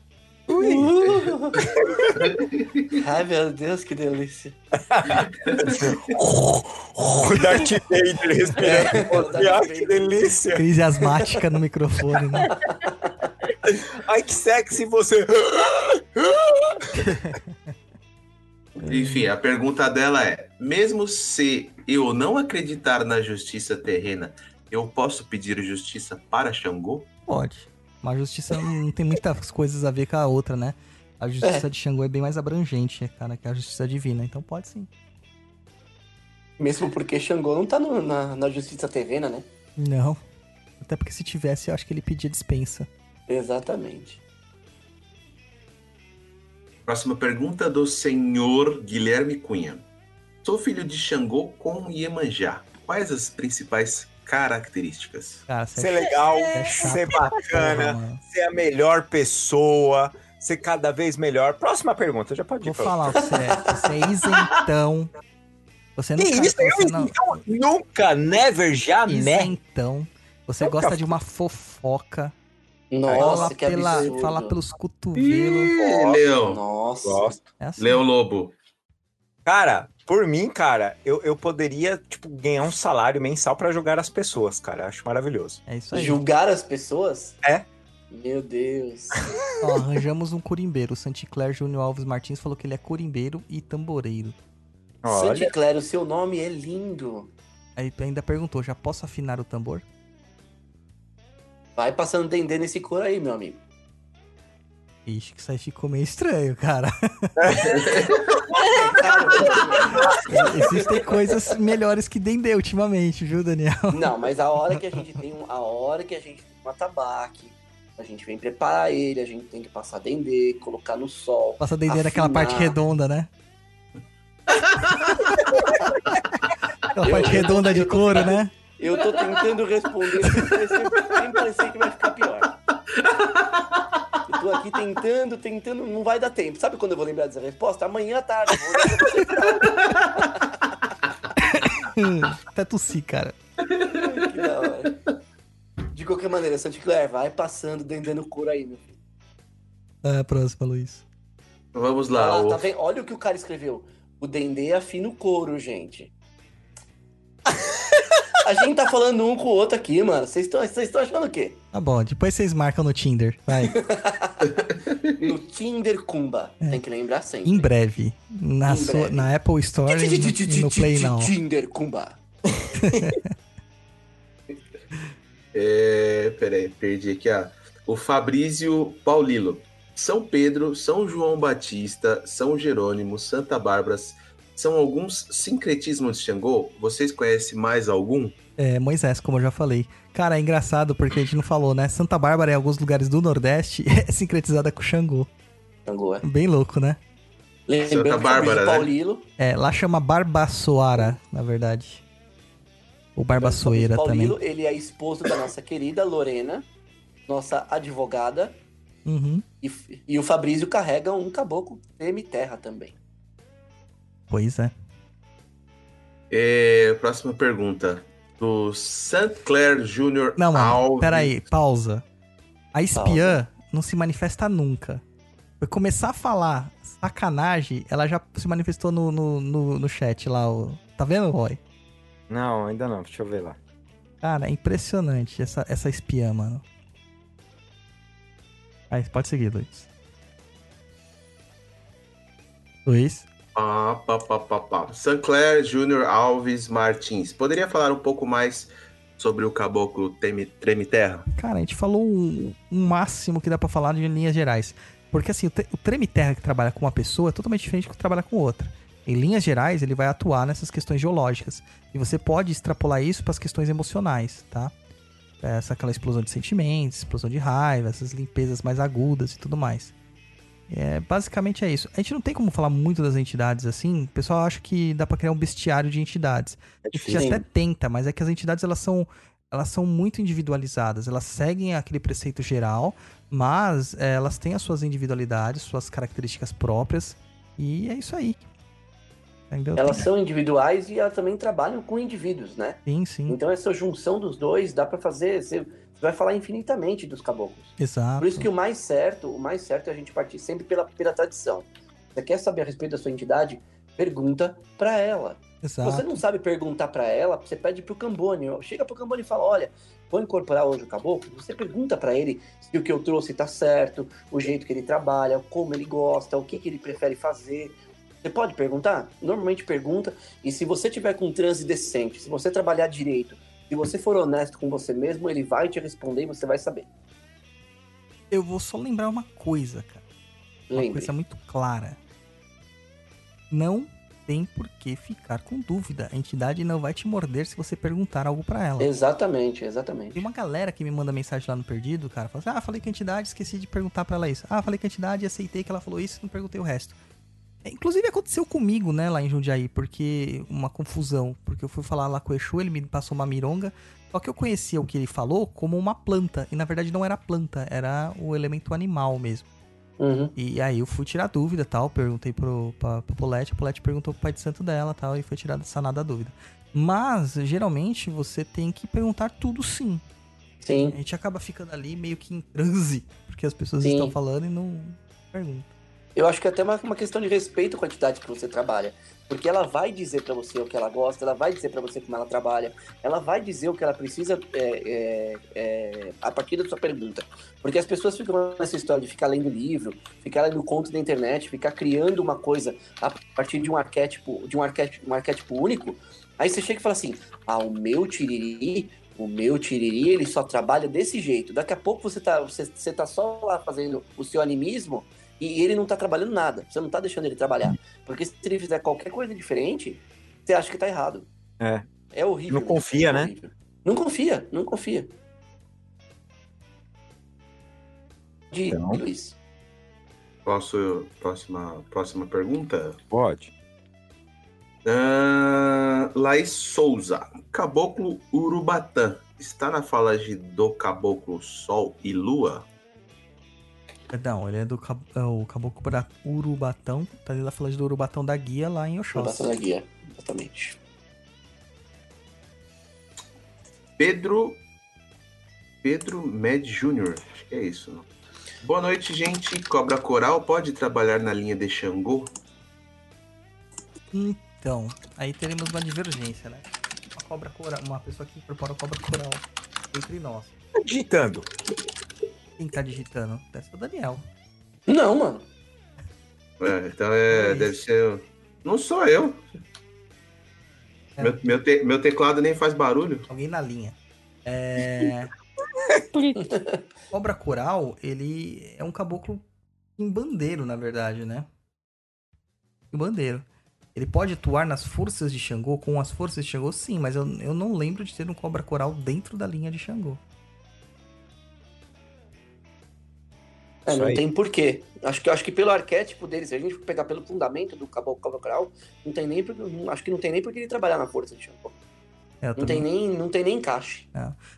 Uh! Ai, meu Deus, que delícia. O Darth Vader respirando. É, Ai, que delícia. Crise asmática no microfone, né? Ai, que sexy você. Enfim, a pergunta dela é: mesmo se eu não acreditar na justiça terrena, eu posso pedir justiça para Xangô? Pode. Mas a justiça não tem muitas coisas a ver com a outra, né? A justiça É. de Xangô é bem mais abrangente, cara, que a justiça divina. Então pode sim. Mesmo porque Xangô não tá no- na, na justiça terrena, né? Não. Até porque se tivesse, eu acho que ele pedia dispensa. Exatamente. Próxima pergunta do senhor Guilherme Cunha. Sou filho de Xangô com Iemanjá. Quais as principais características? Cara, Ser legal, é chato ser bacana, ser a melhor pessoa, ser cada vez melhor. Próxima pergunta, já pode ir Vou falar você é. Você é isentão. Você nunca... isso? Eu você não... então, nunca, never, jamais. Isentão. Você Nunca gosta de uma fofoca. Nossa, fala, que pela, absurdo. fala pelos cotovelos. Ih, Leão. Nossa. Gosto. É assim. Leão Lobo. Cara, por mim, cara, eu, eu poderia, tipo, ganhar um salário mensal pra jogar as pessoas, cara. Acho maravilhoso. É isso aí. Julgar as pessoas? É. Meu Deus. Ó, arranjamos um curimbeiro. O Santicler Júnior Alves Martins falou que ele é curimbeiro e tamboreiro. Olha, Santi Claro, seu nome é lindo. Aí ainda perguntou, já posso afinar o tambor? Vai passando dendê nesse cor aí, meu amigo. Ixi, que isso aí ficou meio estranho, cara. Existem coisas melhores que Dendê ultimamente, viu, Daniel? Não, mas a hora que a gente tem um, a hora que a gente tem um atabaque, a gente vem preparar ele, a gente tem que passar dendê, colocar no sol. Passa Dendê naquela parte redonda, né? Aquela parte redonda de couro, né? Eu tô tentando responder sem parecer, sem parecer que vai ficar pior. Tô aqui tentando, tentando, não vai dar tempo. Sabe quando eu vou lembrar dessa resposta? Amanhã à tarde. Vou lembrar. Até tossi, cara. Que da hora. De qualquer maneira, Santi Claire, vai passando, dendê no couro aí, meu filho. Ah, próxima, Luiz. Vamos lá. Ah, o- tá? Olha o que o cara escreveu. O Dendê afina o couro, gente. A gente tá falando um com o outro aqui, mano. Vocês estão vocês estão achando o quê? Tá bom, depois vocês marcam no Tinder. Vai. No Tinder Kumba. Tem que lembrar sempre. Em breve. Na, Em sua- breve. na Apple Store e no Play Now. Tinder Kumba. É, peraí, perdi aqui. Ah. O Fabrício Paulilo. São Pedro, São João Batista, São Jerônimo, Santa Bárbara são alguns sincretismos de Xangô? Vocês conhecem mais algum? É, Moisés, como eu já falei. Cara, é engraçado porque a gente não falou, né? Santa Bárbara, em alguns lugares do Nordeste, é sincretizada com Xangô. Xangô, é. Bem louco, né? Lembrando Santa que o Bárbara, né? Paulilo, É, lá chama Barbassoara, na verdade. Ou Barbassoeira também. Paulilo, ele é esposo da nossa querida Lorena, nossa advogada. Uhum. E, e o Fabrício carrega um caboclo terra também. Pois é. É, próxima pergunta. Do St. Clair Jr. Não, mano, Alves. peraí, pausa. A espiã não se manifesta nunca. Foi começar a falar sacanagem, ela já se manifestou no, no, no, no chat lá. ó. Tá vendo, Roy? Não, ainda não. Deixa eu ver lá. Cara, é impressionante essa, essa espiã, mano. Aí, pode seguir, Luiz. Luiz? Pá, pá, pá, pá, pá. Clair Jr. Alves Martins. Poderia falar um pouco mais sobre o caboclo Treme, Treme Terra? Cara, a gente falou um, um máximo que dá pra falar de linhas gerais. Porque assim, o, o treme terra que trabalha com uma pessoa é totalmente diferente do que trabalha com outra. Em linhas gerais, ele vai atuar nessas questões geológicas. E você pode extrapolar isso para as questões emocionais, tá? Essa aquela explosão de sentimentos, explosão de raiva, essas limpezas mais agudas e tudo mais. É, basicamente é isso. A gente não tem como falar muito das entidades assim. O pessoal acha que dá pra criar um bestiário de entidades. É A gente até tenta, mas é que as entidades elas são, elas são muito individualizadas. Elas seguem aquele preceito geral, mas é, elas têm as suas individualidades, suas características próprias. E é isso aí. Entendeu? Elas são individuais e elas também trabalham com indivíduos, né? Sim, sim. Então essa junção dos dois dá pra fazer. Você vai falar infinitamente dos caboclos. Exato. Por isso que o mais certo, o mais certo é a gente partir sempre pela, pela tradição. Você quer saber a respeito da sua entidade? Pergunta pra ela. Se Exato. você não sabe perguntar pra ela, você pede pro Cambone. Chega pro Cambone e fala: olha, vou incorporar hoje o caboclo. Você pergunta pra ele se o que eu trouxe tá certo, o jeito que ele trabalha, como ele gosta, o que, que ele prefere fazer. Você pode perguntar? Normalmente pergunta. E se você tiver com um transe decente, se você trabalhar direito, se você for honesto com você mesmo, ele vai te responder e você vai saber. Eu vou só lembrar uma coisa, cara. Uma Lembre. coisa muito clara. Não tem por que ficar com dúvida. A entidade não vai te morder se você perguntar algo pra ela. Exatamente, exatamente. Tem uma galera que me manda mensagem lá no Perdido, cara. Fala assim, ah, falei com a entidade, esqueci de perguntar pra ela isso. Ah, falei com a entidade, aceitei que ela falou isso, não perguntei o resto. Inclusive aconteceu comigo, né, lá em Jundiaí, porque uma confusão. Porque eu fui falar lá com o Exu, ele me passou uma mironga. Só que eu conhecia o que ele falou como uma planta. E na verdade não era planta, era o elemento animal mesmo. Uhum. E aí eu fui tirar dúvida tal, perguntei pro, pra, pro Polete, a Polete perguntou pro pai de santo dela tal, e foi tirada sanada a dúvida. Mas, geralmente, você tem que perguntar tudo sim. Sim. A gente acaba ficando ali meio que em transe, porque as pessoas Sim. estão falando e não perguntam. Eu acho que é até uma, uma questão de respeito com a entidade que você trabalha. Porque ela vai dizer pra você o que ela gosta, ela vai dizer pra você como ela trabalha, ela vai dizer o que ela precisa é, é, é, a partir da sua pergunta. Porque as pessoas ficam nessa história de ficar lendo livro, ficar lendo conto da internet, ficar criando uma coisa a partir de um arquétipo, de um arquétipo, um arquétipo único. Aí você chega e fala assim: ah, o meu tiriri, o meu tiriri, ele só trabalha desse jeito. Daqui a pouco você tá, você, você tá só lá fazendo o seu animismo e ele não tá trabalhando nada. Você não tá deixando ele trabalhar. Porque se ele fizer qualquer coisa diferente, você acha que tá errado. É. É horrível. Não confia, é né? horrível. Não confia, não confia. De Então. Luiz. Posso. Próxima, próxima pergunta? Pode. Ah, Laís Souza. Caboclo Urubatã. Está na falange do Caboclo Sol e Lua? Não, ele é do cab- é o Caboclo Urubatão, tá ali na falange do Urubatão da Guia, lá em Oxóssi. Passando a guia. Exatamente. Pedro. Pedro Med Júnior. Acho que é isso. não? Boa noite, gente. Cobra Coral pode trabalhar na linha de Xangô? Então, aí teremos uma divergência, né? Uma cobra coral, uma pessoa que incorpora cobra coral entre nós. Tá digitando. Quem tá digitando? Deve ser o Daniel. Não, mano. É, então é, É deve ser. Não sou eu. É. Meu, meu, te- meu teclado nem faz barulho. Alguém na linha. É. Cobra coral, ele é um caboclo em bandeiro, na verdade, né? Em bandeiro. Ele pode atuar nas forças de Xangô, com as forças de Xangô, sim, mas eu, eu não lembro de ter um cobra coral dentro da linha de Xangô. É, não aí. tem porquê. Acho que, acho que pelo arquétipo dele, se a gente pegar pelo fundamento do Caboclo Cobra Coral, não tem nem por- não- acho que não tem nem porque ele trabalhar na força de Xangô. É, Não tem nem, não tem nem encaixe.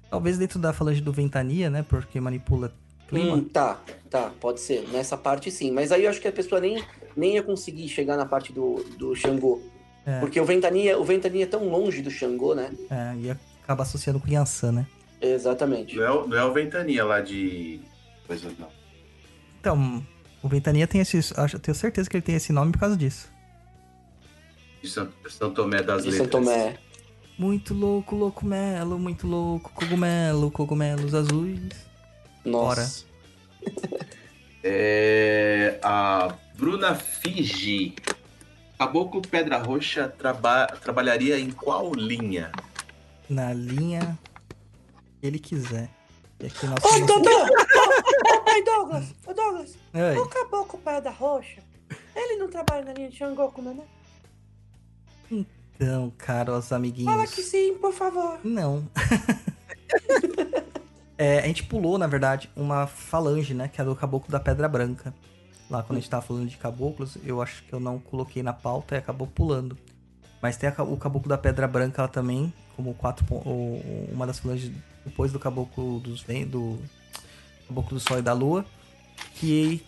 Talvez dentro da falange do Ventania, né? Porque manipula clima. Hum, tá, tá, pode ser. Nessa parte sim. Mas aí eu acho que a pessoa nem, nem ia conseguir chegar na parte do, do Xangô. É. Porque o Ventania, o Ventania é tão longe do Xangô, né? É, e acaba associando com Yansan, né? Exatamente. Não é, o- não é o Ventania lá de. Coisa não. Então, o Ventania tem esse. Acho, eu tenho certeza que ele tem esse nome por causa disso. De São, São Tomé das De Letras. São Tomé. Muito louco, louco melo, muito louco, cogumelo, cogumelos azuis. Nossa. É, a Bruna Fiji. Caboclo Pedra Roxa traba- trabalharia em qual linha? Na linha que ele quiser. E aqui nós Ô, Dodô! Ô, Douglas! Ô, Douglas! Oi. O Caboclo Pé da Roxa, ele não trabalha na linha de como é, né? Então, caros amiguinhos. Fala que sim, por favor. Não. É, a gente pulou, na verdade, uma falange, né? Que é do Caboclo da Pedra Branca. Lá quando a gente tava falando de caboclos, eu acho que eu não coloquei na pauta e acabou pulando. Mas tem a o Caboclo da Pedra Branca lá também, como quatro, pon- o- uma das falanges depois do Caboclo dos do Caboclo do Sol e da Lua. Que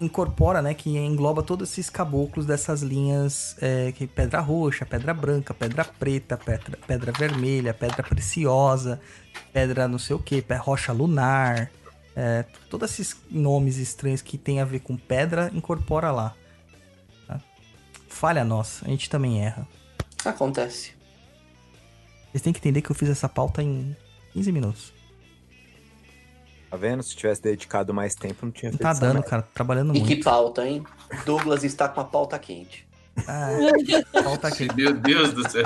incorpora, né, que engloba todos esses caboclos dessas linhas, é, que pedra roxa, pedra branca, pedra preta, pedra, pedra vermelha, pedra preciosa, pedra não sei o que, rocha lunar, é, todos esses nomes estranhos que tem a ver com pedra, incorpora lá. tá? Falha nossa, a gente também erra. Acontece. Vocês têm que entender que eu fiz essa pauta em 15 minutos. Tá vendo? Se tivesse dedicado mais tempo, não tinha Não feito tá dando, cara, trabalhando E muito. que pauta, hein? Douglas está com a pauta quente. Ah, pauta aqui. Meu Deus do céu.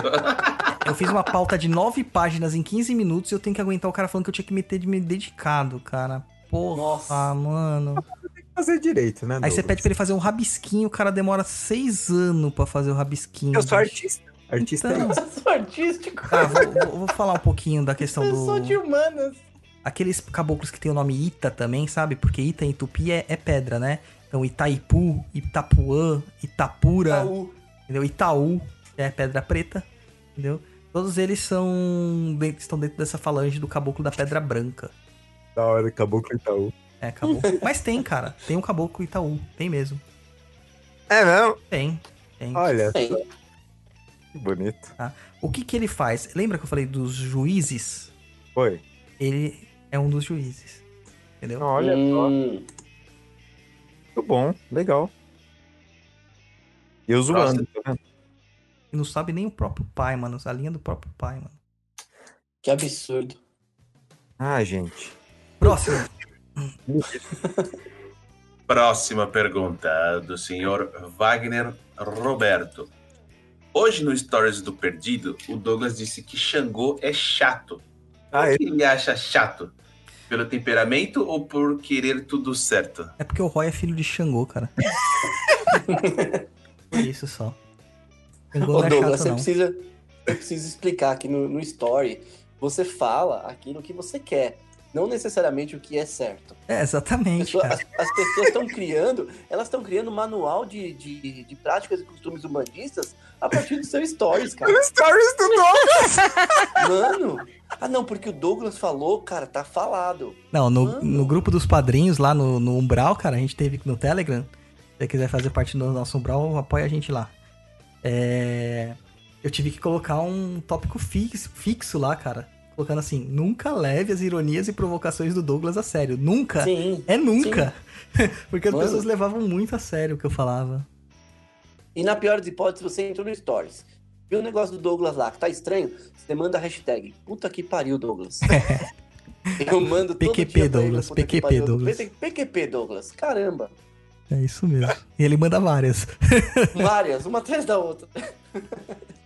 Eu fiz uma pauta de 9 páginas em 15 minutos e eu tenho que aguentar o cara falando que eu tinha que me ter de me dedicado, cara. Porra, Nossa. mano. fazer direito, né? Aí você pede pra ele fazer um rabisquinho, o cara demora 6 anos pra fazer o rabisquinho. Eu sou bicho. artista. Artista Então. é isso. Eu sou artístico. Tá, vou, vou- vou falar um pouquinho da questão Eu sou do. de humanas. Aqueles caboclos que tem o nome Ita também, sabe? Porque Ita em tupi é, é pedra, né? Então Itaipu, Itapuã, Itapura, Itaú. entendeu? Itaú, que é pedra preta, entendeu? Todos eles são dentro- estão dentro dessa falange do caboclo da pedra branca. Da hora, acabou com o Itaú. É, caboclo. Mas tem, cara. Tem um caboclo Itaú. Tem mesmo. É mesmo? Tem. Tem. Olha, Tem. que bonito. O que que ele faz? Lembra que eu falei dos juízes? Foi. Ele é um dos juízes. Entendeu? Olha só. Hum, Muito bom. Legal. Eu zoando, tá? E não sabe nem o próprio pai, mano. A linha do próprio pai, mano. que absurdo. Ah, gente. Próximo. Próxima pergunta do senhor Wagner Roberto. Hoje no Stories do Perdido, o Douglas disse que Xangô é chato. Ah, é? que ele acha chato? Pelo temperamento ou por querer tudo certo? É porque o Roy é filho de Xangô, cara. Por isso só. Xangô Ô, é Douglas, chato, você não. precisa, você precisa explicar aqui no, no story. Você fala aquilo que você quer, não necessariamente o que é certo. É, exatamente, Pessoa- as, as pessoas estão criando, elas estão criando um manual de, de, de práticas e costumes humanistas a partir do seu stories, cara. Stories do Douglas! Mano! Ah, não, porque o Douglas falou, cara, tá falado. Não, no, Mano. no grupo dos padrinhos, lá no, no Umbral, cara, a gente teve no Telegram. Se você quiser fazer parte do nosso Umbral, apoia a gente lá. É... Eu tive que colocar um tópico fixo, fixo lá, cara. Colocando assim, nunca leve as ironias e provocações do Douglas a sério. Nunca. Sim. É nunca. Porque as Mano. pessoas levavam muito a sério o que eu falava. E na pior das hipóteses, você entrou no stories. Viu o negócio do Douglas lá, que tá estranho? Você manda a hashtag. Puta que pariu, Douglas. Eu mando todo PQP, dia ele, Douglas, que PQP, pariu. Douglas. PQP, Douglas. Caramba. É isso mesmo. E ele manda várias. Várias, uma atrás da outra.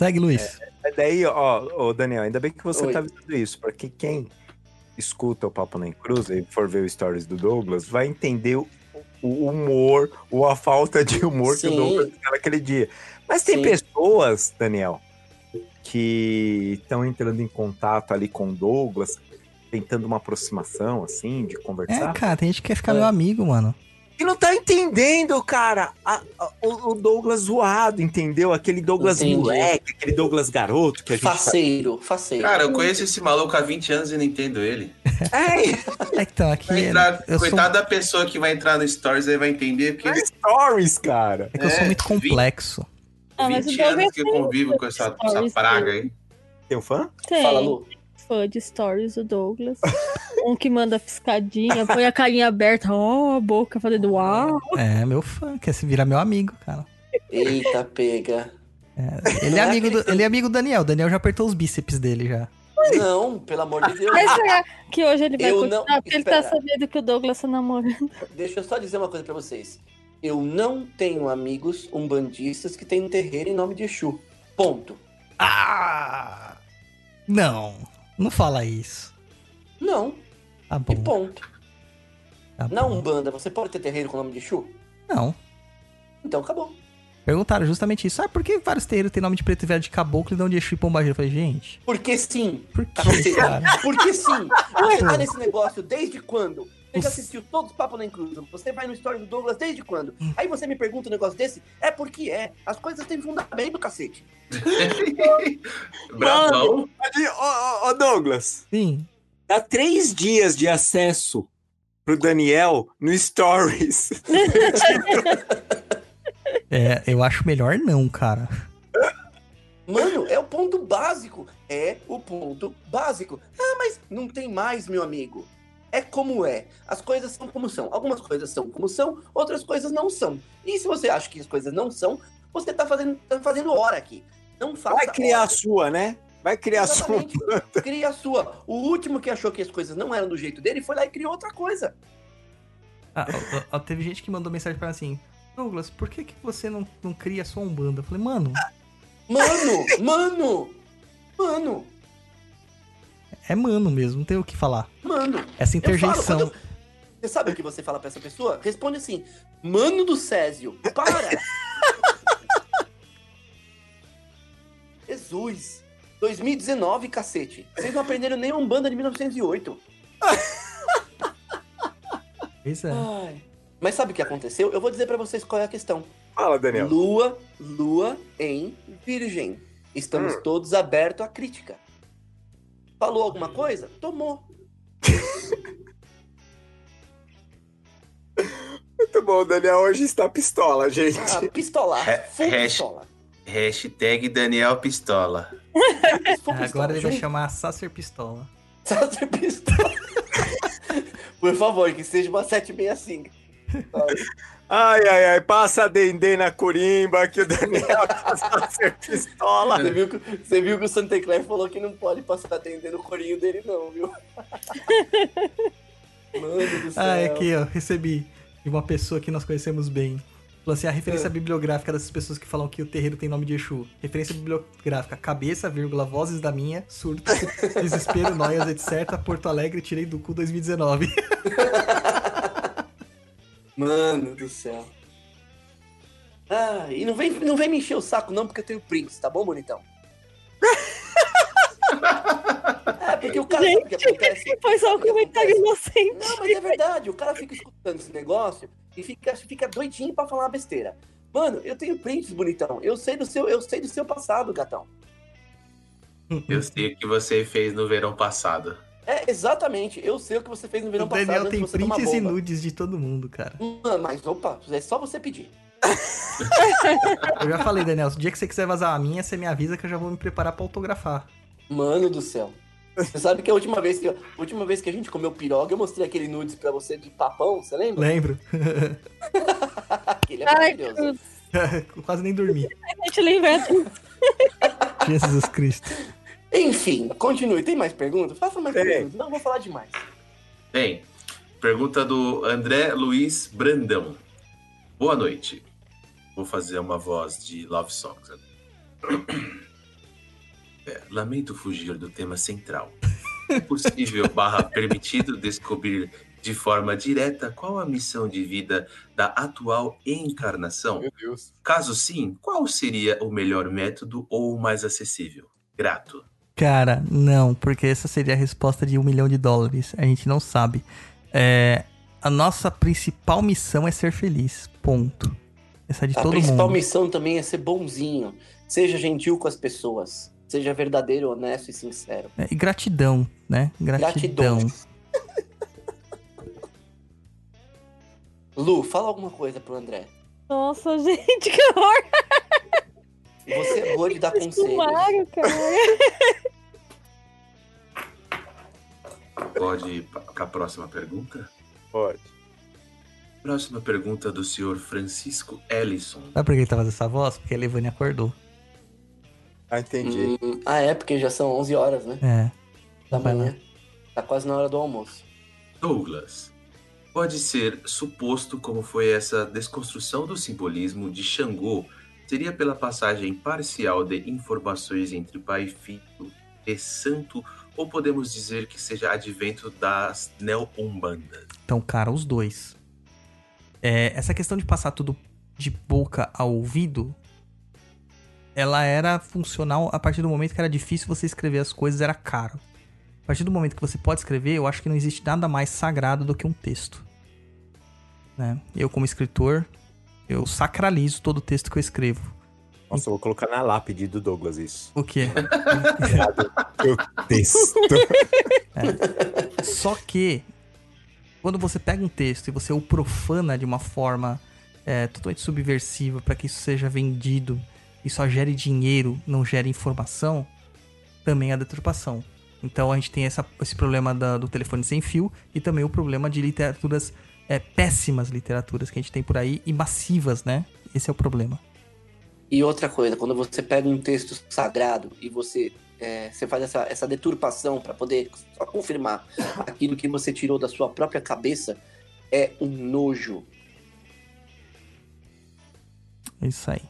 Segue, Luiz. Mas daí, ó, ô Daniel, ainda bem que você Oi. tá avisando isso, porque quem escuta o Papo na Cruz e for ver o stories do Douglas, vai entender o, o humor, ou a falta de humor que o Sim. Douglas tem naquele dia. Mas tem Sim. pessoas, Daniel, que estão entrando em contato ali com o Douglas, tentando uma aproximação, assim, de É, conversar. cara, tem gente que quer ficar É. meu amigo, mano. E não tá entendendo, cara, a- a- o, o Douglas zoado, entendeu? Aquele Douglas Entendi. moleque, aquele Douglas garoto que a gente... tá- Faceiro, faceiro. Cara, eu conheço esse maluco há 20 anos e não entendo ele. É, É, então, aqui. Vai entrar, eu sou, coitado da pessoa que vai entrar no Stories aí vai entender, porque é stories, cara. é que eu sou É, muito complexo. Ah, mas o 20 Douglas anos que eu convivo com essa, essa praga aí. Tem um fã? Tem Fala, Lu. Fã de stories, o Douglas. um que manda fiscadinha, põe a carinha aberta, ó, a boca fazendo uau. É, meu fã, quer se virar meu amigo, cara. Eita, pega. É, ele, é amigo do, ele é amigo do Daniel. O Daniel já apertou os bíceps dele já. Não, pelo amor de Deus. Mas será que hoje ele vai Eu continuar? não- Porque ele tá sabendo que o Douglas tá namorando. Deixa eu só dizer uma coisa pra vocês. Eu não tenho amigos umbandistas que têm um terreiro em nome de Exu. Ponto. Ah! Não, não fala isso. Não, Tá e bom. ponto. Tá Na bom. Umbanda, você pode ter terreiro com o nome de Exu? Não. Então acabou. Perguntaram justamente isso. Ah, por que vários terreiros têm nome de preto e velho de caboclo e não de Exu e pombagira? Eu falei, gente, Porque sim. por que, Cacete. cara? Porque sim. Você tá nesse negócio desde quando? Você já assistiu todos os papos na Cruz. Você vai no story do Douglas desde quando? Aí você me pergunta um negócio desse? É porque é. As coisas têm fundamento, cacete. Bravão. Ô, Douglas, Sim. dá três dias de acesso pro Daniel no Stories. É, eu acho melhor não, cara. Mano, é o ponto básico. É o ponto básico. Ah, mas não tem mais, meu amigo. É como é. As coisas são como são. Algumas coisas são como são, outras coisas não são. E se você acha que as coisas não são, você tá fazendo, tá fazendo hora aqui. Não faça Vai criar a hora. sua, né? Vai criar a sua. Exatamente. Cria a sua. O último que achou que as coisas não eram do jeito dele foi lá e criou outra coisa. Ah, ó, ó, teve gente que mandou mensagem pra mim assim: Douglas, por que, que você não, não cria sua Umbanda? Eu falei, mano, Mano, mano, mano, é mano mesmo, não tem o que falar. mano. Essa Eu falo, interjeição. quando eu- Você sabe o que você fala pra essa pessoa? Responde assim: Mano do Césio, para! Jesus! 2019, cacete. Vocês não aprenderam nem um banda de 1908. Pois é. Ai. Mas sabe o que aconteceu? Eu vou dizer pra vocês qual é a questão. Fala, Daniel. Lua, lua em virgem. Estamos Hum. todos abertos à crítica. Falou alguma coisa? Tomou. Muito bom, o Daniel hoje está pistola, gente. Ah, pistolar. É, Full hash- pistola. Hashtag Daniel Pistola. Agora pistola. ele vai chamar Sacer Pistola. Sacer pistola. Por favor, que seja uma 765. Ai, ai, ai, passa Dendê na corimba que o Daniel vai ser pistola. Você viu, que, você viu que o Santa Clair falou que não pode passar atendendo o corinho dele, não, viu? Mano do céu. Ah, é aqui, ó, recebi de uma pessoa que nós conhecemos bem. Falou assim, a referência É. bibliográfica dessas pessoas que falam que o terreiro tem nome de Exu. Referência bibliográfica, cabeça, vírgula, vozes da minha, surto, desespero, noias, etc. Porto Alegre, tirei do cu 2019. Mano do céu. Ah, e não vem, não vem me encher o saco, não, porque eu tenho prints, tá bom, bonitão? é, porque o cara sabe o que acontece? Foi só um comentário inocente. Não, mas é verdade, o cara fica escutando esse negócio e fica, fica doidinho pra falar uma besteira. Mano, eu tenho prints, bonitão. Eu sei do seu, eu sei do seu passado, gatão. Eu sei o que você fez no verão passado. É, exatamente. Eu sei o que você fez no verão o passado. Daniel antes tem você tomar prints e nudes de todo mundo, cara. Mano, mas opa, é só você pedir. Eu já falei, Daniel, o dia que você quiser vazar a minha, você me avisa que eu já vou me preparar pra autografar. Mano do céu. Você sabe que a última vez que, a última vez que a gente comeu piroga, eu mostrei aquele nudes pra você de papão, você lembra? Lembro. Aquele é Ai, maravilhoso. Eu Quase nem dormi. A gente. Jesus Cristo. Enfim, continue. Tem mais perguntas? Faça mais Tem. perguntas. Não vou falar demais. Bem, pergunta do André Luiz Brandão. Boa noite. Vou fazer uma voz de Love Songs. É, lamento fugir do tema central. É possível barra permitido descobrir de forma direta qual a missão de vida da atual encarnação? Meu Deus. Caso sim, qual seria o melhor método ou o mais acessível? Grato. Cara, não, porque essa seria a resposta de um milhão de dólares. A gente não sabe. É, a nossa principal missão é ser feliz. Ponto. Essa é de A todo principal mundo. missão também é ser bonzinho. Seja gentil com as pessoas. Seja verdadeiro, honesto e sincero. É, e gratidão, né? Gratidão. Gratidão. Lu, fala alguma coisa pro André. Nossa, gente, que horror. Você é boa de dar conselhos. Sumário, cara. Pode ir para a próxima pergunta? Pode. Próxima pergunta do senhor Francisco Ellison. Sabe por que ele tá fazendo essa voz? Porque a Levane acordou. Ah, entendi. Hum, ah, é, porque já são 11 horas, né? É. Da Vai lá. manhã. Tá quase na hora do almoço. Douglas, pode ser suposto como foi essa desconstrução do simbolismo de Xangô seria pela passagem parcial de informações entre pai, filho e santo, ou podemos dizer que seja advento das neo-umbandas? Então, cara, os dois. É, essa questão de passar tudo de boca ao ouvido, ela era funcional a partir do momento que era difícil você escrever as coisas, era caro. A partir do momento que você pode escrever, eu acho que não existe nada mais sagrado do que um texto. Né? Eu, como escritor, eu sacralizo todo o texto que eu escrevo. Nossa, eu vou colocar na lápide do Douglas isso. O quê? Eu texto. Só que quando você pega um texto e você o profana de uma forma é, totalmente subversiva para que isso seja vendido e só gere dinheiro, não gere informação, também é deturpação. Então a gente tem essa, esse problema da- do telefone sem fio e também o problema de literaturas, é, péssimas literaturas que a gente tem por aí e massivas, né? Esse é o problema. E outra coisa, quando você pega um texto sagrado e você, é, você faz essa, essa deturpação para poder só confirmar aquilo que você tirou da sua própria cabeça, é um nojo. É isso aí.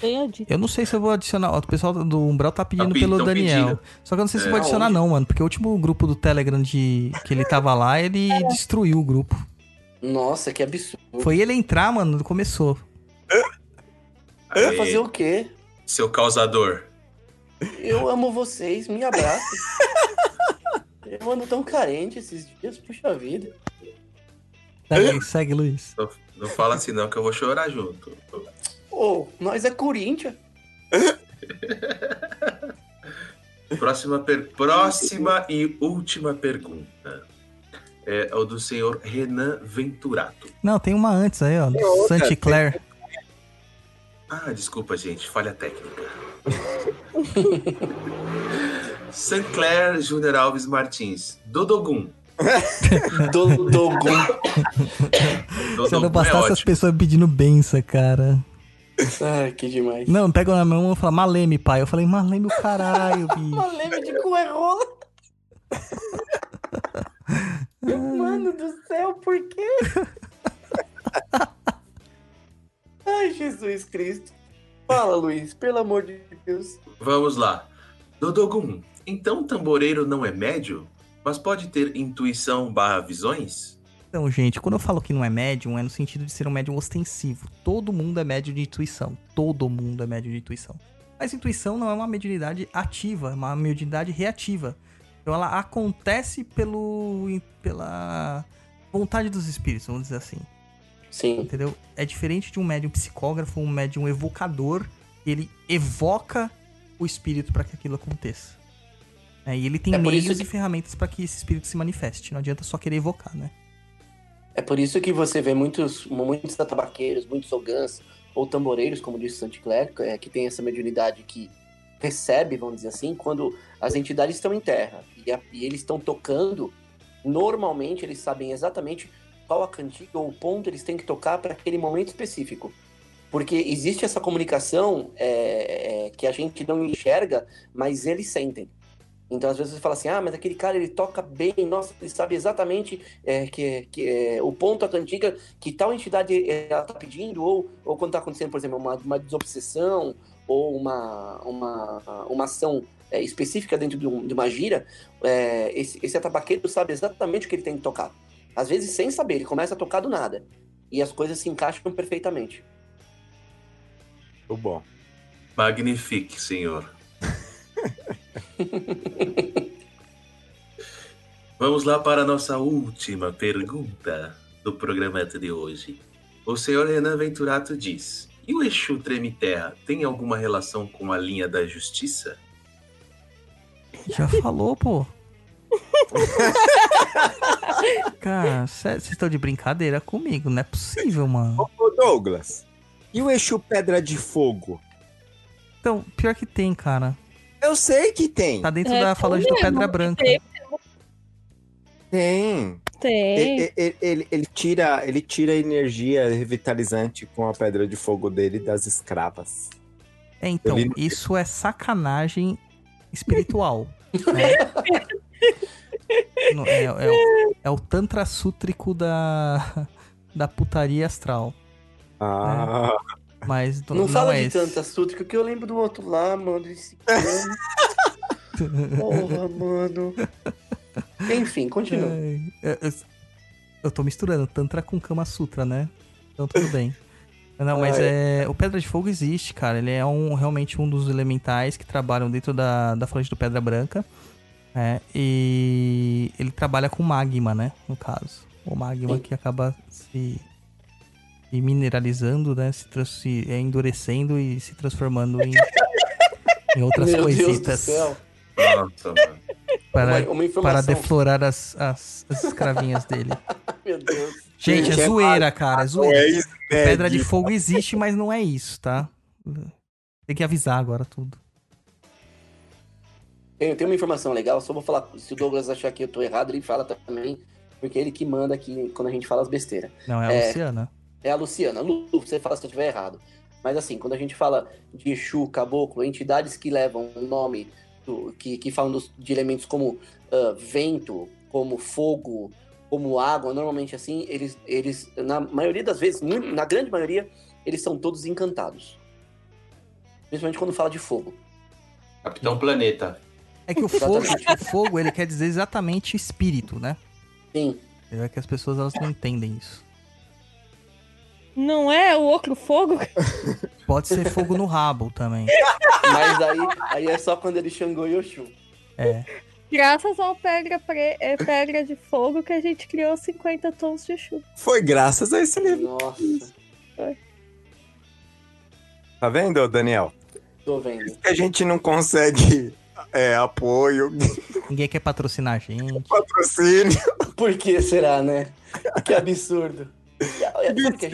Bem a dica. Eu não sei se eu vou adicionar. ó, O pessoal do Umbral tá pedindo Tá pe- pelo Daniel. pedindo. Só que eu não sei se É, eu vou adicionar, aonde? não, mano. Porque o último grupo do Telegram de, que ele tava lá, ele destruiu o grupo. Nossa, que absurdo. Foi ele entrar, mano, começou. Vai Aí, fazer o quê? Seu causador. Eu amo vocês, me abraçem. Eu ando tão carente esses dias, puxa vida. Segue, segue Luiz. Não, não fala assim não que eu vou chorar junto. Nós é Corinthians. Próxima, per- Próxima e última pergunta. É o do senhor Renan Venturato. Não, tem uma antes aí, ó. Outra, Santi Claire. Ah, desculpa, gente. Falha técnica. Sancler Júnior Alves Martins. Dodogum. Do, Dogun. Se não Dodogum é bastasse as ótimo. pessoas pedindo benção, cara. Ai, que demais. Não, pega na mão e fala Maleme, pai. Eu falei, Maleme o caralho, bicho. Uma leve de cu é rola. Mano do céu, por quê? Ai, Jesus Cristo. Fala, Luiz, pelo amor de Deus. Vamos lá. Dodogum. Então tamboreiro não é médio, mas pode ter intuição barra visões? Então, gente, quando eu falo que não é médium, é no sentido de ser um médium ostensivo. Todo mundo é médium de intuição. Todo mundo é médium de intuição. Mas intuição não é uma mediunidade ativa, é uma mediunidade reativa. Então ela acontece pelo, pela vontade dos espíritos, vamos dizer assim. Sim. Entendeu? É diferente de um médium psicógrafo, um médium evocador. Ele evoca o espírito para que aquilo aconteça. É, e ele tem É meios isso e que- ferramentas para que esse espírito se manifeste. Não adianta só querer evocar, né? É por isso que você vê muitos, muitos tabaqueiros, muitos ogãs ou tamboreiros, como disse Saint Clair, é, que tem essa mediunidade que recebe, vamos dizer assim, quando as entidades estão em terra e, a- e eles estão tocando, normalmente eles sabem exatamente qual a cantiga ou o ponto eles têm que tocar para aquele momento específico. Porque existe essa comunicação é, é, que a gente não enxerga, mas eles sentem. Então, às vezes você fala assim, ah, mas aquele cara ele toca bem, nossa, ele sabe exatamente é, que, que é, o ponto, a cantiga que tal entidade é, ela tá pedindo, ou, ou quando tá acontecendo, por exemplo, uma, uma desobsessão, ou uma, uma, uma ação é, específica dentro de, um- de uma gira, é, esse, esse atabaqueiro sabe exatamente o que ele tem que tocar. Às vezes, sem saber, ele começa a tocar do nada. E as coisas se encaixam perfeitamente. Muito bom. Magnifique, senhor. Vamos lá para a nossa última pergunta do programa de hoje. O senhor Renan Venturato diz: E o Exu Treme Terra tem alguma relação com a linha da justiça? Já falou, pô. Cara, vocês estão de brincadeira comigo, não é possível, mano. Ô Douglas, e o Exu Pedra de Fogo? Então, pior que tem, cara. Eu sei que tem. Tá dentro É, da falange do Pedra Branca. Tem. Tem. tem. Ele, ele- ele- ele tira, ele tira a energia revitalizante com a pedra de fogo dele das escravas. É, então, Ele- isso é sacanagem espiritual. né? É, é o, é o Tantra Sútrico da, da putaria astral. Ah, Mas não, Não, não fala é de esse. tanta sútrica que eu lembro do outro lá, mano. Esse. Porra, mano. Enfim, continua. Ai, eu, eu- tô misturando Tantra com Kama Sutra, né? Então tudo bem. Não, mas é. O Pedra de Fogo existe, cara. Ele é um, realmente um dos elementais que trabalham dentro da, da falange do Pedra Branca. É, e ele trabalha com magma, né? No caso. O magma Sim. que acaba se, se mineralizando, né? Se, trans- se é, endurecendo e se transformando em, em outras Meu Deus do coisitas. céu. Nossa, mano. Para, uma, uma para deflorar as, as, as escravinhas dele. Meu Deus. Gente, é Gente, é zoeira, cara. É zoeira. é isso? Pedra de fogo existe, mas não é isso, tá? Tem que avisar agora tudo. Tem, tem uma informação legal, só vou falar. Se o Douglas achar que eu tô errado, ele fala também, porque é ele que manda aqui quando a gente fala as besteiras. Não, é a É. Luciana. É a Luciana. Lu, você fala se eu estiver errado. Mas assim, quando a gente fala de Exu, Caboclo, entidades que levam o nome, do- que, que falam dos- de elementos como ah, vento, como fogo, como água, normalmente assim, eles, eles na maioria das vezes, muito- na grande maioria, eles são todos encantados. Principalmente quando fala de fogo. Capitão Planeta. É que o fogo, o fogo, ele quer dizer exatamente espírito, né? Sim. É que as pessoas elas não entendem isso. Não é o outro fogo? Pode ser fogo no rabo também. Mas aí, aí é só quando ele Xangô e Oxum. É. Graças ao pedra, pre... é, pedra de fogo que a gente criou 50 tons de chuva. Foi graças a esse livro. Nossa, Tá vendo, Daniel? tô vendo. Que a gente não consegue é, apoio, Ninguém quer patrocinar a gente. patrocínio. Por que será, né? Que absurdo. A gente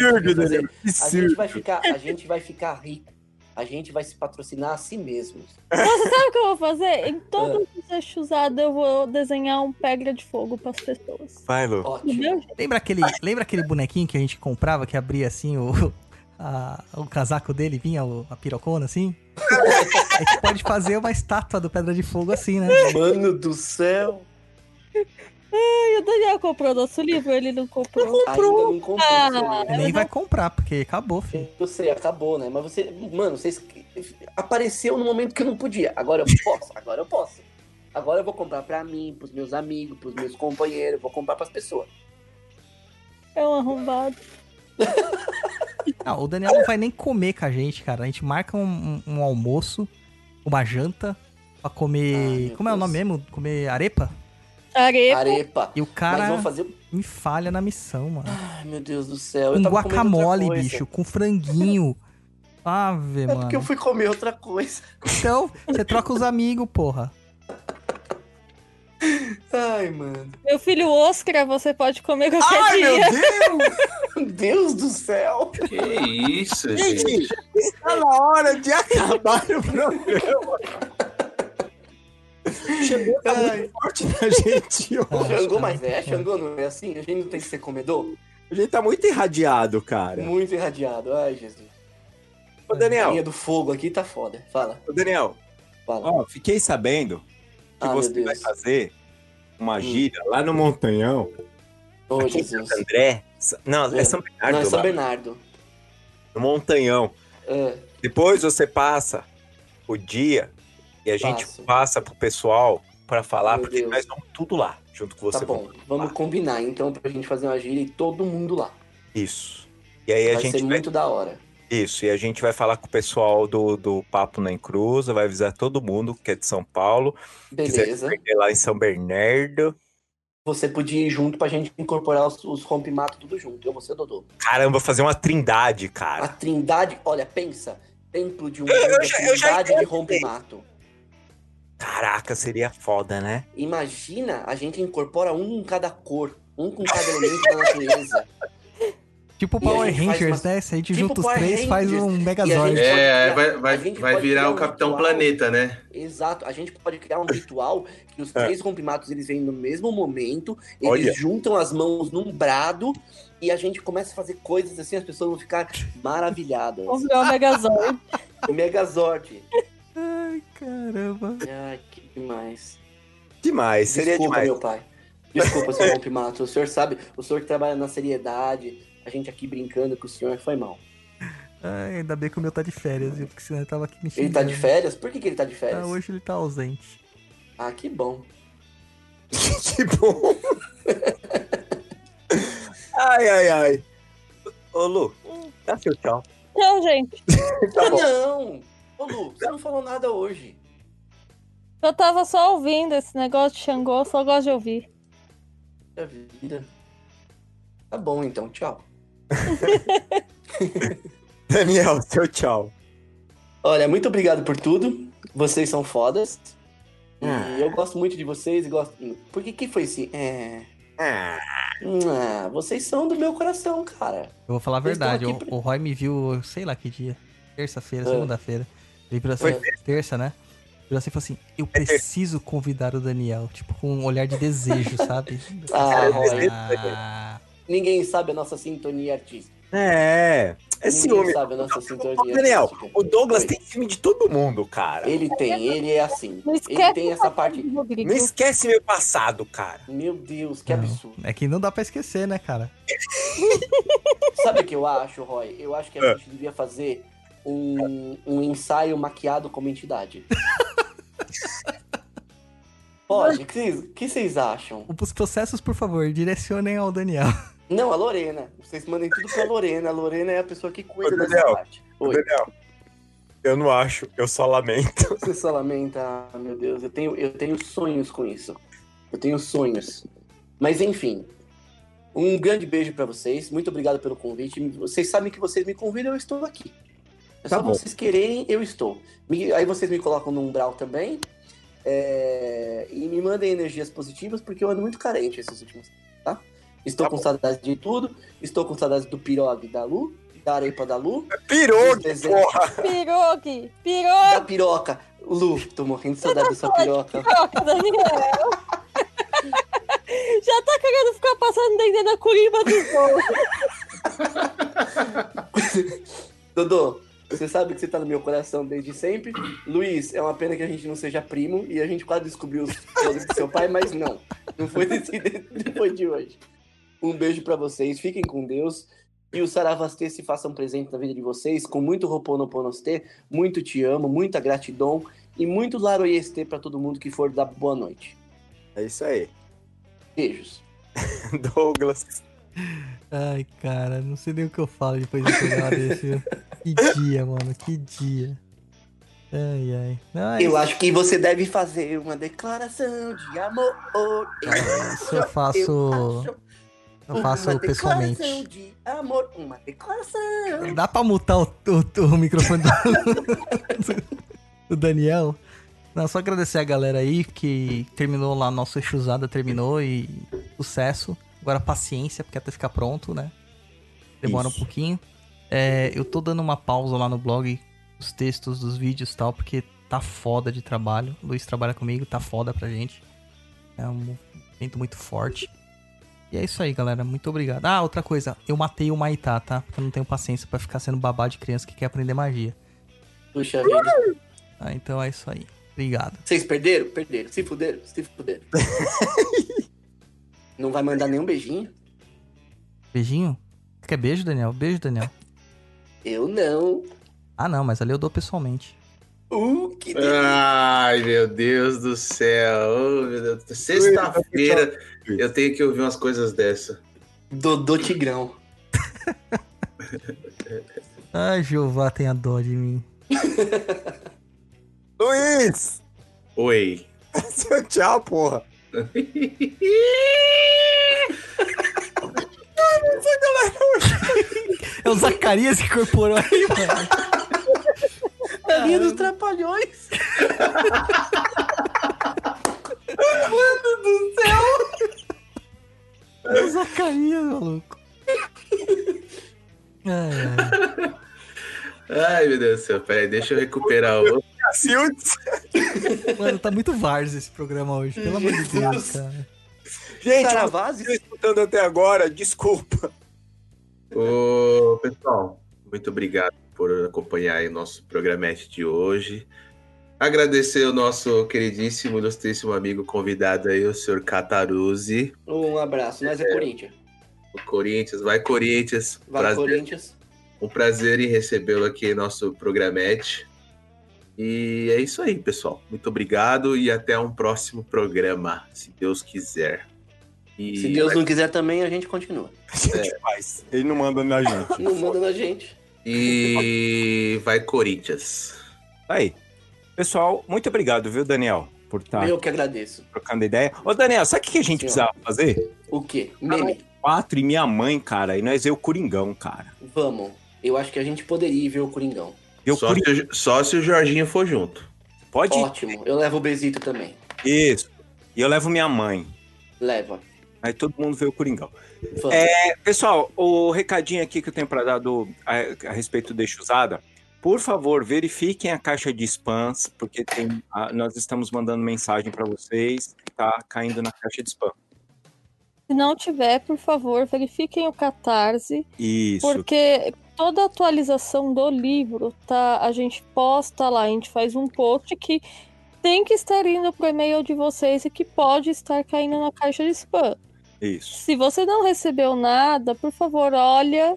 Absurdo, vai ficar, a gente vai ficar rico. A gente vai se patrocinar a si mesmos. Nossa, sabe o que eu vou fazer? Em todos os eixusados eu vou desenhar um pedra de fogo pras pessoas. Vai, Lu. Ótimo. Lembra aquele, lembra aquele bonequinho que a gente comprava que abria assim o, a- o casaco dele, vinha o- a pirocona assim? A gente pode fazer uma estátua do Pedra de Fogo assim, né? Mano do céu. E o Daniel comprou nosso livro, ele não comprou. Ainda não comprei. Ah. Nem vai comprar, porque acabou, filho. Eu sei, acabou, né? Mas você, mano, vocês apareceu no momento que eu não podia. Agora eu posso, agora eu posso. Agora eu vou comprar pra mim, pros meus amigos, pros meus companheiros, vou comprar pras pessoas. É um arrombado. Não, o Daniel não vai nem comer com a gente, cara. A gente marca um, um- um almoço, uma janta, pra Ai, comer. como é o Deus. nome mesmo? Comer arepa? Arepa. Arepa. E o Mas cara vamos fazer. me falha na missão, mano. Ai, meu Deus do céu. eu Com guacamole, bicho, com franguinho. Ave, É mano. porque eu fui comer outra coisa. Então, você troca os amigos, porra. Ai, mano. Meu filho Oscar, você pode comer qualquer Ai, meu dia. Deus! Meu Deus do céu! Que isso, gente. Gente, está na hora de acabar o programa. Chegou tá Ai. muito forte na gente hoje. Xangô, mas é, Xangô não é assim? A gente não tem que ser comedor? A gente tá muito irradiado, cara. Muito irradiado. Ai, Jesus. Ô, A Daniel, linha do fogo aqui tá foda. Fala, ô, Daniel, fala. ó, fiquei sabendo que ah, você vai fazer uma Hum. gira lá no Montanhão, Ô, aqui em Jesus. Santo André. Não, é São Bernardo, Não, é São lá, Bernardo. no Montanhão. É, Depois você passa o dia e a gente Passo. passa pro pessoal pra falar, Meu porque Deus. nós vamos tudo lá, junto com você. tá bom. Vamos combinar então pra gente fazer uma gira e todo mundo lá. Isso. E aí a vai gente ser vai muito da hora. Isso, e a gente vai falar com o pessoal do, do Papo na Encruza, vai avisar todo mundo que é de São Paulo. Quiser Beleza. perder lá em São Bernardo. Você podia ir junto pra gente incorporar os, os rompe-mato tudo junto. Eu, você, Dodô. Caramba, fazer uma trindade, A cara. trindade, olha, pensa. Templo de um Eu- eu já- eu já de entendi. Caraca, seria foda, né? Imagina a gente incorpora um em cada cor, um com cada elemento da natureza. Tipo E a Power faz Rangers, uma- né? Se a gente Tipo junta os Power três, faz Rangers. um E a Megazord. É, pode vai, criar- vai, vai pode virar o um Capitão ritual. Planeta, né? Exato, a gente pode criar um ritual que É. os três rompimatos eles vêm no mesmo momento, eles Olha. juntam as mãos num brado e a gente começa a fazer coisas assim, as pessoas vão ficar maravilhadas. Vamos virar o Megazord. Megazord. Ai, caramba. Ai, que demais. Demais, seria Desculpa, demais. meu pai. Desculpa, seu rompimato. O senhor sabe, o senhor que trabalha na seriedade, a gente aqui brincando com o senhor foi mal. Ai, ainda bem que o meu tá de férias, viu? Porque senão ele tava aqui me Ele tá de xingando. férias? Por que, que ele tá de férias? Ah, hoje ele tá ausente. Ah, que bom. que bom. ai, ai, ai. Ô, Lu, dá seu tchau. Não, gente. Tá ah, bom. não! Ô, Lu, você não falou nada hoje. Eu tava só ouvindo esse negócio de Xangô, só gosto de ouvir. Da vida. Tá bom, então. Tchau. Daniel, seu tchau. Olha, muito obrigado por tudo. Vocês são fodas. E eu gosto muito de vocês e gosto. Porque que foi assim? É. Ah, Ah, vocês são do meu coração, cara. Eu vou falar a verdade, o, pra- o Roy me viu, sei lá que dia. Terça-feira, Ah. Ele virou assim, Foi terça, né? Virou assim e falou assim: Eu preciso convidar o Daniel. Tipo, com um olhar de desejo, sabe? Ah. Ah, Ninguém sabe a nossa sintonia artística. é. É Ninguém ciúme. sabe a nossa Ô, sintonia Daniel, artística. o Douglas Oi. tem ciúme de todo mundo, cara. Ele tem, ele é assim. Não Ele esquece tem o essa parte. Não esquece meu passado, cara. Meu Deus, que Não. absurdo. é que não dá pra esquecer, né, cara? Sabe o que eu acho, Roy? Eu acho que a É. gente devia fazer um, um ensaio maquiado como entidade. Pode? O que que vocês acham? Os processos, por favor, direcionem ao Daniel. Não, a Lorena. Vocês mandem tudo pra Lorena. A Lorena é a pessoa que cuida Ô, dessa parte. Oi. Daniel, eu não acho, eu só lamento. Você só lamenta, ah, meu Deus, eu tenho, eu tenho sonhos com isso. Eu tenho sonhos. Mas enfim, um grande beijo pra vocês. Muito obrigado pelo convite. Vocês sabem que vocês me convidam, eu estou aqui. É Tá só bom. vocês quererem, eu estou. Me- aí vocês me colocam no umbral também. é, e me mandem energias positivas, porque eu ando muito carente esses últimos tá? Estou Tá com bom. saudades de tudo. Estou com saudades do pirogue da Lu, da arepa da Lu, dos desenhos- porra! Pirogue! Pirogue, da piroca. Lu, tô morrendo de saudade dessa piroca. Daniel! Já tá querendo ficar passando dentro da curiba do gol. Dodô, você sabe que você tá no meu coração desde sempre. Luiz, é uma pena que a gente não seja primo e a gente quase descobriu os podres do seu pai, mas não. Não foi desse, depois de hoje. Um beijo pra vocês, fiquem com Deus. E o Saravastê se façam presente na vida de vocês, com muito Roponoponoste, muito te amo, muita gratidão e muito Laroyeste pra todo mundo que for dar boa noite. É isso aí. Beijos. Douglas. Ai, cara, não sei nem o que eu falo depois de programa desse? Que dia, mano, que dia. Ai, ai. Ai, Eu acho que você deve fazer uma declaração de amor. Isso eu faço. acho Eu faço uma pessoalmente. declaração de amor, uma declaração. Dá pra mutar o, o- o microfone do, do Daniel? Não, só agradecer a galera aí que terminou lá, nosso Exusada terminou e sucesso. Agora paciência, porque até ficar pronto, né? Demora Isso. um pouquinho. É, eu tô dando uma pausa lá no blog, os textos dos vídeos e tal, porque tá foda de trabalho. O Luiz trabalha comigo, tá foda pra gente. É um evento muito forte. E é isso aí, galera. Muito obrigado. Ah, outra coisa. Eu matei o Maitá, tá? Porque eu não tenho paciência pra ficar sendo babá de criança que quer aprender magia. Puxa vida. Ah, então é isso aí. Obrigado. Vocês perderam? Perderam. Se fuderam? Se fuderam. Não vai mandar nenhum beijinho? Beijinho? Quer beijo, Daniel? Beijo, Daniel. Eu não. Ah, não, mas ali eu dou pessoalmente. Uh, que delícia. Ai, meu Deus do céu. Oh. Sexta-feira eu tenho que ouvir umas coisas dessa. Dodô Tigrão. Ai, Jeová, tenha dó de mim. Luiz! Oi. Seu tchau, porra. É o Zacarias que incorporou aí, mano. A linha dos trapalhões. É o Zacarias, maluco. Ai, ai. Ai, meu Deus do céu. Peraí, deixa eu recuperar o. Mano, tá muito Vars esse programa hoje. Pelo amor de Deus, cara. Gente, Saravazzi? vocês estão escutando até agora, desculpa. Ô, pessoal, muito obrigado por acompanhar o nosso programete de hoje. Agradecer o nosso queridíssimo, ilustríssimo amigo convidado aí, o senhor Cataruzzi. Um abraço. Nós é Corinthians. O Corinthians, vai Corinthians. Vai, Prazer- Corinthians. Um prazer em recebê-lo aqui em nosso programete. E é isso aí, pessoal. Muito obrigado e até um próximo programa, se Deus quiser. E Se Deus não quiser também, a gente continua. A gente faz. Ele não manda na gente. Não manda na gente. E vai Corinthians. Aí. Pessoal, muito obrigado, viu, Daniel? Por estar Eu que agradeço. trocando ideia. Ô, Daniel, sabe o que a gente Senhor. precisava fazer? O quê? Meme. Quatro e minha mãe, cara, e nós ver o Coringão, cara. Vamos. Eu acho que a gente poderia ir ver o Coringão. Ver o Só Coringão. se, o- só se o Jorginho for junto. Pode ir. Ótimo. Eu levo o Besito também. Isso. E eu levo minha mãe. Leva. Aí todo mundo vê o Coringão. É, pessoal, o recadinho aqui que eu tenho para dar do, a, a respeito do Deixa Usada. Por favor, verifiquem a caixa de spams, porque tem, a- nós estamos mandando mensagem para vocês que tá caindo na caixa de spam. Se não tiver, por favor, verifiquem o Catarse, Isso. porque toda atualização do livro, tá? A gente posta lá, a gente faz um post que tem que estar indo pro e-mail de vocês e que pode estar caindo na caixa de spam. Isso. Se você não recebeu nada, por favor, olha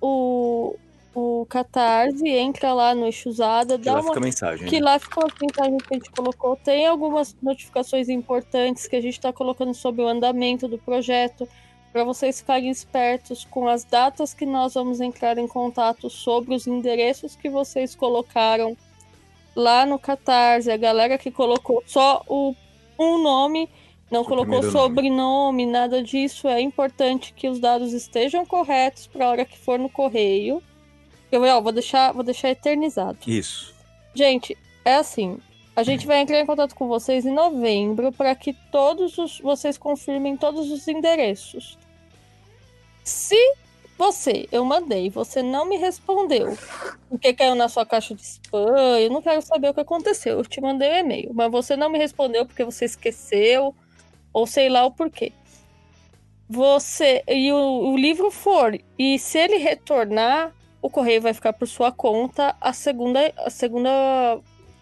o, o Catarse, entra lá no Eixo Usada, dá lá uma fica a mensagem. que né? lá ficou as mensagens que a gente colocou. Tem algumas notificações importantes que a gente está colocando sobre o andamento do projeto, para vocês ficarem espertos com as datas que nós vamos entrar em contato sobre os endereços que vocês colocaram lá no Catarse. A galera que colocou só o, um nome, não colocou sobrenome, nada disso. É importante que os dados estejam corretos para a hora que for no correio. Eu ó, vou deixar, vou deixar eternizado. Isso. Gente, é assim. A gente vai entrar em contato com vocês em novembro para que todos os vocês confirmem todos os endereços. Se você, eu mandei, você não me respondeu, porque caiu na sua caixa de spam, eu não quero saber o que aconteceu. Eu te mandei o e-mail, mas você não me respondeu porque você esqueceu ou sei lá o porquê. Você e o, o livro for e se ele retornar, o correio vai ficar por sua conta a segunda a segunda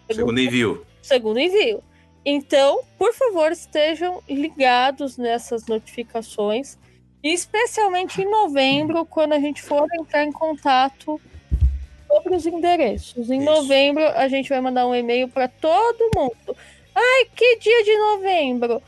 Segundo envio. segundo envio. Então, por favor, estejam ligados nessas notificações, e especialmente em novembro, quando a gente for entrar em contato sobre os endereços. Em Isso. novembro, a gente vai mandar um e-mail para todo mundo. Ai, que dia de novembro?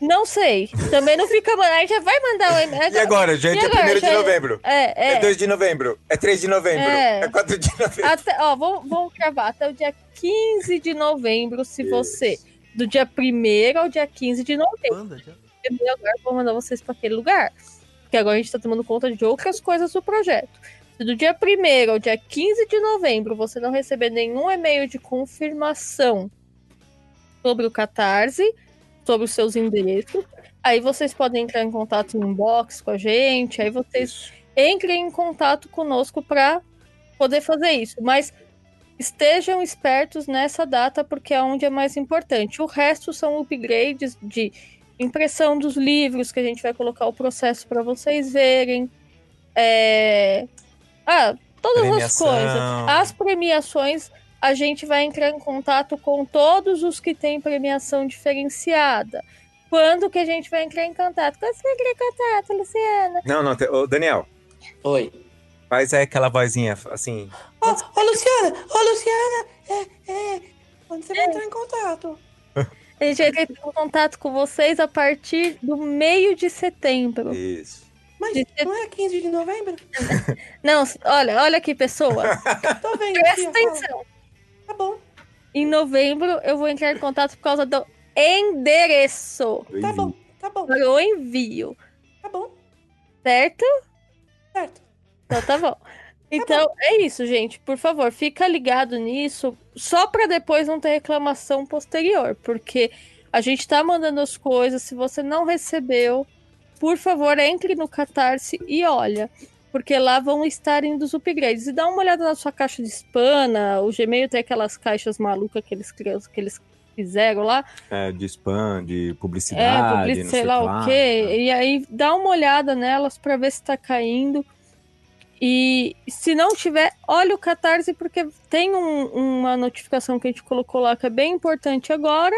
Não sei. Também não fica. A gente já vai mandar um e-mail. E agora, gente? E É agora, 1 de já- novembro. É, é. É 2 de novembro. É 3 de novembro. É. É 4 de novembro. Até, ó, vamos, vamos gravar até o dia 15 de novembro, se você. Do dia 1 ao dia 15 de novembro. Banda, já. E agora eu vou mandar vocês para aquele lugar. Porque agora a gente tá tomando conta de outras coisas do projeto. Se do dia 1 ao dia 15 de novembro você não receber nenhum e-mail de confirmação sobre o Catarse, sobre os seus endereços, aí vocês podem entrar em contato no inbox com a gente, aí vocês entrem em contato conosco para poder fazer isso. Mas estejam espertos nessa data, porque é onde é mais importante. O resto são upgrades de impressão dos livros, que a gente vai colocar o processo para vocês verem. É... Ah, todas as Premiação. coisas. As premiações, a gente vai entrar em contato com todos os que têm premiação diferenciada. Quando que a gente vai entrar em contato? Quando você vai entrar em contato, Luciana? Não, não. te- Ô, Daniel, Oi. faz aí aquela vozinha assim. Ô, ô, Luciana! Ô, Luciana! É, é. Quando você vai entrar em contato? A gente vai entrar em contato com vocês a partir do meio de setembro. Isso. Mas De não é 15 de novembro? Não, olha, olha aqui, pessoa. Tô vendo aqui, Presta fala. atenção. Tá bom, Em novembro eu vou entrar em contato por causa do endereço tá bom, tá bom, para o envio, tá bom, certo? certo. Então tá bom. Então é isso, gente. Por favor, fica ligado nisso, só para depois não ter reclamação posterior, porque a gente tá mandando as coisas. Se você não recebeu, por favor, entre no Catarse e olha. Porque lá vão estar indo os upgrades. E dá uma olhada na sua caixa de spam. na- O Gmail tem aquelas caixas malucas que eles, que eles fizeram lá. É, de spam, de É, publicidade, publicidade, não sei lá o quê. E aí dá uma olhada nelas pra ver se tá caindo. E se não tiver, olha o Catarse, porque tem um- uma notificação que a gente colocou lá que é bem importante agora.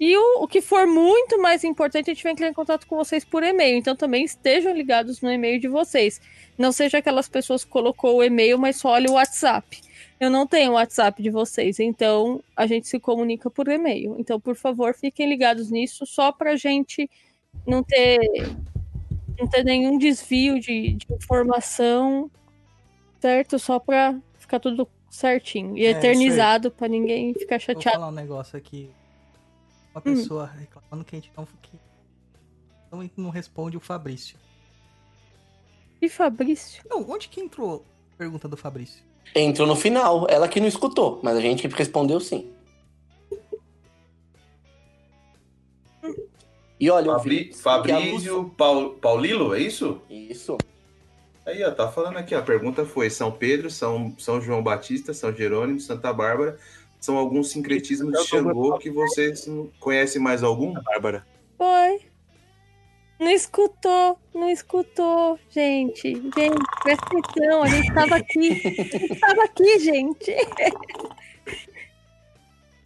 E o, o que for muito mais importante, a gente vai entrar em contato com vocês por e-mail. Então também estejam ligados no e-mail de vocês. Não seja aquelas pessoas que colocou o e-mail, mas só olha o WhatsApp. Eu não tenho o WhatsApp de vocês, então a gente se comunica por e-mail. Então, por favor, fiquem ligados nisso, só pra gente não ter, não ter nenhum desvio de, de informação, certo? Só pra ficar tudo certinho e É, eternizado pra ninguém ficar Vou chateado. falar um negócio aqui. Uma Hum. pessoa reclamando que a gente não, que não, não responde o Fabrício. E Fabrício? Não, onde que entrou a pergunta do Fabrício? Entrou no final, ela que não escutou, mas a gente respondeu sim. E olha, Fabri- a luz- Fabrício Paul- Paulilo, é isso? Isso. Aí, ó, tá falando aqui, ó, a pergunta foi São Pedro, São, São João Batista, São Jerônimo, Santa Bárbara, são alguns sincretismos de Xangô que vocês não conhecem mais algum? Bárbara. Foi. Não escutou, não escutou, gente. Gente, presta atenção, a gente tava aqui. A gente tava aqui, gente.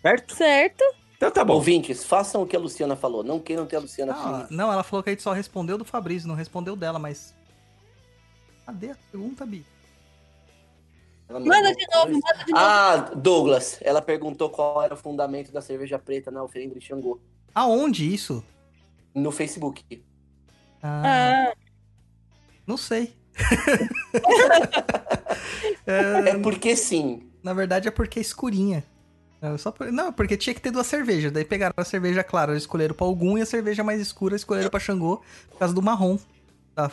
Certo? Certo? Então tá bom. Ouvintes, façam o que a Luciana falou. Não queiram ter a Luciana Ah, aqui. não, ela falou que a gente só respondeu do Fabrício, não respondeu dela, mas. Cadê a pergunta, Bi? Manda de novo, manda de novo. Ah, Douglas, ela perguntou qual era o fundamento da cerveja preta na oferenda de Xangô. Aonde isso? No Facebook. Ah, Ah, não sei. É, É porque sim. na verdade é porque é escurinha. É só por- Não, porque tinha que ter duas cervejas. Daí pegaram a cerveja clara, escolheram pra algum e a cerveja mais escura escolheram pra Xangô por causa do marrom.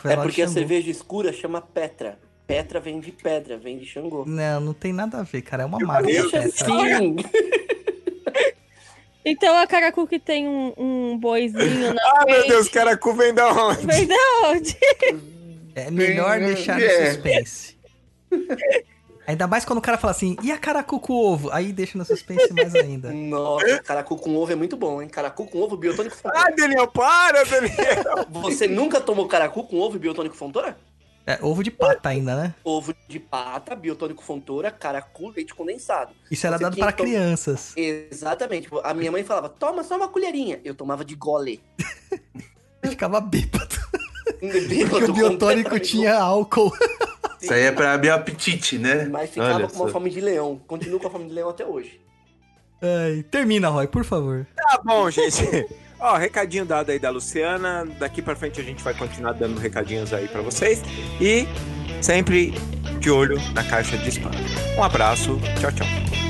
É porque a cerveja escura chama Petra. Petra vem de pedra, vem de Xangô. Não, não tem nada a ver, cara. É uma marca. Assim. então a Caracu que tem um, um boizinho na Ah, meu frente. Deus, caracu vem da onde? Vem da onde? É melhor deixar no É. suspense. Ainda mais quando o cara fala assim, e a caracu com ovo? Aí deixa no suspense mais ainda. Nossa, caracu com ovo é muito bom, hein? Caracu com ovo, biotônico Ah, fontora. Daniel, para, Daniel. Você nunca tomou caracu com ovo e biotônico fontora? É, ovo de pata ainda, né? Ovo de pata, biotônico fontora, caracu, leite condensado. Isso era Você dado para tom- crianças. Exatamente. A minha mãe falava, toma só uma colherinha. Eu tomava de gole. Ficava bêbado. Porque Porque o biotônico tinha álcool. Isso aí é pra abrir o apetite, né? Mas ficava Olha com uma só. fome de leão. Continuo com a fome de leão até hoje. Ai, termina, Roy, por favor. Tá bom, gente. Ó, recadinho dado aí da Luciana. Daqui pra frente a gente vai continuar dando recadinhos aí pra vocês. E sempre de olho na caixa de spam. Um abraço. Tchau, tchau.